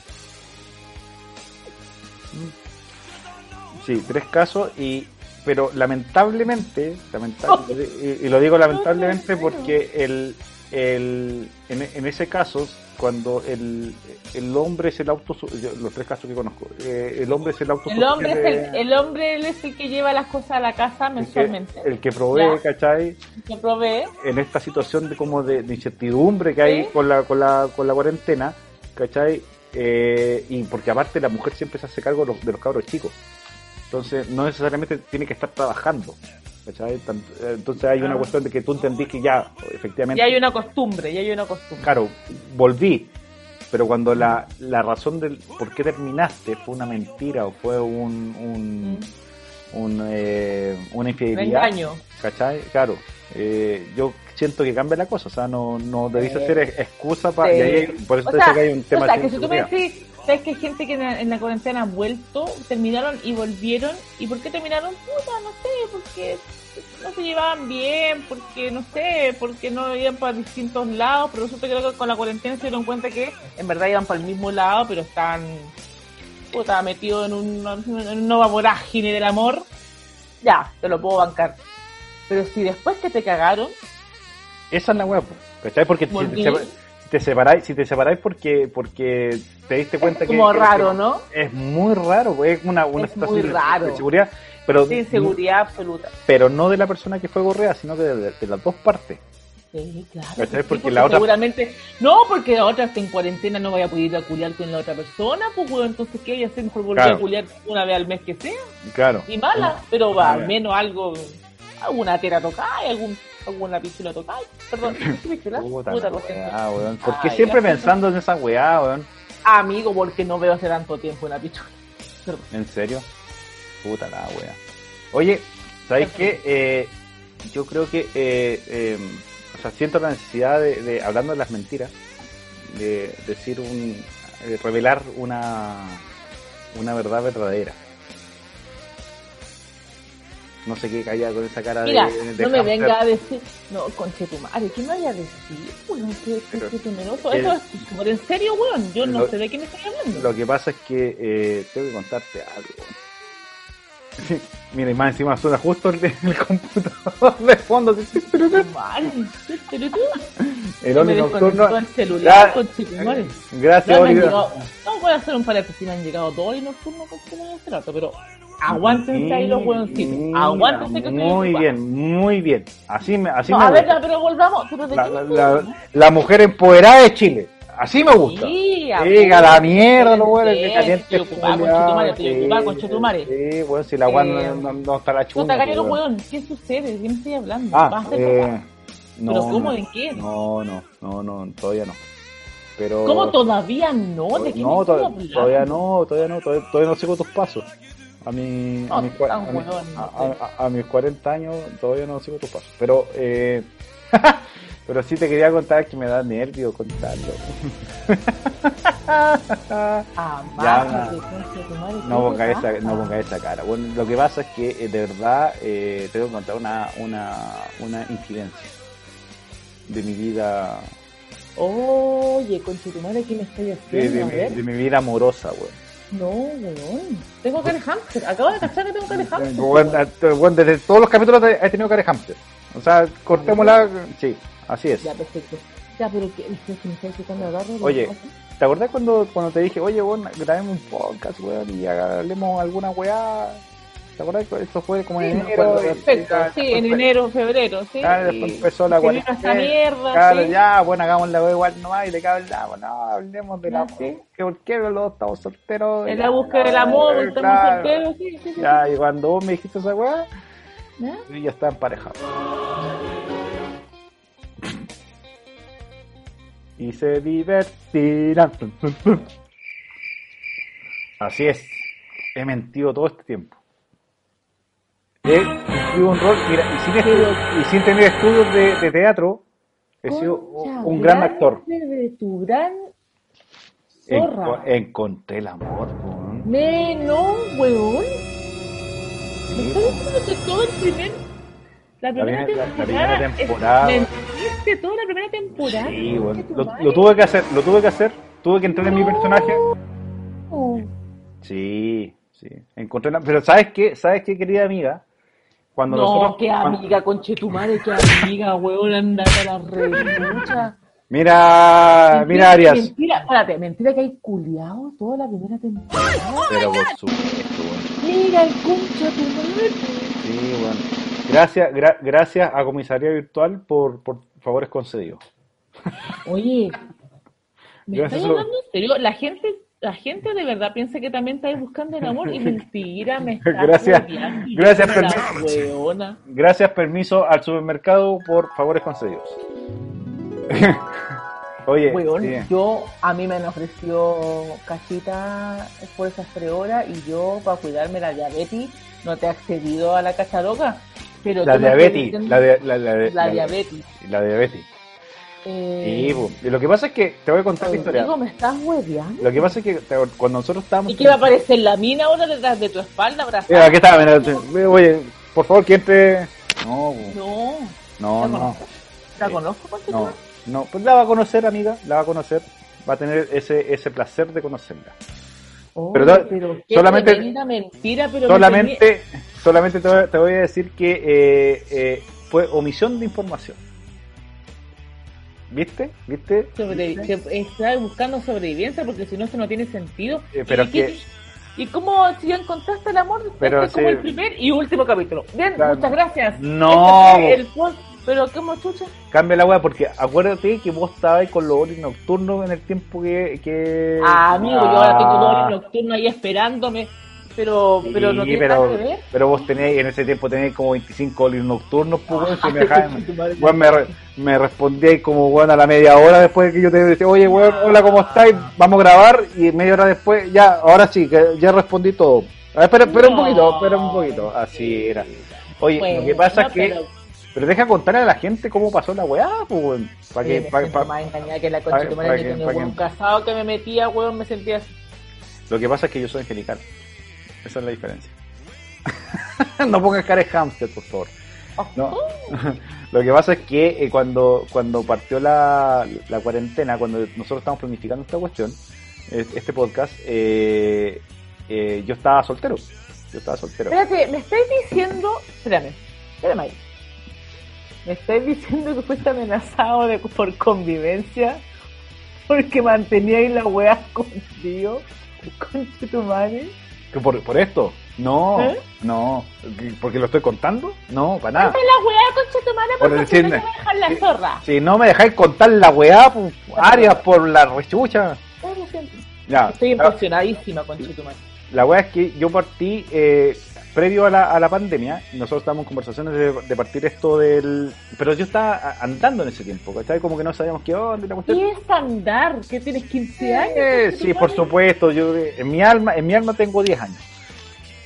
D: Sí, tres casos y pero lamentablemente, lamentable- <laughs> y, y lo digo lamentablemente porque el, el en, en ese caso cuando el, el hombre es el auto los tres casos que conozco eh, el hombre es el auto
E: El hombre, es el, el hombre él es el que lleva las cosas a la casa
D: el que,
E: mensualmente.
D: el que provee,
E: Ya.
D: ¿cachai?
E: que provee.
D: en esta situación de como de, de incertidumbre que hay con la, con la, con la cuarentena, ¿cachai? Eh, y porque aparte la mujer siempre se hace cargo de los, de los cabros chicos. Entonces no necesariamente tiene que estar trabajando. ¿cachai? Eh, Entonces hay una cuestión de que tú entendís que ya, efectivamente,
E: Ya hay una costumbre, ya hay una costumbre.
D: claro, volví. Pero cuando la, la razón del por qué terminaste fue una mentira o fue un, un, un, eh, una
E: Un
D: infidelidad,
E: engaño.
D: ¿Cachai? Claro. Eh, yo siento que cambia la cosa, o sea, no, no debiste
E: Sí.
D: ser ex- excusa para...
E: Sí.
D: Por eso
E: O
D: te
E: sea,
D: dice que hay un tema
E: o sea,
D: de
E: que si tú me
D: inseguridad.
E: decís, sabes que hay gente que en la, en la cuarentena han vuelto, terminaron y volvieron. ¿Y por qué terminaron? Puta, no sé, porque no se llevaban bien, porque no sé, porque no iban para distintos lados, pero resulta que creo que con la cuarentena se dieron cuenta que en verdad iban para el mismo lado, pero están puta, metidos en, un, en una nueva vorágine del amor. Ya, te lo puedo bancar. Pero si después que te cagaron,
D: Esa es la web, ¿cachai? Porque si- se- te separáis, si te separáis porque, porque te diste cuenta
E: Es
D: que.
E: como raro,
D: que-
E: ¿no?
D: Es muy raro, pues, es una, una
E: Es
D: situación
E: muy
D: de-
E: raro.
D: de seguridad, pero,
E: Sí, seguridad absoluta.
D: pero no de la persona que fue gorrea, sino que de, de las dos partes.
E: Sí, claro.
D: ¿Cachai?
E: que sí,
D: Porque la otra-
E: Seguramente. No, porque la otra está en cuarentena, no vaya a poder ir a culiar con la otra persona, pues, weón. Entonces, ¿qué voy a hacer? Mejor volver
D: Claro.
E: a culiar una vez al mes que sea.
D: Claro.
E: Y mala, pero va,
D: Ah,
E: al menos algo. Alguna tera tocáis, algún, alguna pistola tocáis. Perdón, ¿qué pistola?
D: Puta,
E: Puta,
D: la weá, weón. ¿Por qué
E: Ay,
D: siempre pensando en esa weá, weón?
E: Amigo, porque no veo hace tanto tiempo una pistola. Perdón.
D: ¿En serio? Puta la wea. Oye, ¿sabes qué? Eh, yo creo que, eh, eh, o sea, siento la necesidad de, de, hablando de las mentiras, de decir un, de revelar una, una verdad verdadera. No sé qué calla con esa cara
E: Mira,
D: de, de
E: no me venga a decir, no, conche tu madre, ¿qué me vaya a decir? Weón, qué, qué, qué temeroso.
D: el-
E: Eso es en serio, weón. Yo no
D: Lo-
E: sé de qué me estoy hablando.
D: Lo que pasa es que eh, tengo que contarte algo. <laughs> Mira, y más encima suena justo el, el computador de fondo.
E: Madre, pero tú <laughs>
D: El Oli nocturno.
E: el celular, madre.
D: Gracias, Oli.
E: no voy a hacer un paréntesis, me han llegado todos y nocturnos con hace rato, pero aguántense ahí los hueoncitos. Aguántense que
D: Muy bien, muy bien. Así me, así
E: No,
D: me
E: a ver,
D: gusta.
E: ya, pero volvamos. Pero de
D: La, mujer empoderada de Chile. Así me gusta.
E: Sí, ver,
D: la mierda, los
E: sí,
D: que caliente. Sí, bueno, si la no,
E: Eh,
D: no, no está la chunga.
E: Weón, ¿qué sucede? ¿De me estoy hablando?
D: Ah,
E: ¿Vas a hacer
D: eh, no.
E: ¿Pero cómo?
D: no,
E: ¿En qué?
D: No, no, no, no, todavía no. Pero.
E: ¿Cómo todavía no? ¿De qué
D: no,
E: me
D: todavía no, todavía no, todavía, todavía no sigo tus pasos. A, mi, a,
E: No,
D: mis, a, mi-
E: huevón,
D: a-
E: no sé.
D: a- a mis 40 años todavía no sigo tus pasos. Pero, eh, <laughs> pero sí te quería contar que me da nervio contarlo.
E: Ah,
D: Ya,
E: tu madre,
D: No
E: ¿qué
D: ponga
E: te
D: esa, no ponga esa cara. Bueno, lo que pasa es que eh, de verdad eh, tengo que contar una, una, una incidencia de mi vida,
E: Oye, concha tu madre, ¿qué me estoy haciendo?
D: de
E: a
D: mi, de mi vida amorosa, weón.
E: No, weón. Tengo cara de hamster. Acabo de cachar que tengo cara de hamster.
D: Bueno, eh, bueno, desde todos los capítulos he tenido cara de hamster. O sea, cortémosla. Sí, así es.
E: Ya, perfecto. Ya, pero ¿qué? ¿Qué me estás quitando agarro?
D: Oye, ¿te acordás cuando, cuando te dije, oye, bueno, grabemos un podcast, weón, y hablemos alguna weá? ¿Te que esto fue como en
E: Sí,
D: enero? y-
E: perfecto.
D: y-
E: Sí, en enero, febrero, sí.
D: Claro, después
E: Y-
D: empezó la
E: y
D: cuarentena.
E: esta mierda,
D: Claro,
E: sí.
D: ya, bueno, hagamos la weá igual nomás y de qué hablamos. No, hablemos de la
E: Ya, sí.
D: que por qué los dos estamos solteros.
E: En la búsqueda del amor, estamos
D: claro.
E: solteros, sí, sí, sí.
D: Ya, y cuando vos me dijiste esa weá,
E: ¿Ya?
D: yo ya estaba emparejado. Y se divertirán. <laughs> Así es. He mentido todo este tiempo. He cumplido un rol, mira, y sin, estu- y sin tener estudios de, de teatro, he sido un gran actor.
E: De tu gran zorra.
D: encontré el amor, weón.
E: Me, no, weón. Me estás diciendo que todo el primer. La primera,
D: la- la
E: temporada.
D: primera temporada.
E: es- Mentiste toda la primera temporada.
D: Sí,
E: tu
D: Lo, lo tuve que hacer, lo tuve que hacer. Tuve que entrar en mi personaje.
E: No.
D: Sí, sí. Encontré la... Pero ¿sabes qué? ¿Sabes qué, querida amiga? Cuando
E: No,
D: nosotros...
E: qué
D: cuando-
E: amiga, conchetumare, qué amiga, weón, anda a la relucha.
D: Mira, mira Arias.
E: Mentira, espérate, mentira que hay culiado toda la primera temporada.
D: Pero por supuesto, weón.
E: Mira el concha tu madre.
D: Sí, bueno. Gracias, gra- gracias a Comisaría Virtual por, por favores concedidos.
E: Oye, <laughs> ¿me estás hablando en serio? La gente, la gente de verdad piensa que también estáis buscando el amor y <laughs> mentira, me estás
D: Gracias, gracias, permiso.
E: hueona.
D: Gracias, permiso al supermercado por favores concedidos. <laughs> Oye,
E: Weón,
D: sí.
E: yo, a mí me han ofrecido cachita por esas tres horas y yo, para cuidarme la diabetes, no te he accedido a la cacharoca. Pero
D: la diabetes, la, de- la, la,
E: la diabetes.
D: La diabetes.
E: Eh,
D: Sí. Y lo que pasa es que, te voy a contar la historia.
E: Me estás hueveando.
D: Lo que pasa es que te- cuando nosotros estábamos...
E: ¿Y qué va a aparecer la mina ahora detrás de tu espalda,
D: Eh,
E: abrazada?
D: aquí está, mira, te- oye, por favor, que entre... No.
E: No,
D: no,
E: ¿La
D: no?
E: ¿la conozco, tu
D: no, no, pues la va a conocer, amiga, la va a conocer, va a tener ese, ese placer de conocerla.
E: Oye,
D: Pero
E: pero
D: solamente-
E: mentira, pero me
D: Solamente, solamente te voy, te voy a decir que eh, eh, fue omisión de información. ¿Viste? ¿Viste?
E: Está buscando sobrevivencia porque si no, eso no tiene sentido.
D: Eh, pero
E: ¿Y,
D: que-
E: ¿Y cómo si ya encontraste el amor?
D: Pero
E: este es como
D: sí.
E: el primer y último capítulo. Bien,
D: Claro.
E: muchas gracias.
D: No.
E: Este el pero ¿cómo chucha?
D: Cambia la weá porque acuérdate que vos estabas con los horas nocturnos en el tiempo que. que...
E: Ah, amigo, yo ahora tengo
D: Ah.
E: doble nocturno ahí esperándome. Pero, pero no tiene
D: pero,
E: nada que ver.
D: pero vos tenéis, en ese tiempo tenéis como 25 olis nocturnos, pues, weón, si me, dejaban- weón, me, me respondíais como weón a la media hora después de que yo te decía, oye weón, hola, ¿cómo estáis? Vamos a grabar, y media hora después, ya, ahora sí, que ya respondí todo. A ver, espera, espera un poquito, espera un poquito, así era. Oye, lo que pasa es que,
E: pero-
D: pero deja contarle a la gente cómo pasó la weá, pues, para que,
E: me
D: pa-
E: más engañada que la concha de que
D: que-
E: casado que me metía, weón, me sentía así.
D: Lo que pasa es que yo soy angelical. Esa es la diferencia. <laughs> no pongas cara de hamster, por favor. No. <laughs> Lo que pasa es que eh, cuando, cuando partió la, la cuarentena, cuando nosotros estábamos planificando esta cuestión, eh, este podcast, eh, eh, yo estaba soltero. Yo estaba soltero.
E: Espérate, me estáis diciendo. Espérame, espérame ahí. Me estáis diciendo que fuiste amenazado de, por convivencia porque manteníais la weá contigo. Conche tu madre.
D: ¿Que ¿Por, por esto? No,
E: ¿Eh?
D: no. ¿Porque lo estoy contando? No, para nada.
E: La weá, conche tu madre,
D: Por
E: porque si
D: decir-
E: no a dejar la zorra.
D: Si no me dejáis contar la weá, pues, Arias por la rechucha. Ya.
E: Estoy
D: la-
E: impresionadísima, conche tu madre.
D: La weá es que yo partí eh, previo a la, a la pandemia, nosotros estábamos en conversaciones de, de partir esto del... Pero yo estaba andando en ese tiempo, ¿cachai? Como que no sabíamos qué onda y la cuestión.
E: ¿Qué es andar? ¿Que tienes 15 años?
D: Eh, sí, por supuesto, yo en mi alma, en mi alma tengo 10 años.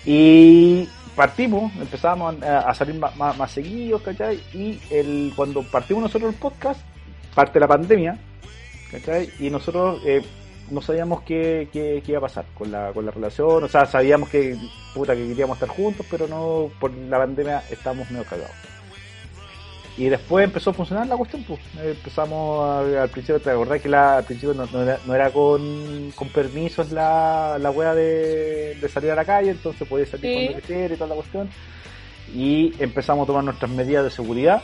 D: Y partimos, empezamos a, a salir más, más, más seguidos, ¿cachai? Y el, cuando partimos nosotros el podcast, parte la pandemia, ¿cachai? Y nosotros eh, no sabíamos qué, qué, qué iba a pasar con la, con la relación, o sea, sabíamos que, puta, que queríamos estar juntos, pero no, por la pandemia estábamos medio cagados. Y después empezó a funcionar la cuestión, pues. Empezamos a- al principio, ¿te acordás que la, al principio no, no era, no era con, con permisos la, la wea de, de salir a la calle, entonces podía salir
E: Sí.
D: cuando quisiera y toda la cuestión. Y empezamos a tomar nuestras medidas de seguridad.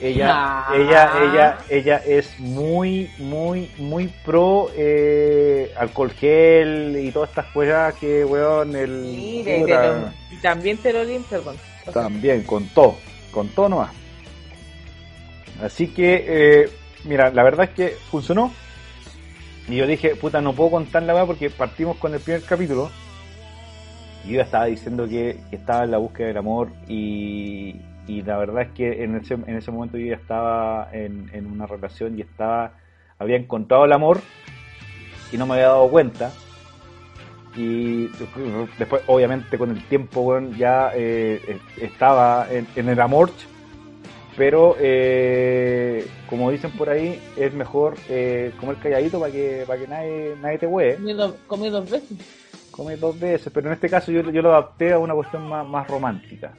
D: Ella,
E: Ah.
D: ella, ella, ella es muy, muy, muy pro eh, alcohol gel y todas estas cosas que, weón, el...
E: Mire, te lo- también te lo limpio con.
D: también, con todo, con todo nomás. Así que, eh, mira, la verdad es que funcionó. Y yo dije, puta, no puedo contar la verdad porque partimos con el primer capítulo. Y yo ya estaba diciendo que, que estaba en la búsqueda del amor. Y, y la verdad es que en ese, en ese momento yo ya estaba en, en una relación y estaba, había encontrado el amor y no me había dado cuenta. Y después, obviamente, con el tiempo, ya eh, estaba en, en el amor. Pero, eh, como dicen por ahí, es mejor eh, comer calladito para que, para que nadie, nadie te huee.
E: Comí dos, comí dos veces.
D: Comí dos veces, pero en este caso yo, yo lo adapté a una cuestión más, más romántica.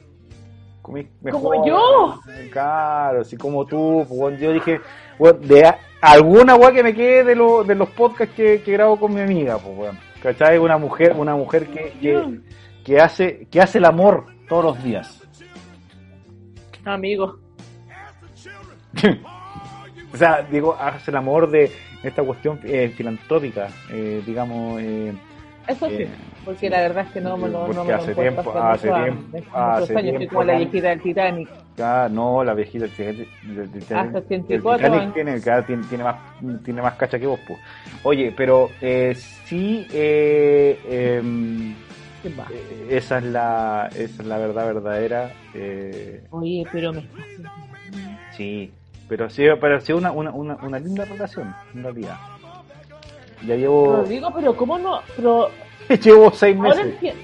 D: Comí mejor.
E: ¿Como yo?
D: Claro, así como tú. pues, yo dije, weón, de a- alguna weá que me quede de, lo- de los podcasts que, que grabo con mi amiga, pues, weón. ¿Cachai? Una mujer, una mujer que, que, que hace, que hace el amor todos los días.
E: Amigo. <laughs>
D: o sea, digo, hace el amor de esta cuestión eh, filantrópica, eh, digamos. eh,
E: Eso sí,
D: Eh,
E: porque la verdad es que no me lo, no lo
D: hace tiempo-
E: hace
D: tiempo- hace
E: años,
D: tiempo,
E: como la
D: ¿no?
E: viejita del Titanic.
D: Ah, no, la viejita del Titanic, del Titanic-
E: Hasta
D: el
E: 84
D: Titanic tiene, tiene, tiene más, tiene más cacha que vos, po. Oye, pero eh, sí, eh, em, eh, esa es la, esa es la verdad verdadera. eh,
E: Oye, pero me estás...
D: sí, pero sí, pero sido una, una, una, una linda relación, en realidad. Ya llevo,
E: Rodrigo, pero ¿cómo no? Pero <laughs>
D: llevo seis
E: ahora
D: meses.
E: entiendo.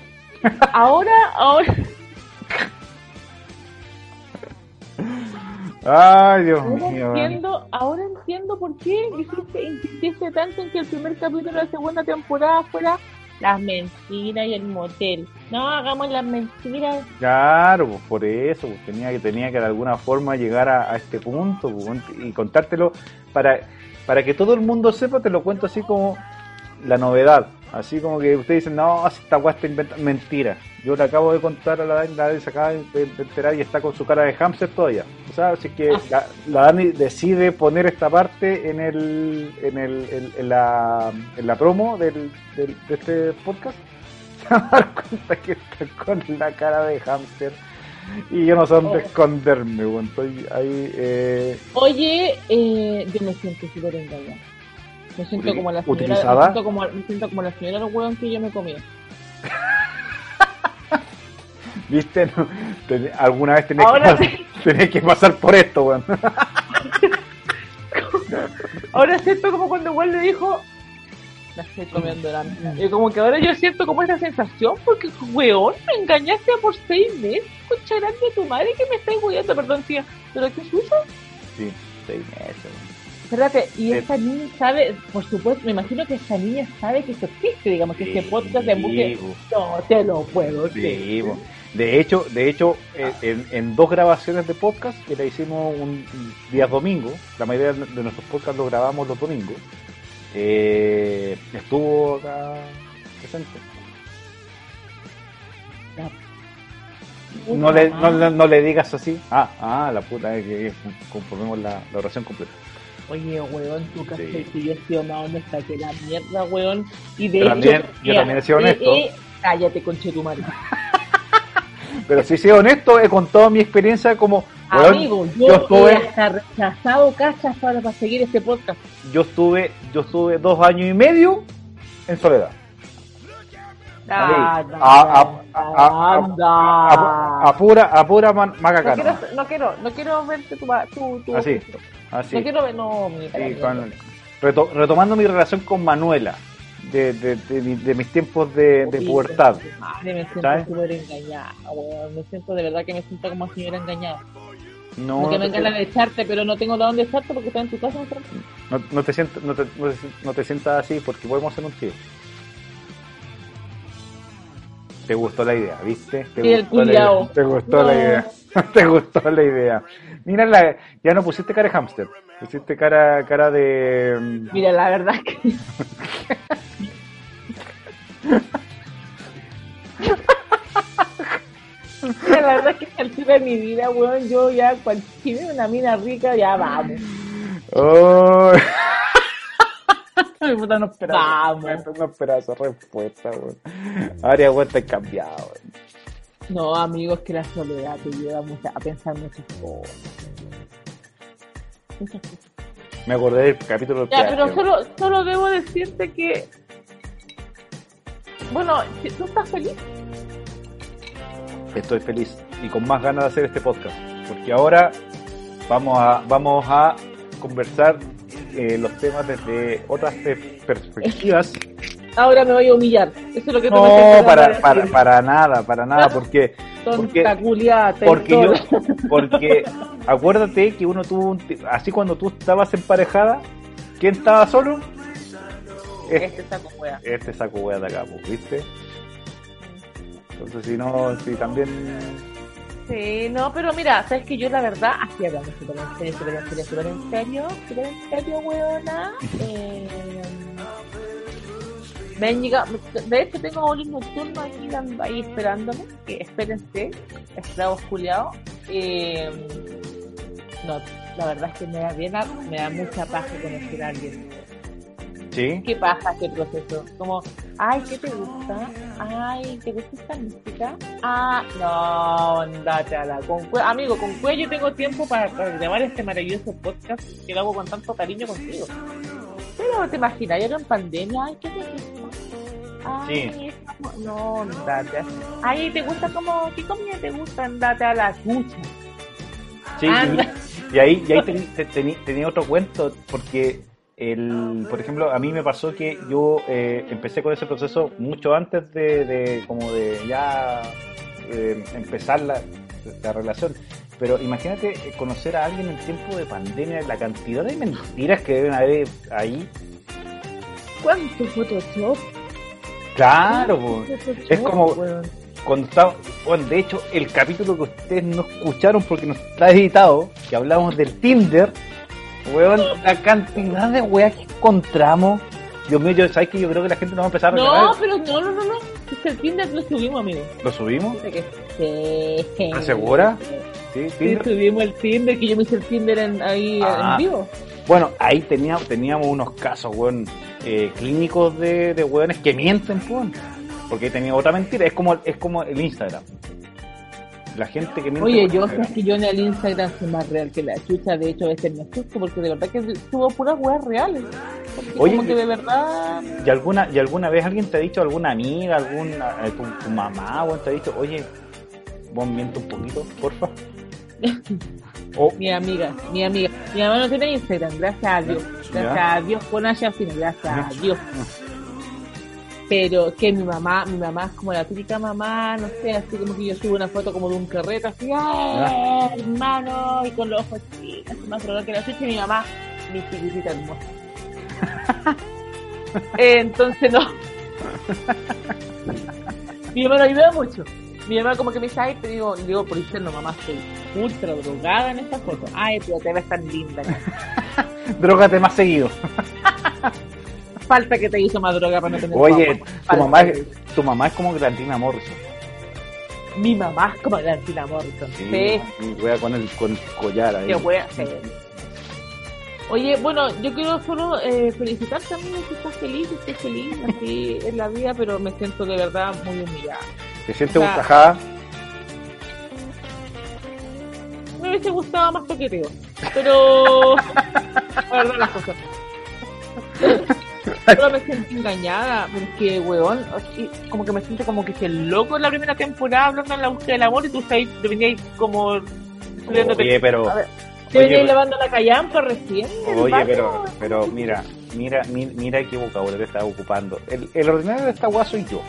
E: Ahora, ahora, <laughs>
D: Ay, Dios
E: ahora
D: mío.
E: entiendo, ahora entiendo por qué dijiste, insististe tanto en que el primer capítulo de la segunda temporada fuera las mentiras y el motel. No, hagamos las mentiras.
D: Claro, pues por eso, pues tenía que tenía que de alguna forma llegar a, a este punto pues, y contártelo para, para que todo el mundo sepa, te lo cuento así como la novedad, así como que ustedes dicen, no, esta weá está inventada, mentira, yo le acabo de contar a la Dani, la Dani se acaba de, enterar y está con su cara de hámster todavía. O sea, así que la, la Dani decide poner esta parte en el en, el, en, en la, en la promo del, del- de este podcast. <laughs> Se va a dar cuenta que está con la cara de hámster. Y yo no sé dónde esconderme, weón. Estoy ahí. Eh,
E: Oye, eh, yo me siento súper engañada. Me siento como la señora,
D: ¿utilizada?
E: me siento como, me siento como la señora del hueón que yo me comí. <laughs>
D: ¿Viste? No, ten- alguna vez tenés
E: Ahora
D: que, pas- <laughs> tenés que pasar por esto, weón. <laughs>
E: Ahora siento como cuando igual le dijo, la estoy comiendo la mía. Y como que ahora yo siento como esa sensación, porque weón, me engañaste por seis meses, concha grande de tu madre que me estáis hueando, perdón tía, pero qué suyo.
D: Sí, seis meses.
E: Espérate, y
D: Sí.
E: esta niña sabe, por supuesto, me imagino que esta niña sabe que esto existe, digamos, que este podcast de Embuque,
D: bo.
E: no te lo puedo
D: Sí. De hecho, de hecho eh, en, en dos grabaciones de podcast que la hicimos un un día domingo, la mayoría de nuestros podcasts los grabamos los domingos, eh, estuvo acá presente. No le, no, le- no le digas así. Ah, ah, la puta, eh, que, conformemos la, la oración completa.
E: Oye, weón, tú
D: Sí.
E: yo he sido más honesta que la mierda, weón. Y de
D: Yo
E: hecho,
D: también- yo también he sido honesto.
E: cállate, conche tu madre. <laughs>
D: Pero si soy honesto, he contado mi experiencia como,
E: Amigo,
D: yo
E: yo,
D: estuve-
E: he hasta rechazado cachas para, para seguir este podcast.
D: yo estuve, yo estuve dos años y medio en soledad.
E: Ah,
D: Ahí, a, pura, a pura man-
E: no, quiero, no quiero, no quiero verte tu, tu, tu
D: Así, así.
E: No quiero ver, no, mi
D: Sí, con- reto- retomando mi relación con Manuela, de, de, de, de mis tiempos de, de pubertad.
E: Madre, me siento súper engañada, weón. Me siento de verdad que me siento como señora engañada.
D: No,
E: Como que
D: no
E: me ganas de echarte, pero no tengo de dónde echarte porque está en tu casa. ¿no?
D: no, te sientas, no, te, no, te, no te sientas así porque podemos hacer un tío. Te gustó la idea, ¿viste? Te
E: el
D: gustó la
E: culiao.
D: idea. Te gustó la idea. <laughs> Te gustó la idea. Mira, la, ya no pusiste cara de hámster. Pusiste cara, cara de... mm,
E: Mira, la verdad es que. <laughs> <laughs> La verdad es que a esta altura de mi vida, weón, yo ya, cualquier una mina rica, ya vamos.
D: Oh. <laughs> Puta, no esperaba.
E: Vamos.
D: No esperaba esa respuesta, weón. Ahora, weón, te cambiado, weón.
E: No, amigos, que la soledad te lleva mucha- a pensar muchas cosas. Muchas cosas.
D: Me acordé del capítulo del
E: Ya, pero
D: weón.
E: solo, solo debo decirte que. Bueno, si tú estás feliz.
D: Estoy feliz y con más ganas de hacer este podcast. Porque ahora vamos a, vamos a conversar eh, los temas desde otras perspectivas. <laughs>
E: Ahora me voy a humillar. Eso es lo que tú me
D: No, para, para, para nada, para nada, porque, <laughs> porque, porque yo, porque acuérdate que uno tuvo un, así cuando tú estabas emparejada, ¿quién estaba solo? Este,
E: Este saco wea.
D: este saco wea de acá, pues, ¿viste? Entonces si no, si también
E: Sí, no, pero mira, sabes que yo la verdad, así hablando súper en serio, súper en serio, súper en serio, súper en serio, weona. Eh, me han llegado, de hecho tengo Oli Nocturno aquí ahí esperándome, que espérense, esclavos culiados. Eh, no, la verdad es que me da bien, me da mucha paja conocer a alguien.
D: Sí.
E: ¿Qué pasa este proceso? Como, ay, ¿qué te gusta? Ay, ¿te gusta esta música? Ah, no, andate a la con Amigo, con cuello tengo tiempo para, para grabar este maravilloso podcast que lo hago con tanto cariño contigo. Pero te imaginas, yo en pandemia, ay, ¿qué te gusta? Ay, no, andate. Ay, ¿te gusta como, qué comida te gusta? Andate a la cucha.
D: Sí,
E: Anda.
D: y, ahí, y ahí <laughs> teni- te- teni- tenía otro cuento, porque, el, por ejemplo, a mí me pasó que yo eh, empecé con ese proceso mucho antes de, de como de ya eh, empezar la, la relación. Pero imagínate eh, conocer a alguien en tiempo de pandemia, la cantidad de mentiras que deben haber ahí.
E: ¿Cuánto Photoshop?
D: Claro.
E: Photoshop,
D: es como- cuando estaba, bueno, de hecho, el capítulo que ustedes no escucharon porque no está editado, que hablamos del Tinder, weón, la cantidad de weas que encontramos. Dios mío, yo, ¿sabes que Yo creo que la gente no va a empezar a
E: No,
D: regalar.
E: pero no, no, no, no. Es el Tinder lo subimos, amigo.
D: ¿Lo subimos?
E: Dice que sí.
D: ¿Estás segura? Sí,
E: Sí,
D: Tinder.
E: subimos el Tinder, que yo me hice el Tinder en, ahí
D: Ah.
E: en vivo.
D: Bueno, ahí tenía, teníamos unos casos, weón, eh, clínicos de, de weones que mienten, weón. Porque ahí tenía otra mentira. Es como, es como el Instagram. La gente que miente.
E: Oye, yo sé que yo en el Instagram soy más real que la chucha, de hecho a veces me asusto porque de verdad que subo puras weas reales.
D: Oye,
E: como que de verdad...
D: ¿Y alguna, ¿Y alguna vez alguien te ha dicho, alguna amiga, alguna, eh, tu, tu mamá, weón, te ha dicho, oye, vos miente un poquito, porfa? <laughs> O,
E: Mi amiga, mi amiga. Mi mamá no tiene Instagram, gracias a Dios. Gracias
D: Ya.
E: a Dios, con Fino, gracias a Dios. <laughs> Pero que mi mamá, mi mamá es como la típica mamá, no sé, así como que yo subo una foto como de un carrete, así, ¡ay, hermano! Y con los ojos chicos, más droga que la chucha, y mi mamá, mi chiquitita hermosa. Eh, <laughs> Entonces no. mi mamá no ayuda mucho. Mi mamá como que me dice, ay, te digo, digo por interno, mamá, estoy ultra drogada en esta foto. Ay, pero te ves tan linda. <laughs>
D: Drógate más seguido. <laughs>
E: Falta que te hizo más droga para no tener
D: Oye, tu mamá, es, tu mamá es como Grantina Morrison.
E: Mi mamá es como Valentina Morrison. Sí,
D: Y wea con el, con el collar ahí.
E: qué wea. sí. Oye, bueno, yo quiero solo eh, felicitarte a mí que estás feliz, que estés feliz así en la vida, pero me siento de verdad muy humillada.
D: ¿Te sientes ultrajada?
E: Me hubiese gustado más toqueteo, pero <laughs> la verdad las cosas. <laughs> Solo me siento engañada, porque weón, así, como que me siento como que si el loco en la primera temporada hablando en la búsqueda del amor y tú estás, te venías como
D: Oye, pero,
E: A ver, te
D: oye, pero-
E: lavando la callampa recién.
D: oye, pero, pero mira, mira, mira, mira qué vocabulario estás ocupando. El, el ordinario de esta wea soy yo.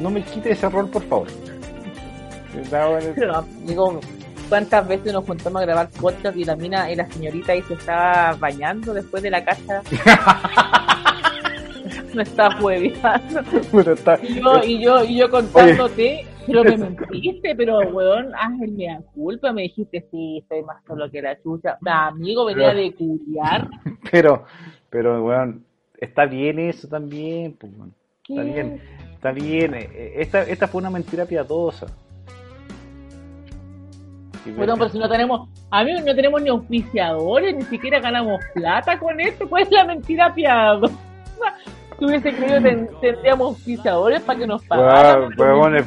D: No me quites ese rol, por favor.
E: Pero, digo, <laughs> ¿cuántas veces nos juntamos a grabar podcast y la mina y la señorita ahí se estaba bañando después de la casa? <laughs> me estaba hueveando.
D: Puta, <laughs> está-
E: Y yo, y yo, y yo contándote, pero me mentiste, pero weón, hazme a culpa, me dijiste, sí, estoy más solo que la chucha. Da, amigo, venía de culiar. <laughs>
D: Pero, pero, weón, está bien eso también, pues, weón. Está bien, está bien. Eh, eh, Esta, esta fue una mentira piadosa.
E: Bueno, pero si no tenemos, a mí no tenemos ni auspiciadores, ni siquiera ganamos plata con esto, ¿cuál es la mentira piadosa? Si hubiese creído que tendríamos auspiciadores para que nos pagaran.
D: Bueno, bueno,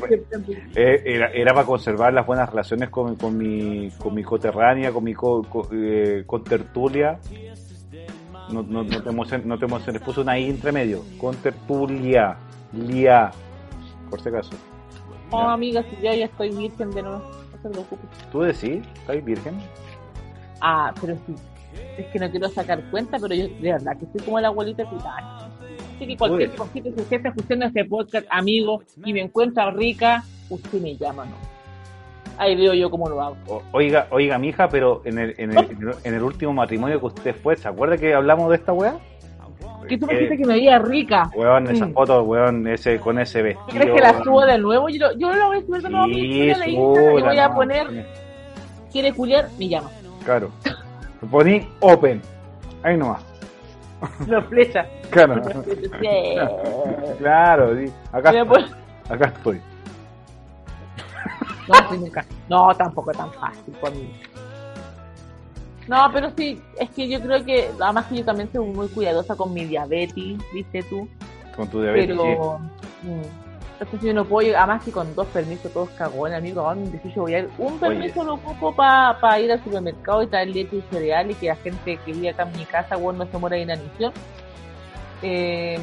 D: Eh, era, era para conservar las buenas relaciones con, con mi con mi coterránea, con mi co, co- eh, contertulia. No, no, no te emociones, no te emociones, puse una I entre medio. Contertulia, lia, por si acaso.
E: No, amiga, si yo ya estoy virgen de nuevo, no se preocupe.
D: ¿Tú decís? ¿Estás virgen?
E: Ah, pero sí. Es que no quiero sacar cuenta, pero yo de verdad que soy como la abuelita titán. Así que cualquier cosita que usted esté escuchando este podcast, amigo, y me encuentra rica, usted me llama, ¿no? Ahí veo yo cómo lo hago.
D: O- Oiga, oiga, mija, pero en el, en, el, en el- en el último matrimonio que usted fue, ¿se acuerda que hablamos de esta weá?
E: Que tú me
D: Eh,
E: dijiste que me veía rica.
D: Weón, esa
E: Mm.
D: foto, weón, ese, con ese
E: ¿Tú
D: vestido.
E: crees que la subo de nuevo? Yo, yo la voy a subir de nuevo a mi y voy a poner,
D: no,
E: quiere culiar, me llama.
D: Claro. Poní open. Ahí nomás.
E: Los flechas.
D: Claro. <laughs>
E: Sí.
D: Claro, sí. Acá, estoy,
E: poner-
D: acá estoy.
E: No, sí, nunca. No, tampoco tan fácil por mí. No, pero sí, es que yo creo que, además que yo también soy muy cuidadosa con mi diabetes, viste tú,
D: Con tu diabetes.
E: pero... mm, entonces yo no puedo, además que con dos permisos todos cagones, amigo, 18 voy a ir, un permiso lo ocupo para ir al supermercado y traer leche y cereal y que la gente que vive acá en mi casa, bueno, no se muera de inanición. Eh,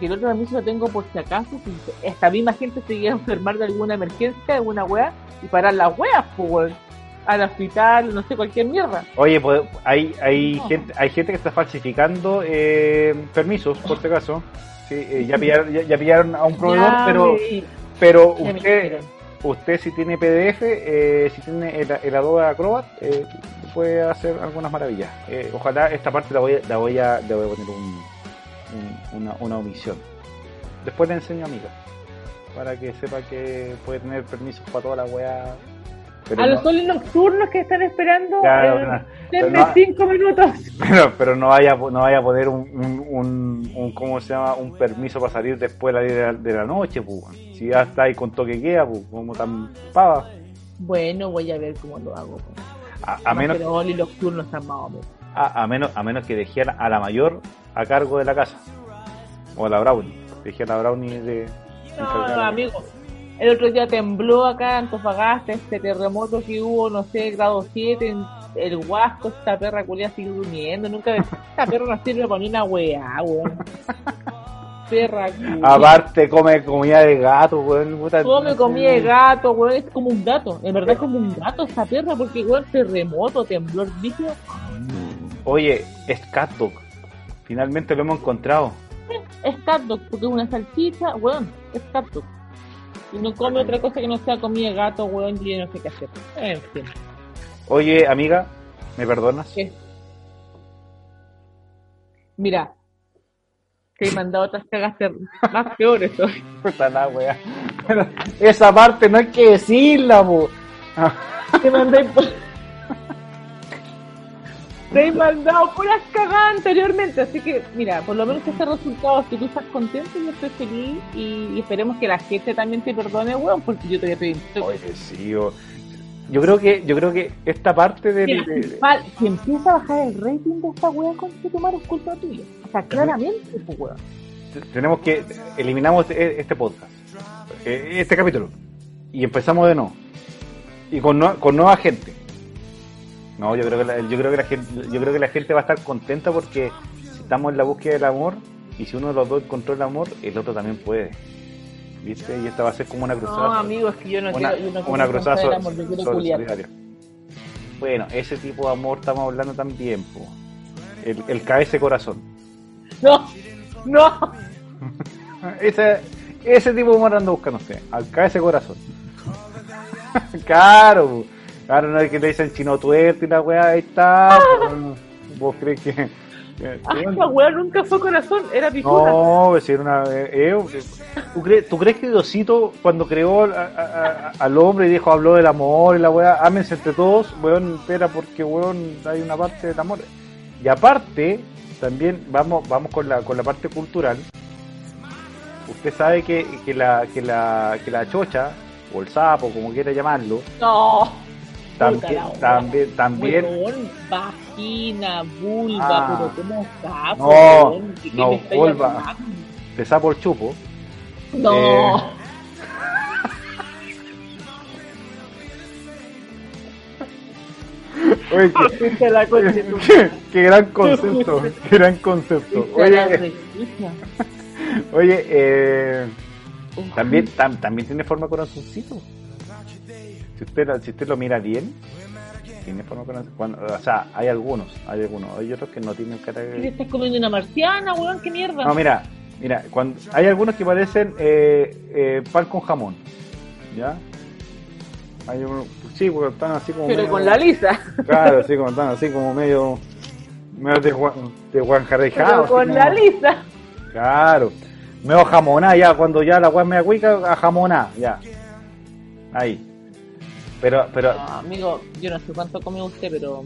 E: y el otro permiso lo tengo por si acaso, si esta misma gente se llega a enfermar de alguna emergencia, alguna wea, y parar las weas, pues, al hospital, no sé, cualquier mierda.
D: Oye, pues, hay, hay, gente, hay gente que está falsificando eh, permisos, por si acaso. Sí, eh, ya, pillaron, ya, ya pillaron a un proveedor,
E: Ya
D: pero,
E: me-
D: pero usted, usted si tiene PDF, eh, si tiene el, el Adobe Acrobat, eh, puede hacer algunas maravillas. Eh, ojalá esta parte la voy, la voy, a, le voy a poner un, un- una, una omisión. Después le enseño amiga, para que sepa que puede tener permisos para toda la weá Pero
E: a
D: no-
E: los soles nocturnos que están esperando,
D: Claro,
E: eh,
D: pero no-
E: cinco minutos. <laughs>
D: Pero, pero no vaya no vaya a poner un, un, un, un- ¿cómo se llama? un permiso para salir después de las 10 de la, de la noche, pues. Si ya está ahí con toque queda, pues, como tan pava.
E: Bueno, voy a ver cómo lo hago. pues.
D: A, a menos,
E: Pero nocturnos están más o menos.
D: A, a menos, a menos que dejé a la, mayor a cargo de la casa. O a la Brownie. Dejé a la Brownie de.
E: No, no, amigo. El otro día tembló acá en Antofagasta, este terremoto que hubo, no sé, grado 7, en el Huasco, esta perra culia sigue durmiendo, nunca esta perra no sirve para ni una weá, weón. <laughs> Perra culia.
D: Aparte, come comida de gato, weón. puta,
E: Come comida de gato, weón, es como un gato, en verdad es como un gato esta perra, porque weón, terremoto, temblor, líquido,
D: Oye, es cat dog. Finalmente lo hemos encontrado.
E: es cat dog, porque es una salchicha, weón, es cat dog. Y no come otra cosa que no sea comida de gato, weón, y no sé qué hacer. En fin.
D: Oye, amiga, ¿me perdonas?
E: ¿Qué? Mira, te he mandado otras cagas más peores hoy. <laughs>
D: Puta la wea. Esa parte no hay que decirla, po.
E: Te mandé. <laughs> Te he mandado puras cagadas anteriormente, así que mira, por lo menos este resultado, si tú estás contento, yo estoy feliz y, esperemos que la gente también te perdone, weón, porque yo te voy a pedir.
D: Oye, sí, yo, yo creo que yo creo que esta parte del
E: Mira,
D: de-
E: mal- si empieza a bajar el rating de esta weá con que tomar es culpa tuya. O sea, claramente, pues weón.
D: tenemos que eliminamos e- este podcast, eh, este capítulo y empezamos de nuevo y con nue- con nueva gente. No, yo creo que la, yo creo que la gente yo creo que la gente va a estar contenta porque si estamos en la búsqueda del amor y si uno de los dos encontró el amor, el otro también puede. ¿Viste? Y esta va a ser como una cruzada.
E: No, amigo, es que yo no
D: una,
E: quiero, yo no quiero
D: una cruzada
E: amor, yo quiero.
D: Bueno, ese tipo de amor estamos hablando también, po. El, el KS corazón.
E: No, no. <laughs>
D: Ese, ese tipo de amor anda buscando usted, al KS corazón. <laughs> claro, claro, no es que le dicen chino tuerto y la weá, ahí está. <laughs> po. ¿Vos crees que.?
E: Ah, esta weá nunca fue corazón, era picuda.
D: no, pues si era una. eh, eh, ¿tú, crees, ¿Tú crees que Diosito, cuando creó a- a- a- al hombre y dijo, habló del amor y la weá, ámense entre todos, weón, espera, porque weón, hay una parte del amor. Y aparte, también vamos vamos con la, con la parte cultural. Usted sabe que, que, la, que, la, que la chocha, o el sapo, como quiera llamarlo,
E: No.
D: También, también, también
E: Weón, vagina, vulva,
D: Ah.
E: pero ¿cómo está?
D: No,
E: qué
D: no,
E: estáis
D: vulva. sapo el chupo.
E: No.
D: Eh. <laughs> Oye, qué-
E: la
D: qué, qué gran concepto, <laughs> qué gran concepto. Oye,
E: rechucha. <laughs>
D: oye, eh, también, tam- también tiene forma de corazoncito. Si usted, lo- si usted lo mira bien, tiene forma de corazón. Cuando- o sea, hay algunos, hay algunos, hay otros que no tienen cara
E: ¿Qué te
D: de...
E: estás comiendo una marciana, weón? ¿Qué mierda?
D: No, mira, mira, cuando, hay algunos que parecen eh, eh, pan con jamón, ¿ya? Hay unos, sí, porque están así como
E: pero
D: medio-
E: con la lisa.
D: Claro, así como están así como medio, medio de, de guanjarejado,
E: Pero con
D: como-
E: la lisa.
D: Claro, medio jamoná ya, cuando ya la weá me cuica, a jamoná, ya. Ahí. Pero, pero
E: No, amigo, yo no sé cuánto come usted, pero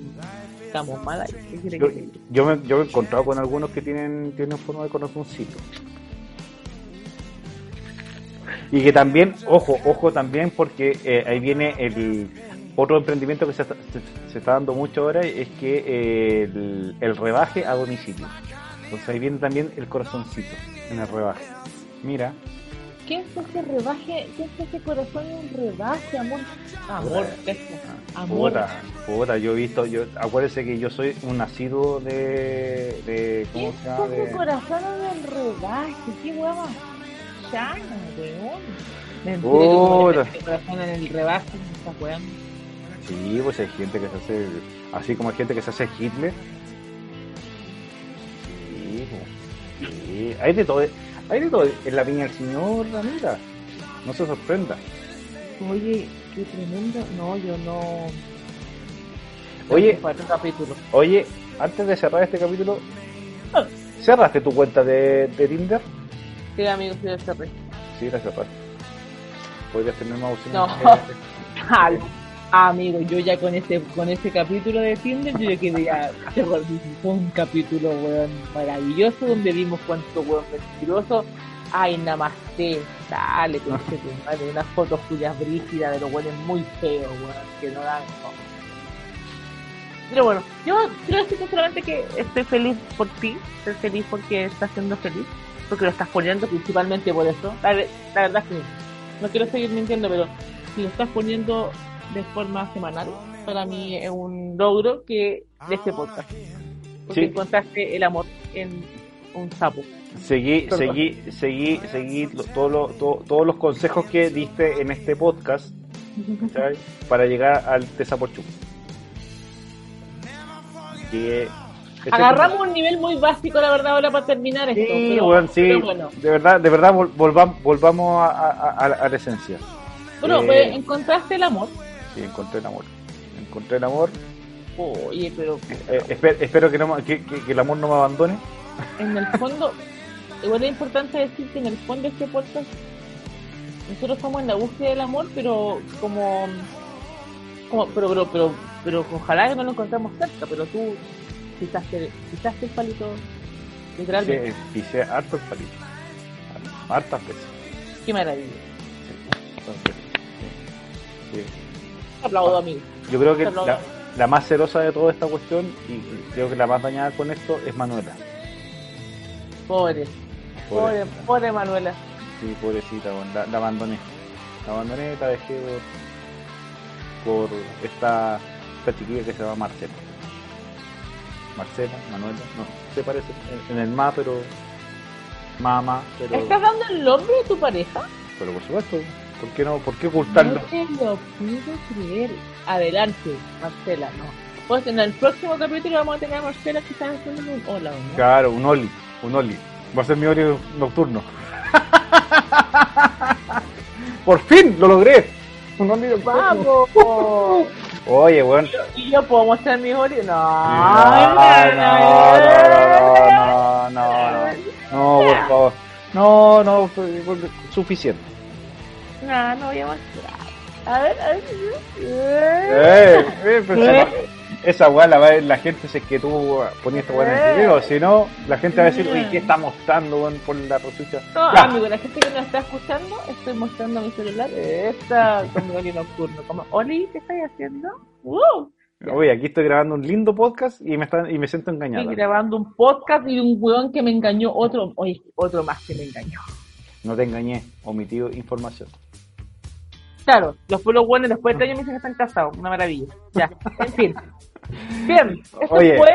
E: estamos mal ahí. ¿Qué quiere
D: yo,
E: que
D: me, yo me he encontrado con algunos que tienen, tienen forma de corazoncito. Y que también, ojo, ojo también, porque eh, ahí viene el otro emprendimiento que se está, se, se está dando mucho ahora, es que eh, el, el rebaje a domicilio. Entonces ahí viene también el corazoncito en el rebaje. Mira,
E: ¿Quién fue ese rebaje? ¿Quién fue ese corazón en un rebaje, amor? Amor. Amor.
D: puta, puta, yo he visto, yo, acuérdese que yo soy un nacido de, de ¿cómo
E: ¿Quién
D: se llama? De,
E: corazón en el rebaje? ¿Qué más chana, weón? Mentira,
D: Puta.
E: corazón en el rebaje, me está weando.
D: Sí, pues hay gente que se hace, así como hay gente que se hace Hitler. Sí, pues, sí. Hay de todo, hay de todo en la viña del señor, amiga. No se sorprenda.
E: Oye, qué tremendo. No, yo no.
D: Oye.
E: Para capítulo.
D: Oye, antes de cerrar este capítulo, ¿cerraste tu cuenta de, de Tinder?
E: Sí, amigo, sí, de cerré.
D: Sí, la cerraste. Podrías tener más opciones.
E: No. <laughs> <laughs> Ah, amigo, yo ya con ese con ese capítulo de Tinder, yo ya quedé ya, un capítulo, weón, maravilloso, donde vimos cuánto weón mentiroso. Ay, namaste, dale, conche tu madre, unas fotos cuyas brígidas de los weones muy feos, weón, que no dan. no. Pero bueno, yo decirte solamente que estoy feliz por ti, estoy feliz porque estás siendo feliz, porque lo estás poniendo principalmente por eso. La, la verdad es que no quiero seguir mintiendo, pero si lo estás poniendo de forma semanal, para mí es un logro que de este podcast. Porque
D: Sí.
E: encontraste el amor en un sapo.
D: Seguí,
E: Perdón.
D: seguí, seguí, seguí todo lo- to- todos los consejos que diste en este podcast ¿sabes? para llegar al Tesaporchú. Que este-
E: Agarramos un nivel muy básico, la verdad, ahora para terminar esto.
D: Sí,
E: pero,
D: weón, sí,
E: pero bueno,
D: de verdad, de verdad vol- volvam- volvamos a, a- a- a la esencia.
E: bueno,
D: Eh,
E: pues, encontraste el amor.
D: Sí, encontré el amor. Encontré el amor.
E: Oye, pero
D: Eh, espe- espero que, no, me- que, que- que el amor no me abandone.
E: en el fondo, igual es importante decir que en el fondo este podcast, nosotros estamos en la búsqueda del amor, pero como, como pero, pero, pero, pero ojalá que no lo encontremos cerca, pero tú pisaste, pisaste el palito literalmente.
D: Sí, pisé harto el palito. Hartas veces.
E: Qué maravilla.
D: Entonces, sí, sí.
E: Aplaudo, amigo.
D: Yo creo que la, la más celosa de toda esta cuestión, y creo que la más dañada con esto, es Manuela.
E: Pobre, pobre, pobre Manuela.
D: Sí, pobrecita, la, la abandoné. La abandoné, la dejé por, por esta, esta chiquilla que se llama Marcela. Marcela, Manuela, no, se parece en, en el ma, pero mamá, pero,
E: ¿Estás dando el nombre de tu pareja?
D: pero por supuesto, ¿por qué no? ¿Por qué ocultarlo?
E: No te lo puedo creer. Adelante, Marcela, no. Pues en el próximo capítulo vamos a tener a Marcela que está haciendo un hola, ¿no?
D: Claro, un Oli, un Oli. Va a ser mi Oli nocturno. Por fin, lo logré. Un Oli.
E: ¡Vamos!
D: Oye, weón.
E: ¿Y yo puedo mostrar mi Oli? No,
D: No, no, no, no, no, no, por favor. No, no, suficiente.
E: No, no voy a mostrar. A ver, a ver.
D: Eh, eh, pero esa, esa weá la va a ver la gente si es que tú ponías esta weá en el video, si no, la gente va a decir, oye, ¿qué está mostrando weón, por la resucha?
E: No, amigo, la gente que nos está escuchando, estoy mostrando mi celular. Esta con mi Oli nocturno. Como, Oli, ¿qué estás haciendo? ¡Uh!
D: Oye, aquí estoy grabando un lindo podcast y me están y me siento engañado.
E: Estoy grabando un podcast y un weón que me engañó otro, oye, otro más que me engañó.
D: No te engañé, omitido información.
E: Claro, los pueblos buenos después de tres años me dicen que están casados, una maravilla. Ya, en fin. Bien, esto
D: Oye.
E: fue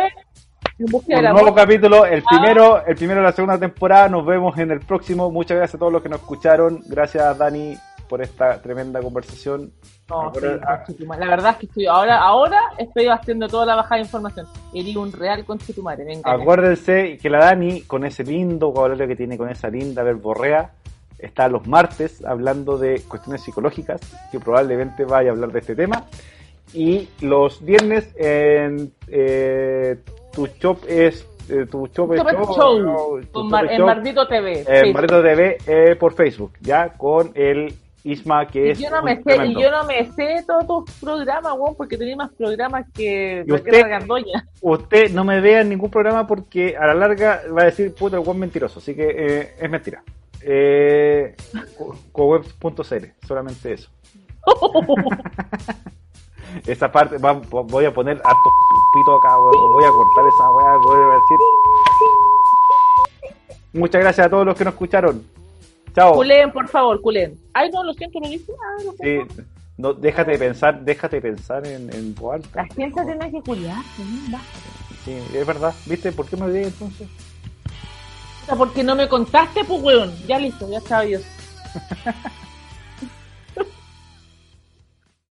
D: Un nuevo capítulo, el primero, el primero de la segunda temporada. Nos vemos en el próximo. Muchas gracias a todos los que nos escucharon. Gracias Dani por esta tremenda conversación.
E: No, sí,
D: Ahora-
E: conchetumare. la verdad es que estoy ahora, ahora estoy haciendo toda la bajada de información. Erí un real conchetumare.
D: Acuérdense que la Dani, con ese lindo vocabulario que tiene, con esa linda verborrea, está los martes hablando de cuestiones psicológicas, que probablemente vaya a hablar de este tema. Y los viernes en eh, tu shop es eh, tu show,
E: Show,
D: no, tu
E: con Mar- en Mardito TV.
D: en. Barreto TV eh, por Facebook, ya con el Isma que
E: Y
D: es
E: yo no me sé, y yo no me sé todos tus programas, weón, porque tenía más programas que
D: ¿Y
E: Raquel
D: usted?
E: Gardoña.
D: Usted no me vea en ningún programa porque a la larga va a decir puta buen mentiroso, así que eh, es mentira. Eh, co- cowebs.cl, solamente eso. <laughs> Esa parte, va- voy a poner harto pito acá, voy a cortar esa weá, voy a decir. Muchas gracias a todos los que nos escucharon. Chao.
E: Culen, por favor, culen. Ay, no, lo siento, lo dije. Ah, lo
D: Sí,
E: siento.
D: no, déjate de pensar, déjate de pensar en, en voz alta.
E: La gente tiene que. Basta.
D: Sí, es verdad. ¿Viste? ¿Por qué me olvidé entonces?
E: Porque no me contaste, pues, weón. Ya listo, ya yo.